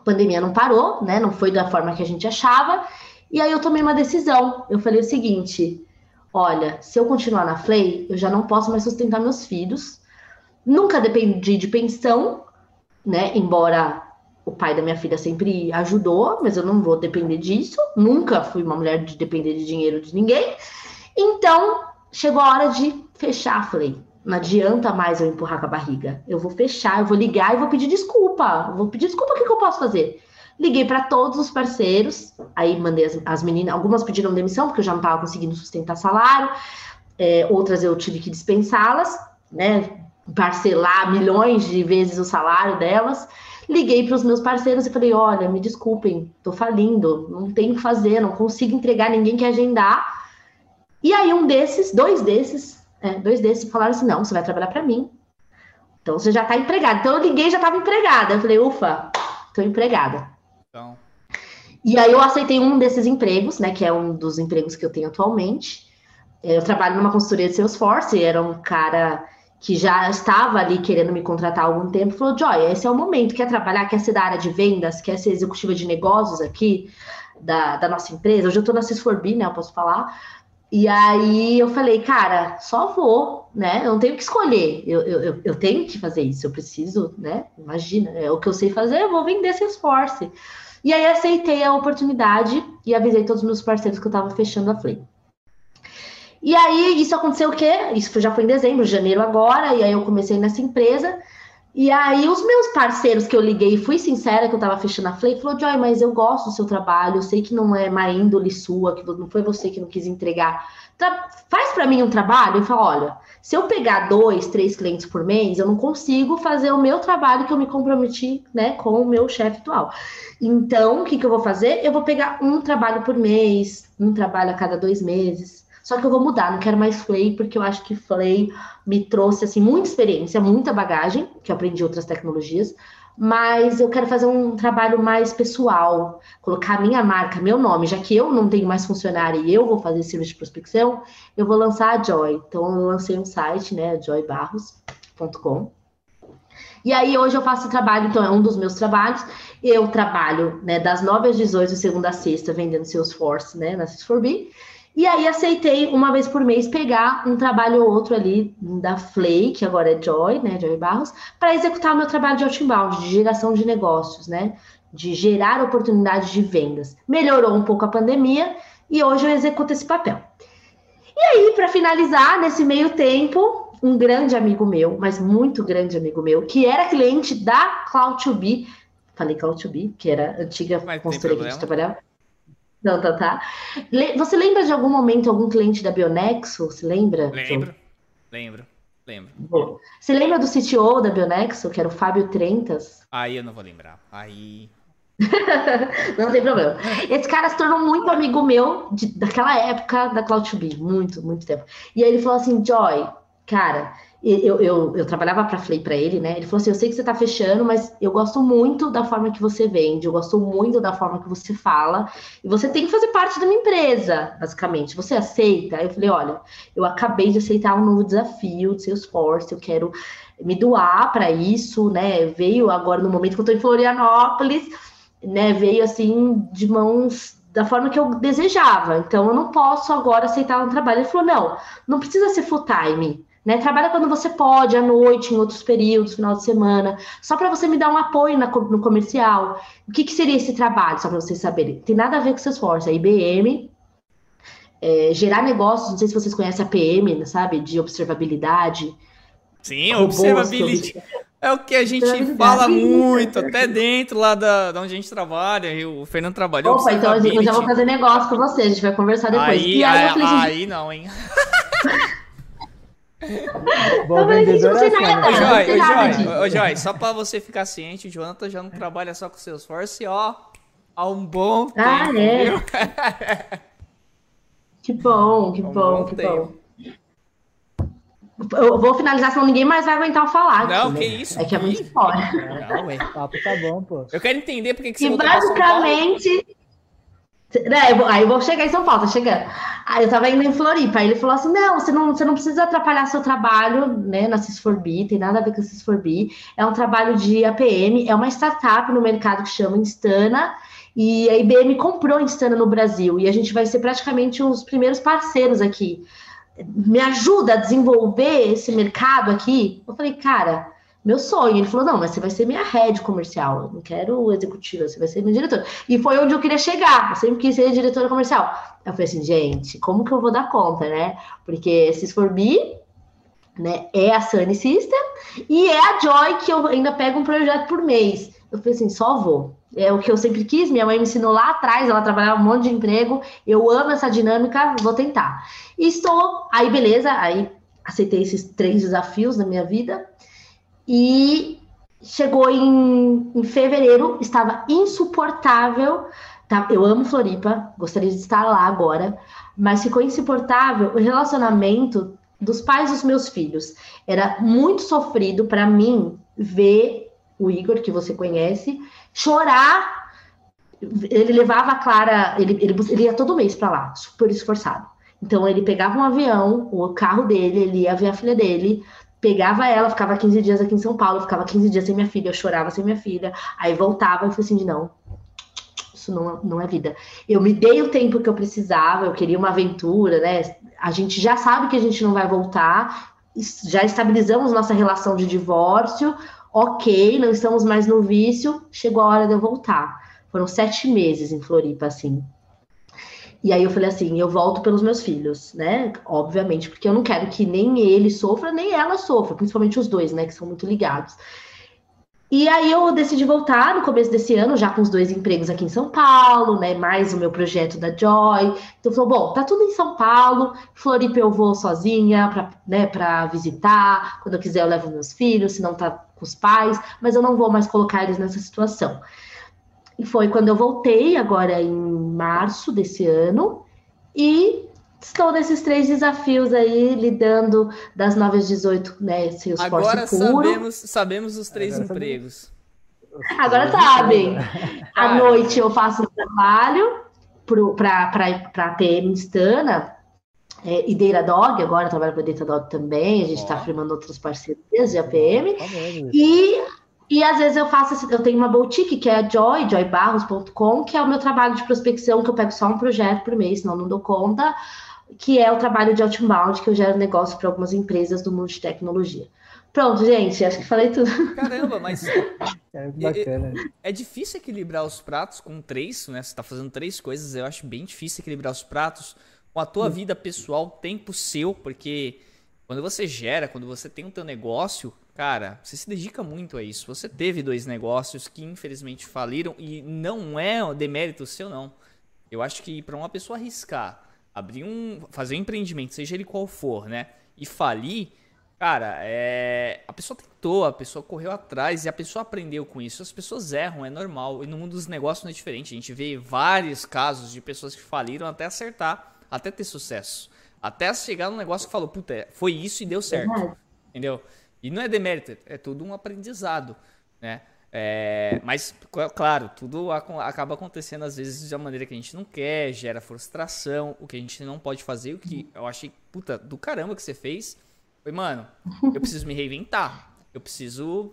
Pandemia não parou, né? Não foi da forma que a gente achava. E aí eu tomei uma decisão. Eu falei o seguinte: olha, se eu continuar na Flay, eu já não posso mais sustentar meus filhos. Nunca dependi de pensão, né? Embora o pai da minha filha sempre ajudou, mas eu não vou depender disso. Nunca fui uma mulher de depender de dinheiro de ninguém. Então, chegou a hora de fechar a Flay. Não adianta mais eu empurrar com a barriga. Eu vou fechar, eu vou ligar e vou pedir desculpa. vou pedir desculpa, o que, que eu posso fazer? Liguei para todos os parceiros, aí mandei as, as, meninas, algumas pediram demissão, porque eu já não estava conseguindo sustentar salário, é, outras eu tive que dispensá-las, né? Parcelar milhões de vezes o salário delas. Liguei para os meus parceiros e falei: olha, me desculpem, estou falindo, não tenho o que fazer, não consigo entregar, ninguém quer agendar. E aí, um desses, dois desses, é, dois desses falaram assim: não, você vai trabalhar para mim. Então você já está empregado. Então eu liguei já estava empregada. Eu falei, ufa, estou empregada. Então. E aí eu aceitei um desses empregos, né? Que é um dos empregos que eu tenho atualmente. É, eu trabalho numa consultoria de Salesforce, era um cara que já estava ali querendo me contratar há algum tempo, falou, Joy, esse é o momento, quer trabalhar, quer ser da área de vendas, quer ser executiva de negócios aqui da, da nossa empresa, hoje eu estou na Cisforbi, né, eu posso falar, e aí eu falei, cara, só vou, né? Eu não tenho que escolher, eu, eu, eu tenho que fazer isso, eu preciso, né? Imagina, é o que eu sei fazer, eu vou vender Salesforce. E aí aceitei a oportunidade e avisei todos os meus parceiros que eu estava fechando a Flame. E aí isso aconteceu o quê? Isso já foi em dezembro, janeiro agora, e aí eu comecei nessa empresa. E aí, os meus parceiros que eu liguei fui sincera que eu tava fechando a Flay, falou: Joy, mas eu gosto do seu trabalho, eu sei que não é má índole sua, que não foi você que não quis entregar. Tra faz para mim um trabalho e fala: olha, se eu pegar dois, três clientes por mês, eu não consigo fazer o meu trabalho que eu me comprometi né, com o meu chefe atual. Então, o que, que eu vou fazer? Eu vou pegar um trabalho por mês, um trabalho a cada dois meses. Só que eu vou mudar, não quero mais Flay, porque eu acho que Flay me trouxe assim muita experiência, muita bagagem, que eu aprendi outras tecnologias, mas eu quero fazer um trabalho mais pessoal, colocar minha marca, meu nome, já que eu não tenho mais funcionário e eu vou fazer serviço de prospecção, eu vou lançar a Joy. Então eu lancei um site, né, joybarros.com. E aí hoje eu faço trabalho, então é um dos meus trabalhos. Eu trabalho, né, das 9 às 18, segunda a sexta, vendendo Salesforce, né, na Sys4B. E aí aceitei uma vez por mês pegar um trabalho ou outro ali da Flay, que agora é Joy, né, Joy Barros, para executar o meu trabalho de outbound, de geração de negócios, né, de gerar oportunidades de vendas. Melhorou um pouco a pandemia e hoje eu executo esse papel. E aí, para finalizar, nesse meio tempo, um grande amigo meu, mas muito grande amigo meu, que era cliente da Cloud2B, falei Cloud2B, que era a antiga consultoria que a gente trabalhava, não, tá, tá. Você lembra de algum momento algum cliente da Bionexo? Você lembra? Lembro, lembro, lembro. Você lembra do CTO da Bionexo, que era o Fábio Trentas? Aí eu não vou lembrar. Aí. não tem problema. Esse cara se tornou muito amigo meu de, daquela época da Cloud2B, muito, muito tempo. E aí ele falou assim: Joy, cara, eu, eu, eu trabalhava para Flay para ele, né? Ele falou assim: Eu sei que você está fechando, mas eu gosto muito da forma que você vende, eu gosto muito da forma que você fala, e você tem que fazer parte da minha empresa, basicamente. Você aceita? Eu falei: Olha, eu acabei de aceitar um novo desafio de Salesforce, eu quero me doar para isso, né? Veio agora no momento que eu estou em Florianópolis, né? Veio assim de mãos da forma que eu desejava. Então eu não posso agora aceitar um trabalho. Ele falou: Não, não precisa ser full time né? Trabalha quando você pode, à noite, em outros períodos, final de semana, só para você me dar um apoio na, no comercial. O que, que seria esse trabalho, só para vocês saberem? Tem nada a ver com seus esforço. A IBM, é, gerar negócios, não sei se vocês conhecem a PM, sabe? De observabilidade. Sim, observabilidade. É o que a gente fala muito, até dentro lá da, da onde a gente trabalha. E o Fernando trabalhou. Opa, então eu já vou fazer negócio com você, a gente vai conversar depois. Aí, aí, aí, aí não, hein? Bom, vendedor é assim, né? Ô, Joy, ô, Joy, só pra você ficar ciente, o Jonathan já não trabalha só com seus Salesforce, ó, há um bom ah, tempo, é? que bom, que um bom, bom, que tempo. bom. Eu vou finalizar, senão ninguém mais vai aguentar falar. Não, aqui, que né? isso? É que é muito fora. Não, ué, o papo tá bom, pô. Eu quero entender porque que você E basicamente né, aí eu vou chegar em São Paulo, tá chegando. Aí eu tava indo em Floripa, aí ele falou assim: não, você não, você não precisa atrapalhar seu trabalho, né, na Cis4B, tem nada a ver com a Cis4B. É um trabalho de APM, é uma startup no mercado que chama Instana, e a IBM comprou Instana no Brasil, e a gente vai ser praticamente os primeiros parceiros aqui. Me ajuda a desenvolver esse mercado aqui? Eu falei, cara, meu sonho. Ele falou: não, mas você vai ser minha head comercial, eu não quero executiva, você vai ser minha diretora. E foi onde eu queria chegar, eu sempre quis ser diretora comercial. Eu falei assim, gente, como que eu vou dar conta, né? Porque esses for me, né, é a Sunny System e é a Joy que eu ainda pego um projeto por mês. Eu falei assim, só vou. É o que eu sempre quis, minha mãe me ensinou lá atrás, ela trabalhava um monte de emprego, eu amo essa dinâmica, vou tentar. E estou, aí beleza, aí aceitei esses três desafios na minha vida, e chegou em, em fevereiro, estava insuportável. Tá? Eu amo Floripa, gostaria de estar lá agora, mas ficou insuportável o relacionamento dos pais dos meus filhos. Era muito sofrido para mim ver o Igor, que você conhece, chorar. Ele levava a Clara, ele, ele, ele ia todo mês para lá, super esforçado. Então ele pegava um avião, o carro dele, ele ia ver a filha dele, pegava ela, ficava 15 dias aqui em São Paulo, ficava 15 dias sem minha filha, eu chorava sem minha filha, aí voltava e falei assim, não, isso não, não é vida. Eu me dei o tempo que eu precisava, eu queria uma aventura, né? A gente já sabe que a gente não vai voltar, já estabilizamos nossa relação de divórcio, ok, não estamos mais no vício, chegou a hora de eu voltar. Foram sete meses em Floripa, assim. E aí eu falei assim, eu volto pelos meus filhos, né? Obviamente, porque eu não quero que nem ele sofra, nem ela sofra, principalmente os dois, né? Que são muito ligados. E aí eu decidi voltar no começo desse ano, já com os dois empregos aqui em São Paulo, né? Mais o meu projeto da Joy. Então falou, bom, tá tudo em São Paulo, Floripa eu vou sozinha para né, pra visitar. Quando eu quiser eu levo meus filhos, se não tá com os pais, mas eu não vou mais colocar eles nessa situação. E foi quando eu voltei, agora em março desse ano, e estou nesses três desafios aí, lidando das 9 às 18, né? Seus Agora sabemos, sabemos os três Agora empregos. Sabemos. Agora sabem. À noite eu faço um trabalho para a PM Stana é, e Deira Dog, agora eu trabalho para Deira Dog também, a gente está firmando outras parcerias de APM. E e às vezes eu faço, eu tenho uma boutique que é a Joy, joybarros.com, que é o meu trabalho de prospecção, que eu pego só um projeto por mês, senão não dou conta que é o trabalho de outbound, que eu gero negócio para algumas empresas do mundo de tecnologia. Pronto, gente, acho que falei tudo. Caramba, mas. É, bacana. É, é, difícil equilibrar os pratos com três, né? Você está fazendo três coisas, eu acho bem difícil equilibrar os pratos com a tua vida pessoal, tempo seu, porque quando você gera, quando você tem o teu negócio, cara, você se dedica muito a isso. Você teve dois negócios que infelizmente faliram e não é demérito seu, não. Eu acho que para uma pessoa arriscar abrir um. fazer um empreendimento, seja ele qual for, né? E falir, cara, é. A pessoa tentou, a pessoa correu atrás e a pessoa aprendeu com isso. As pessoas erram, é normal. E no mundo dos negócios não é diferente. A gente vê vários casos de pessoas que faliram até acertar, até ter sucesso. Até chegar no negócio que falou, puta, foi isso e deu certo. Entendeu? E não é demérito, é tudo um aprendizado, né? É, mas, claro, tudo acaba acontecendo às vezes de uma maneira que a gente não quer, gera frustração, o que a gente não pode fazer, o que eu achei, puta, do caramba que você fez. Foi, mano, eu preciso me reinventar. Eu preciso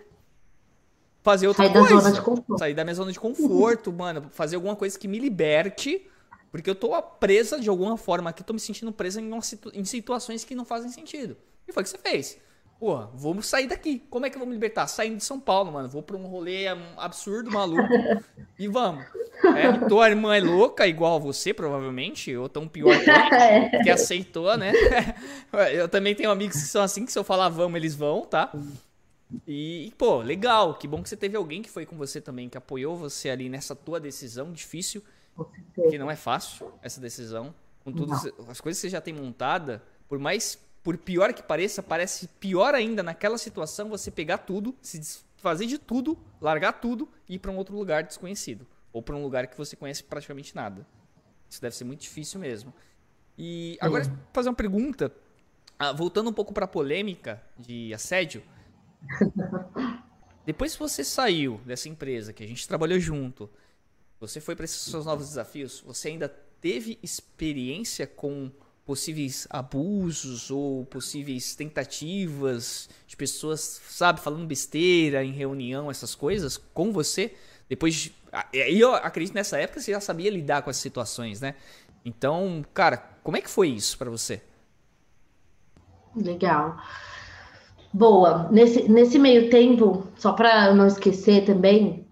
fazer outra Sair coisa. Da. Sair da minha zona de conforto, mano. Fazer alguma coisa que me liberte. Porque eu tô presa de alguma forma aqui, tô me sentindo presa em, uma, em situações que não fazem sentido. E foi o que você fez. Pô, vamos sair daqui. Como é que eu vou me libertar? Saindo de São Paulo, mano. Vou pra um rolê absurdo, maluco. e vamos. É, tua irmã é louca, igual você, provavelmente. Ou tão pior que, eu, que aceitou, né? eu também tenho amigos que são assim, que se eu falar vamos, eles vão, tá? E, pô, legal. Que bom que você teve alguém que foi com você também, que apoiou você ali nessa tua decisão difícil. Que não é fácil, essa decisão. Com todas as coisas que você já tem montada, por mais por pior que pareça, parece pior ainda naquela situação você pegar tudo, se desfazer de tudo, largar tudo e ir para um outro lugar desconhecido. Ou para um lugar que você conhece praticamente nada. Isso deve ser muito difícil mesmo. E agora, uhum. fazer uma pergunta. Ah, voltando um pouco para a polêmica de assédio. Depois que você saiu dessa empresa, que a gente trabalhou junto, você foi para esses seus novos desafios, você ainda teve experiência com possíveis abusos ou possíveis tentativas de pessoas, sabe, falando besteira em reunião, essas coisas com você? Depois de, eu acredito nessa época você já sabia lidar com essas situações, né? Então, cara, como é que foi isso para você? Legal. Boa. Nesse, nesse meio tempo, só para não esquecer também,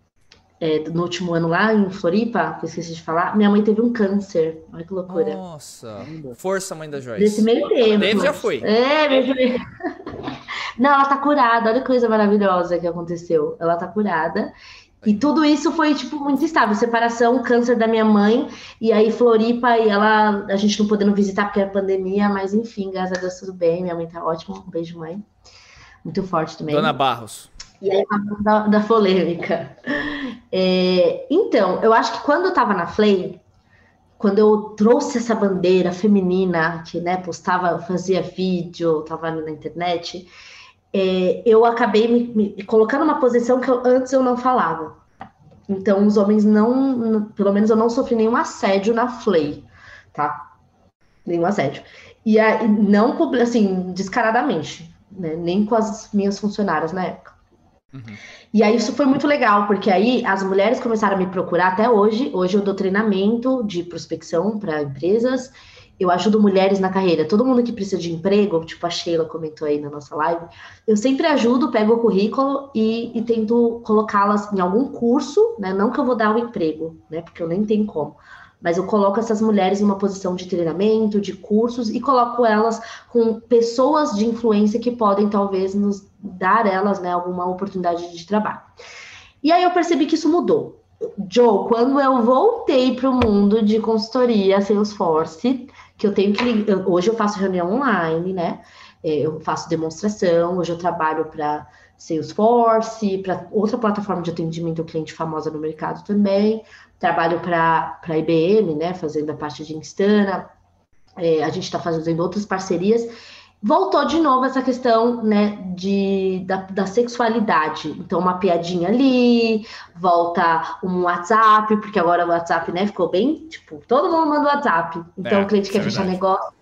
é, no último ano lá em Floripa, que eu esqueci de falar, minha mãe teve um câncer. Olha que loucura. Nossa, força, mãe da Joyce. Nesse meio tempo. Teve já foi. É, mesmo. Não, ela tá curada. Olha que coisa maravilhosa que aconteceu. Ela tá curada. E tudo isso foi, tipo, muito estável. Separação, câncer da minha mãe, e aí Floripa, e ela, a gente não podendo visitar porque era pandemia, mas enfim, graças a Deus tudo bem. Minha mãe tá ótima. Um beijo, mãe. Muito forte também. Dona Barros. E aí, da, da polêmica. É, então, eu acho que quando eu estava na Flame, quando eu trouxe essa bandeira feminina, que né, postava, fazia vídeo, estava na internet, é, eu acabei me, me, colocando numa posição que eu, antes eu não falava. Então, os homens não, pelo menos eu não sofri nenhum assédio na Flay, tá? Nenhum assédio. E aí, não, assim, descaradamente, né? Nem com as minhas funcionárias na época. Uhum. E aí isso foi muito legal, porque aí as mulheres começaram a me procurar até hoje. Hoje eu dou treinamento de prospecção para empresas. Eu ajudo mulheres na carreira. Todo mundo que precisa de emprego, tipo a Sheila comentou aí na nossa live, eu sempre ajudo, pego o currículo e, e tento colocá-las em algum curso, né? Não que eu vou dar o emprego, né? Porque eu nem tenho como. Mas eu coloco essas mulheres em uma posição de treinamento, de cursos e coloco elas com pessoas de influência que podem talvez nos dar elas, né, alguma oportunidade de trabalho. E aí eu percebi que isso mudou. Joe, quando eu voltei para o mundo de consultoria Salesforce, que eu tenho que. Hoje eu faço reunião online, né? Eu faço demonstração, hoje eu trabalho para Salesforce, para outra plataforma de atendimento ao cliente famosa no mercado também. Trabalho para a IBM, né? Fazendo a parte de Instana. É, a gente está fazendo outras parcerias voltou de novo essa questão né, de, da, da, sexualidade. Então, uma piadinha ali, volta um WhatsApp, porque agora o WhatsApp né, ficou bem, tipo, todo mundo manda WhatsApp. Então, é, o cliente quer é fechar negócio.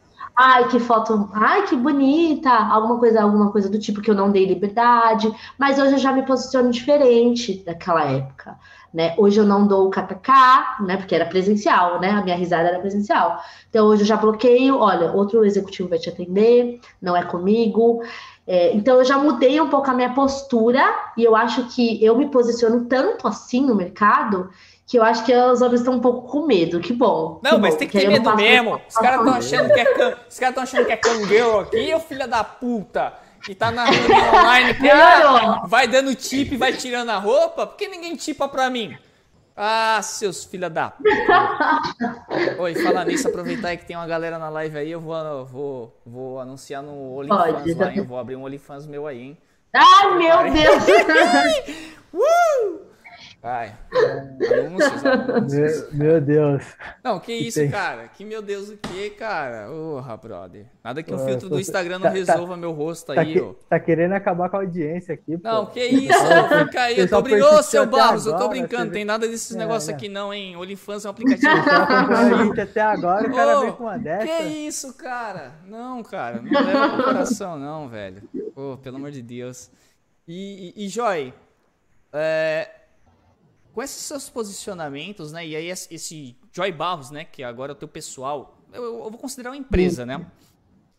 Ai, que foto, ai, que bonita, alguma coisa, alguma coisa do tipo que eu não dei liberdade, mas hoje eu já me posiciono diferente daquela época. Né? Hoje eu não dou o kkk, né? Porque era presencial, né? A minha risada era presencial. Então hoje eu já bloqueio, olha, outro executivo vai te atender, não é comigo. É, então eu já mudei um pouco a minha postura e eu acho que eu me posiciono tanto assim no mercado que eu acho que os homens estão um pouco com medo. Que bom. Não, que mas bom, tem que ter medo mesmo. Os caras estão achando que é can... os caras estão achando que é cangueiro aqui, ô filha da puta e tá na online que ah, vai dando tip e vai tirando a roupa, por que ninguém tipa pra mim? Ah, seus filha da. Oi, fala nisso, aproveitar aí que tem uma galera na live aí, eu vou, vou, vou anunciar no OnlyFans lá, hein? Eu vou abrir um OnlyFans meu aí, hein? Ai, meu Deus! uh! Ai, anúncios, anúncios. Meu, meu, Deus. Não, que isso, cara? Que meu Deus o que, cara? Porra, brother. Nada que o um filtro do Instagram não tá, tá resolva tá, meu rosto tá aí, que, ó. Tá querendo acabar com a audiência aqui, pô. Não, que isso, fica aí. Eu tô brincando, seu Barros, eu tô brincando. Tem nada desses é, negócios é. aqui não, hein? OnlyFans é um aplicativo. gente até agora, o cara vem com uma dessa. Que isso, cara? Não, cara. Não leva pro coração, não, velho. Pô, pelo amor de Deus. E, e, e Joy, é, com esses seus posicionamentos, né? E aí esse Joy Barros, né? Que agora é o teu pessoal, eu, eu vou considerar uma empresa, né?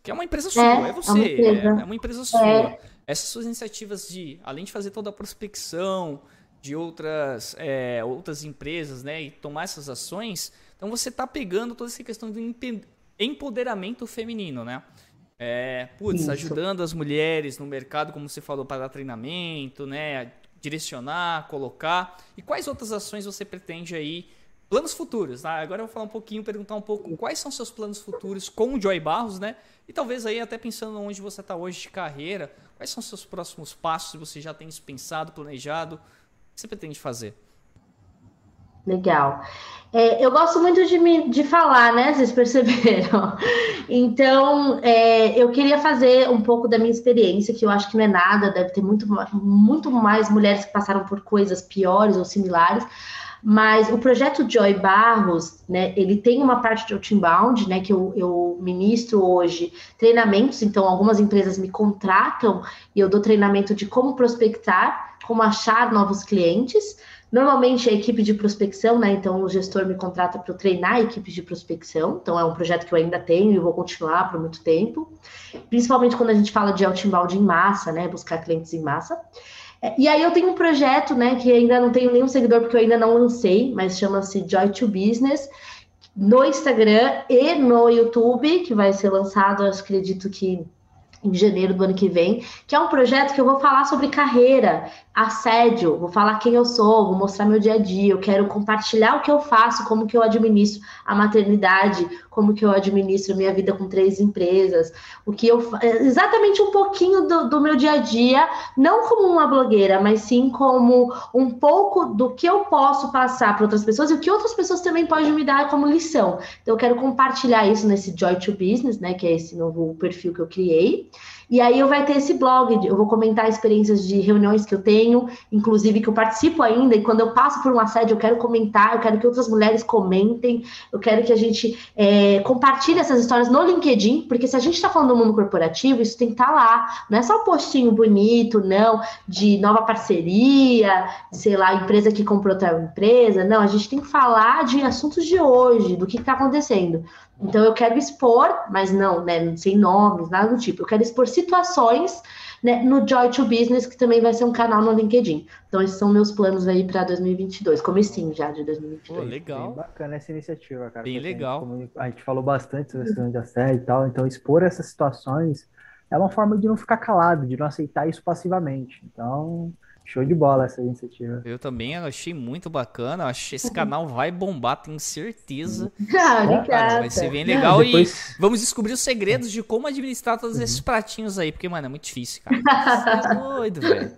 Que é uma empresa sua, é, é você, é uma empresa, é, é uma empresa sua. É. Essas suas iniciativas de, além de fazer toda a prospecção de outras, é, outras empresas, né? E tomar essas ações, então você está pegando toda essa questão do empoderamento feminino, né? É, putz, Isso. ajudando as mulheres no mercado, como você falou, para dar treinamento, né? Direcionar, colocar? E quais outras ações você pretende aí? Planos futuros, tá? Agora eu vou falar um pouquinho, perguntar um pouco quais são seus planos futuros com o Joy Barros, né? E talvez aí até pensando onde você está hoje de carreira, quais são seus próximos passos? Você já tem isso pensado, planejado? O que você pretende fazer? Legal. É, eu gosto muito de, me, de falar, né? Vocês perceberam. Então, é, eu queria fazer um pouco da minha experiência, que eu acho que não é nada, deve ter muito, muito mais mulheres que passaram por coisas piores ou similares. Mas o projeto Joy Barros, né, ele tem uma parte de outbound, né, que eu, eu ministro hoje treinamentos, então algumas empresas me contratam e eu dou treinamento de como prospectar, como achar novos clientes. Normalmente a equipe de prospecção, né? Então o gestor me contrata para treinar a equipe de prospecção. Então é um projeto que eu ainda tenho e vou continuar por muito tempo. Principalmente quando a gente fala de outbound em massa, né? Buscar clientes em massa. É, e aí eu tenho um projeto, né? Que ainda não tenho nenhum seguidor porque eu ainda não lancei, mas chama-se Joy to Business no Instagram e no YouTube, que vai ser lançado, eu acredito que em janeiro do ano que vem, que é um projeto que eu vou falar sobre carreira, assédio, vou falar quem eu sou, vou mostrar meu dia a dia, eu quero compartilhar o que eu faço, como que eu administro a maternidade, como que eu administro a minha vida com três empresas, o que eu exatamente um pouquinho do, do meu dia a dia, não como uma blogueira, mas sim como um pouco do que eu posso passar para outras pessoas e o que outras pessoas também podem me dar como lição. Então eu quero compartilhar isso nesse Joy to Business, né, que é esse novo perfil que eu criei. E aí eu vai ter esse blog, eu vou comentar experiências de reuniões que eu tenho, inclusive que eu participo ainda, e quando eu passo por um assédio, eu quero comentar, eu quero que outras mulheres comentem, eu quero que a gente é, compartilhe essas histórias no LinkedIn, porque se a gente está falando do mundo corporativo, isso tem que estar tá lá. Não é só um postinho bonito, não, de nova parceria, sei lá, empresa que comprou outra empresa. Não, a gente tem que falar de assuntos de hoje, do que está acontecendo. Então eu quero expor, mas não, né, sem nomes, nada do tipo. Eu quero expor situações né, no Joy to Business, que também vai ser um canal no LinkedIn. Então, esses são meus planos aí para 2022, comecinho já de 2022. Pô, legal. Bem bacana essa iniciativa, cara. Bem legal. A gente, a gente, falou bastante sobre a questão de assédio e tal, então expor essas situações é uma forma de não ficar calado, de não aceitar isso passivamente. Então, Show de bola essa iniciativa. Eu também achei muito bacana. Acho que esse uhum. canal vai bombar, tenho certeza. Ah, obrigada. Vai ser bem legal Depois... e vamos descobrir os segredos de como administrar todos esses uhum. pratinhos aí, porque, mano, é muito difícil, cara. Você é doido, velho.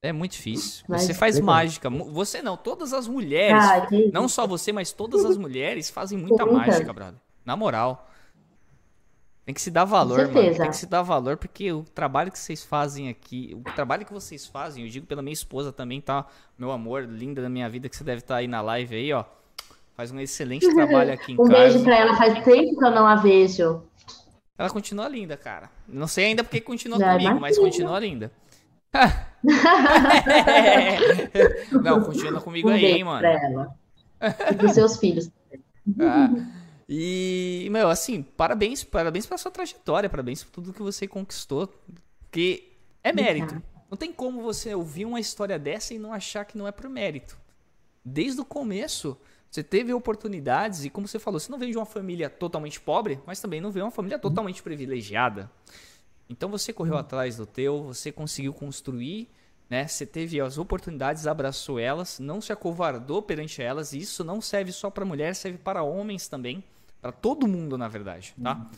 É muito difícil. Mas você faz legal. mágica. Você não, todas as mulheres. Ah, não só você, mas todas as mulheres fazem muita mágica, brother. Na moral. Tem que se dar valor, mano. Tem que se dar valor, porque o trabalho que vocês fazem aqui, o trabalho que vocês fazem, eu digo pela minha esposa também, tá? Meu amor, linda da minha vida, que você deve estar tá aí na live aí, ó. Faz um excelente trabalho aqui em um casa. Um beijo pra ela, faz tempo que eu não a vejo. Ela continua linda, cara. Não sei ainda porque continua Já comigo, mas continua linda. não, continua comigo um aí, hein, mano. E pros seus filhos. Ah. E, meu, assim, parabéns, parabéns pela sua trajetória, parabéns por tudo que você conquistou. Porque é mérito. Não tem como você ouvir uma história dessa e não achar que não é por mérito. Desde o começo, você teve oportunidades e, como você falou, você não veio de uma família totalmente pobre, mas também não veio de uma família totalmente privilegiada. Então você correu atrás do teu, você conseguiu construir né? Você teve as oportunidades, abraçou elas, não se acovardou perante elas, e isso não serve só para mulheres, serve para homens também, para todo mundo, na verdade, tá?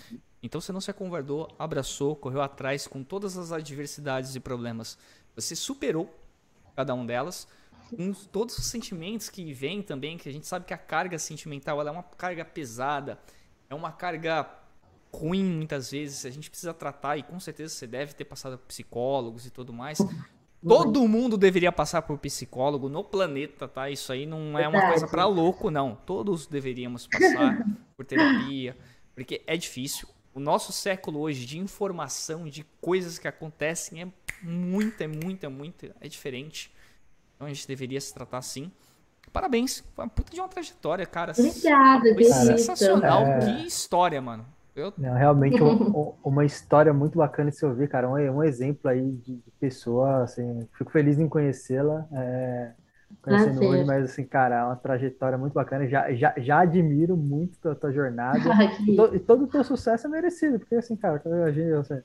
Então você não se acovardou, abraçou, correu atrás com todas as adversidades e problemas. Você superou cada um delas, com todos os sentimentos que vêm também, que a gente sabe que a carga sentimental é uma carga pesada, é uma carga ruim muitas vezes, a gente precisa tratar e com certeza você deve ter passado por psicólogos e tudo mais, Todo mundo deveria passar por psicólogo no planeta, tá? Isso aí não é uma coisa para louco, não. Todos deveríamos passar por terapia, porque é difícil. O nosso século hoje de informação, de coisas que acontecem é muito, é muito, é muito, é diferente. Então a gente deveria se tratar assim. Parabéns, foi uma puta de uma trajetória, cara. Obrigada, Foi sensacional. É... Que história, mano. Eu... Não, realmente um, uma história muito bacana de se ouvir, cara. Um, um exemplo aí de, de, pessoa, assim, fico feliz em conhecê-la, é, conhecendo Prazer. hoje, mas assim, cara, é uma trajetória muito bacana. Já, já, já admiro muito a tua, tua jornada. e, to, e, todo o teu sucesso é merecido, porque assim, cara, a gente, assim,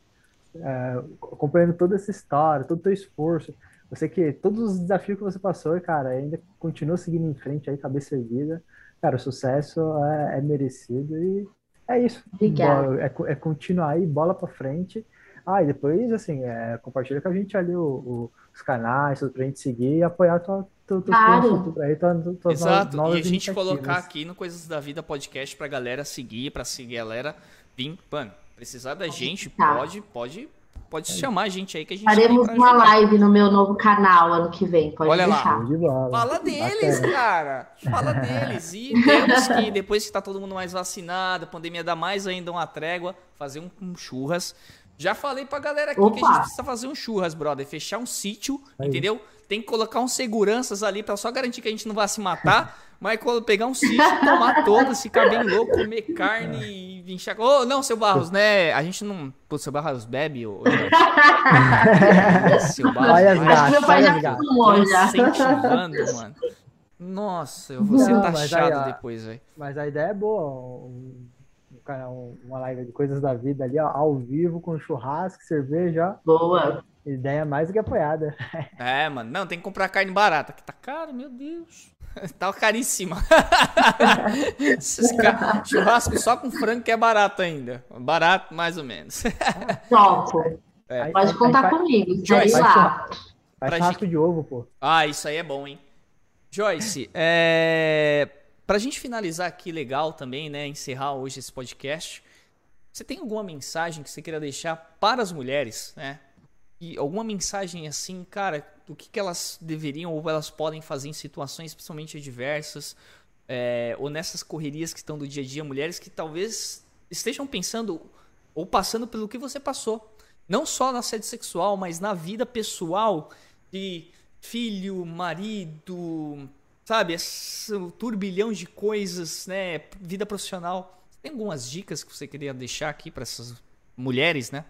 é, acompanhando toda essa história, todo o teu esforço, você que todos os desafios que você passou, cara, ainda continua seguindo em frente aí, cabeça erguida. Cara, o sucesso é, é merecido e é isso. Obrigada. É, é continuar aí, bola para frente. Ah, e depois, assim, é, compartilha com a gente ali o, o, os canais, tudo pra gente seguir e apoiar tua, tua, claro. tudo aí, tua, tua Exato, e a gente colocar aqui no Coisas da Vida podcast pra galera seguir, pra seguir a galera vir, mano, precisar da gente, tá. pode, pode Pode chamar a gente aí que a gente Faremos uma live no meu novo canal ano que vem. Pode Olha deixar. lá. Fala deles, cara. Fala deles. E temos que, depois que tá todo mundo mais vacinado, a pandemia dá mais ainda uma trégua, fazer um, um churras. Já falei pra galera aqui Opa. que a gente precisa fazer um churras, brother. Fechar um sítio, aí. entendeu? Tem que colocar uns seguranças ali pra só garantir que a gente não vai se matar. Mas quando pegar um sítio, tomar todas, ficar bem louco, comer carne e vinchar. Ô, oh, não, seu Barros, né? A gente não. Pô, seu Barros bebe, ô. seu Barros. Olha as gatas, meu pai já fumou incentivando, mano. Nossa, eu vou ser taxado depois, velho. Mas a ideia é boa. Um, um, uma live de coisas da vida ali, ó, ao vivo, com churrasco, cerveja. Boa. Ideia mais do que apoiada. É, mano. Não, tem que comprar carne barata, que tá caro, meu Deus. Tá caríssima. Churrasco só com frango que é barato ainda. Barato, mais ou menos. Top. É. Pode contar aí, comigo. Joyce, lá. Faz churrasco de ovo, pô. Ah, isso aí é bom, hein? Joyce, é... pra gente finalizar aqui legal também, né? Encerrar hoje esse podcast. Você tem alguma mensagem que você queira deixar para as mulheres, né? E alguma mensagem assim, cara, do que, que elas deveriam ou elas podem fazer em situações principalmente adversas, é, ou nessas correrias que estão do dia a dia, mulheres que talvez estejam pensando ou passando pelo que você passou. Não só na sede sexual, mas na vida pessoal de filho, marido, sabe? Esse turbilhão de coisas, né? Vida profissional. Tem algumas dicas que você queria deixar aqui para essas mulheres, né?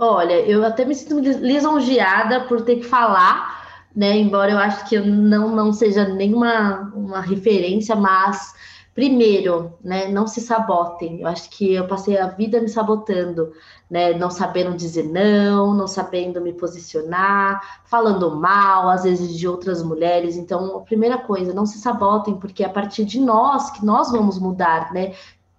Olha, eu até me sinto lisonjeada por ter que falar, né? Embora eu acho que eu não, não seja nenhuma uma referência, mas primeiro, né, não se sabotem. Eu acho que eu passei a vida me sabotando, né, não sabendo dizer não, não sabendo me posicionar, falando mal, às vezes de outras mulheres. Então, a primeira coisa, não se sabotem, porque é a partir de nós que nós vamos mudar, né?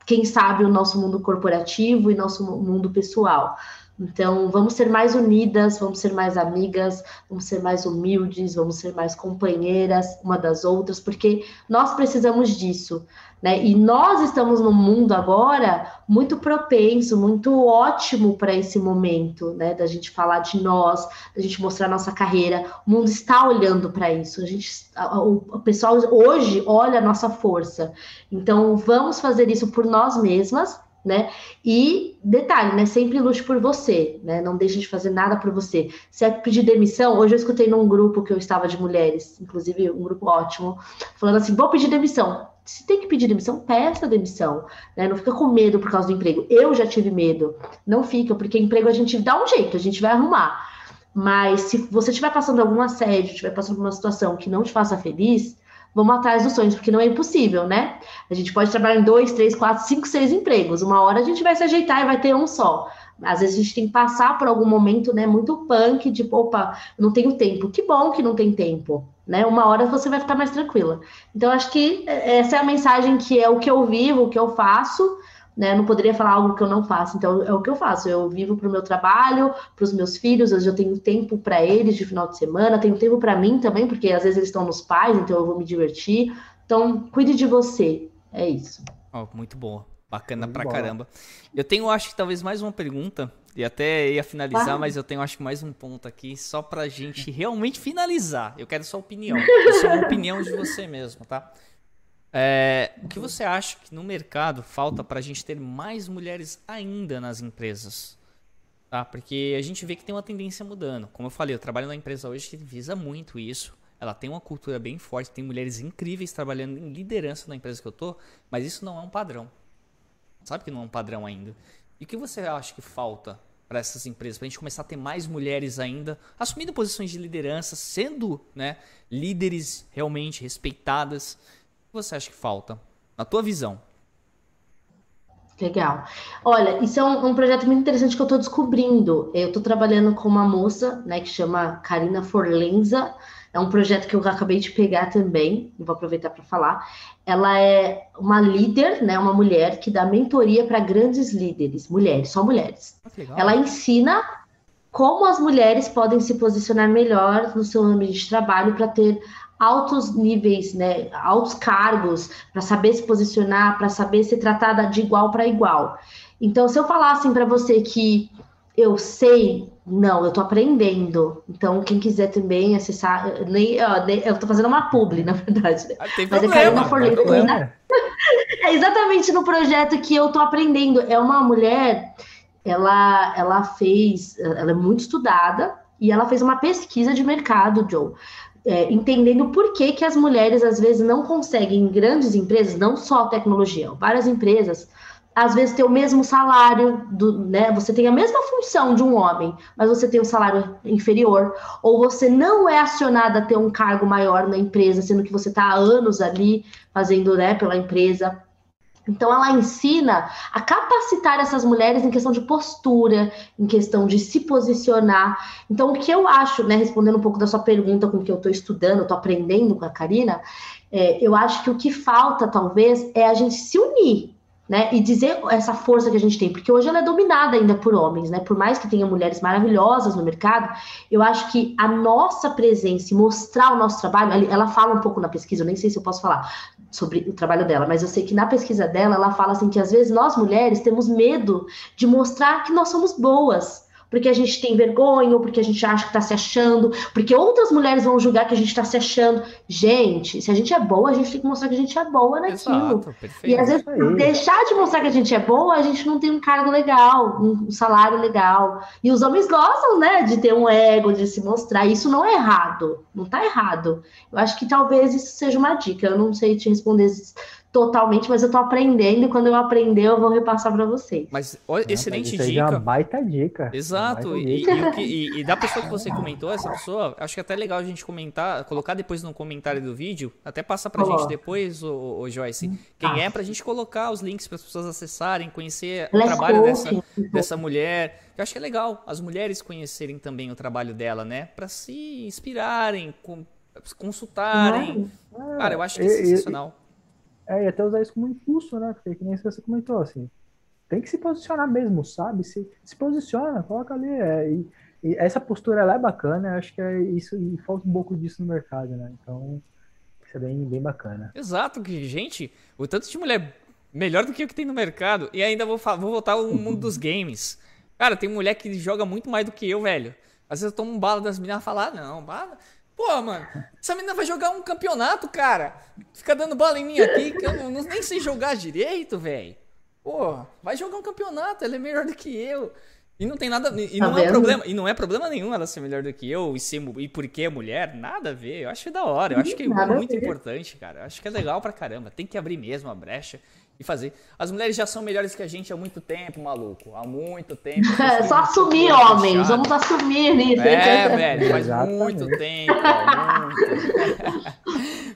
Quem sabe o nosso mundo corporativo e nosso mundo pessoal. Então, vamos ser mais unidas, vamos ser mais amigas, vamos ser mais humildes, vamos ser mais companheiras uma das outras, porque nós precisamos disso. Né? E nós estamos num mundo agora muito propenso, muito ótimo para esse momento, né? Da gente falar de nós, da gente mostrar nossa carreira. O mundo está olhando para isso. A gente, o pessoal hoje olha a nossa força. Então vamos fazer isso por nós mesmas, né? E detalhe, né? Sempre lute por você, né? Não deixe de fazer nada por você. Se é pedir demissão, hoje eu escutei num grupo que eu estava de mulheres, inclusive um grupo ótimo, falando assim: vou pedir demissão se tem que pedir demissão, peça demissão. Né? Não fica com medo por causa do emprego. Eu já tive medo. Não fica, porque emprego a gente dá um jeito, a gente vai arrumar. Mas se você estiver passando algum assédio, estiver passando por uma situação que não te faça feliz, vamos atrás dos sonhos, porque não é impossível, né? A gente pode trabalhar em dois, três, quatro, cinco, seis empregos. Uma hora a gente vai se ajeitar e vai ter um só. Às vezes a gente tem que passar por algum momento, né, muito punk, tipo, opa, não tenho tempo. Que bom que não tem tempo né? Uma hora você vai ficar mais tranquila. Então, acho que essa é a mensagem que é o que eu vivo, o que eu faço, né? não poderia falar algo que eu não faço. Então, é o que eu faço. Eu vivo para o meu trabalho, para os meus filhos, hoje eu tenho tempo para eles de final de semana, tenho tempo para mim também, porque às vezes eles estão nos pais, então eu vou me divertir. Então, cuide de você. É isso. Oh, muito bom. Bacana muito pra bom. caramba. Eu tenho, acho que talvez mais uma pergunta e até ia finalizar, mas eu tenho acho que mais um ponto aqui, só pra gente realmente finalizar. Eu quero sua opinião. Isso é uma opinião de você mesmo, tá? É, o que você acha que no mercado falta pra gente ter mais mulheres ainda nas empresas? Tá? Porque a gente vê que tem uma tendência mudando. Como eu falei, eu trabalho numa empresa hoje que visa muito isso. Ela tem uma cultura bem forte, tem mulheres incríveis trabalhando em liderança na empresa que eu tô, mas isso não é um padrão. Sabe que não é um padrão ainda. E o que você acha que falta para essas empresas, para a gente começar a ter mais mulheres ainda assumindo posições de liderança, sendo né, líderes realmente respeitadas? Você acha que falta, na tua visão? Legal. Olha, isso é um, um projeto muito interessante que eu estou descobrindo. Eu estou trabalhando com uma moça, né, que chama Karina Forlenza. É um projeto que eu acabei de pegar também, vou aproveitar para falar. Ela é uma líder, né, uma mulher que dá mentoria para grandes líderes, mulheres, só mulheres. Ah, ela ensina como as mulheres podem se posicionar melhor no seu ambiente de trabalho para ter altos níveis, né, altos cargos, para saber se posicionar, para saber ser tratada de igual para igual. Então, se eu falasse para você que eu sei não, eu tô aprendendo. Então, quem quiser também acessar, nem, ó, nem eu tô fazendo uma publi, na verdade. Ah, tem Mas problema, é Karina Forley. Né? É exatamente no projeto que eu tô aprendendo. É uma mulher, ela, ela fez, ela é muito estudada e ela fez uma pesquisa de mercado, Joe. É, entendendo por que, que as mulheres às vezes não conseguem em grandes empresas, não só tecnologia, várias empresas, às vezes ter o mesmo salário, do, né? Você tem a mesma função de um homem, mas você tem um salário inferior, ou você não é acionada a ter um cargo maior na empresa, sendo que você está há anos ali fazendo, né, pela empresa. Então, ela ensina a capacitar essas mulheres em questão de postura, em questão de se posicionar. Então, o que eu acho, né, respondendo um pouco da sua pergunta com que eu estou estudando, estou aprendendo com a Karina, é, eu acho que o que falta, talvez, é a gente se unir né? E dizer essa força que a gente tem, porque hoje ela é dominada ainda por homens, né? Por mais que tenha mulheres maravilhosas no mercado, eu acho que a nossa presença e mostrar o nosso trabalho, ela fala um pouco na pesquisa, eu nem sei se eu posso falar sobre o trabalho dela, mas eu sei que na pesquisa dela ela fala assim que às vezes nós mulheres temos medo de mostrar que nós somos boas porque a gente tem vergonha, ou porque a gente acha que está se achando, porque outras mulheres vão julgar que a gente está se achando. Gente, se a gente é boa, a gente tem que mostrar que a gente é boa naquilo. Exato, e às vezes, deixar de mostrar que a gente é boa, a gente não tem um cargo legal, um salário legal. E os homens gostam, né, de ter um ego, de se mostrar. Isso não é errado, não está errado. Eu acho que talvez isso seja uma dica. Eu não sei te responder totalmente, mas eu tô aprendendo e quando eu aprender eu vou repassar para vocês. Mas ó, excelente mas dica. É uma baita dica. Exato. Baita e, dica. E, e, e, da pessoa que você comentou, essa pessoa, acho que é até legal a gente comentar, colocar depois no comentário do vídeo, até passa pra oh. gente depois, o, o Joyce, quem ah. é pra gente colocar os links para as pessoas acessarem, conhecer Let's o trabalho dessa, dessa mulher. Eu acho que é legal as mulheres conhecerem também o trabalho dela, né? Para se inspirarem, consultarem. É, Cara, eu acho que é sensacional. É, e até usar isso como impulso, né? Porque que nem você comentou, assim. Tem que se posicionar mesmo, sabe? Se, se posiciona, coloca ali. É, e, e, essa postura ela é bacana, acho que é isso, e falta um pouco disso no mercado, né? Então, isso é bem, bem bacana. Exato, que, gente, o tanto de mulher melhor do que o que tem no mercado. E ainda vou, vou voltar ao mundo dos games. Cara, tem mulher que joga muito mais do que eu, velho. Às vezes eu tomo um bala das meninas e falo, ah, não, bala. Pô, mano, essa menina vai jogar um campeonato, cara. Fica dando bala em mim aqui, que eu não, nem sei jogar direito, velho. Pô, vai jogar um campeonato, ela é melhor do que eu. E não tem nada. E tá não é problema. E não é problema nenhum ela ser melhor do que eu e, ser, e porque é mulher, nada a ver. Eu acho da hora. Eu acho que é muito importante, cara. Eu acho que é legal pra caramba. Tem que abrir mesmo a brecha e fazer. As mulheres já são melhores que a gente há muito tempo, maluco. Há muito tempo. É, só assumir, homens. Vamos assumir nisso. É, velho, faz muito tempo. Muito.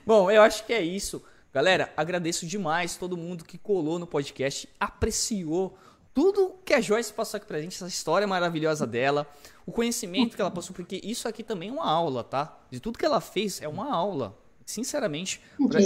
Bom, eu acho que é isso. Galera, agradeço demais todo mundo que colou no podcast, apreciou tudo que a Joyce passou aqui pra gente, essa história maravilhosa dela, o conhecimento que ela passou, porque isso aqui também é uma aula, tá? De tudo que ela fez é uma aula sinceramente,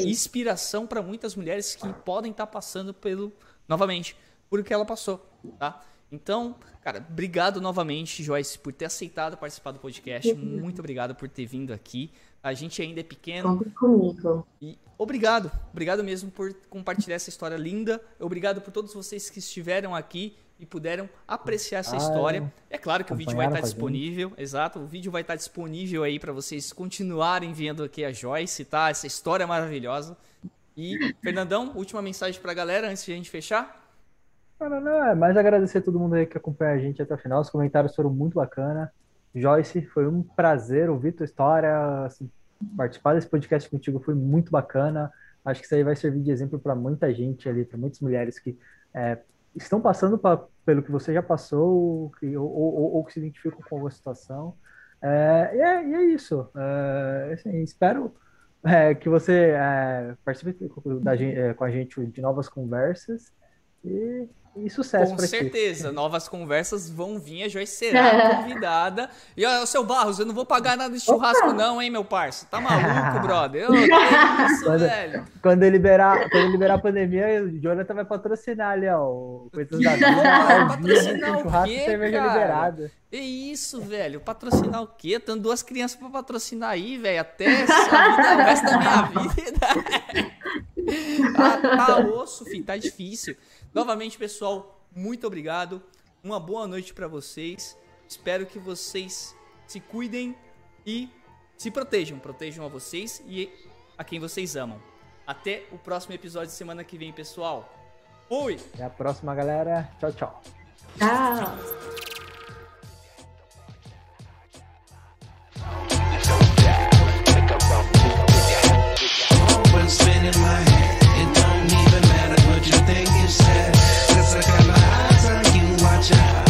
inspiração para muitas mulheres que podem estar tá passando pelo novamente por o que ela passou, tá? Então, cara, obrigado novamente, Joyce, por ter aceitado participar do podcast. Muito obrigado por ter vindo aqui. A gente ainda é pequeno. comigo. E obrigado, obrigado mesmo por compartilhar essa história linda. Obrigado por todos vocês que estiveram aqui e puderam apreciar essa ah, história. É. é claro que o vídeo vai estar disponível, exato, o vídeo vai estar disponível aí para vocês continuarem vendo aqui a Joyce, tá? Essa história maravilhosa. E, Fernandão, última mensagem para a galera antes de a gente fechar? Não, não, não, é mais agradecer a todo mundo aí que acompanha a gente até o final. Os comentários foram muito bacana. Joyce, foi um prazer ouvir tua história. Assim, participar desse podcast contigo foi muito bacana. Acho que isso aí vai servir de exemplo para muita gente ali, para muitas mulheres que é, estão passando pra, pelo que você já passou que, ou, ou, ou, que se identificam com a situação. É, e, é, e, é, isso. É, assim, espero é, que você é, participe da, é, com a gente de novas conversas e e sucesso Com certeza, novas conversas vão vir, a Joyce será convidada. E olha, seu Barros, eu não vou pagar nada de churrasco Opa. não, hein, meu parça? Tá maluco, brother? Ô, que isso, quando, velho? Quando liberar, quando liberar a pandemia, o Jonathan vai patrocinar ali, ó, Coisas da Vida. patrocinar o quê, cerveja cara? liberada. É isso, velho. Patrocinar o quê? Tenho duas crianças pra patrocinar aí, velho. Até vida, o resto da minha vida. ah, tá osso, filho. Tá difícil. Novamente, pessoal, muito obrigado. Uma boa noite para vocês. Espero que vocês se cuidem e se protejam. Protejam a vocês e a quem vocês amam. Até o próximo episódio de semana que vem, pessoal. Fui! Até a próxima, galera. Tchau, tchau. Tchau. spinning my you said. Since I got my eyes on you, watch out.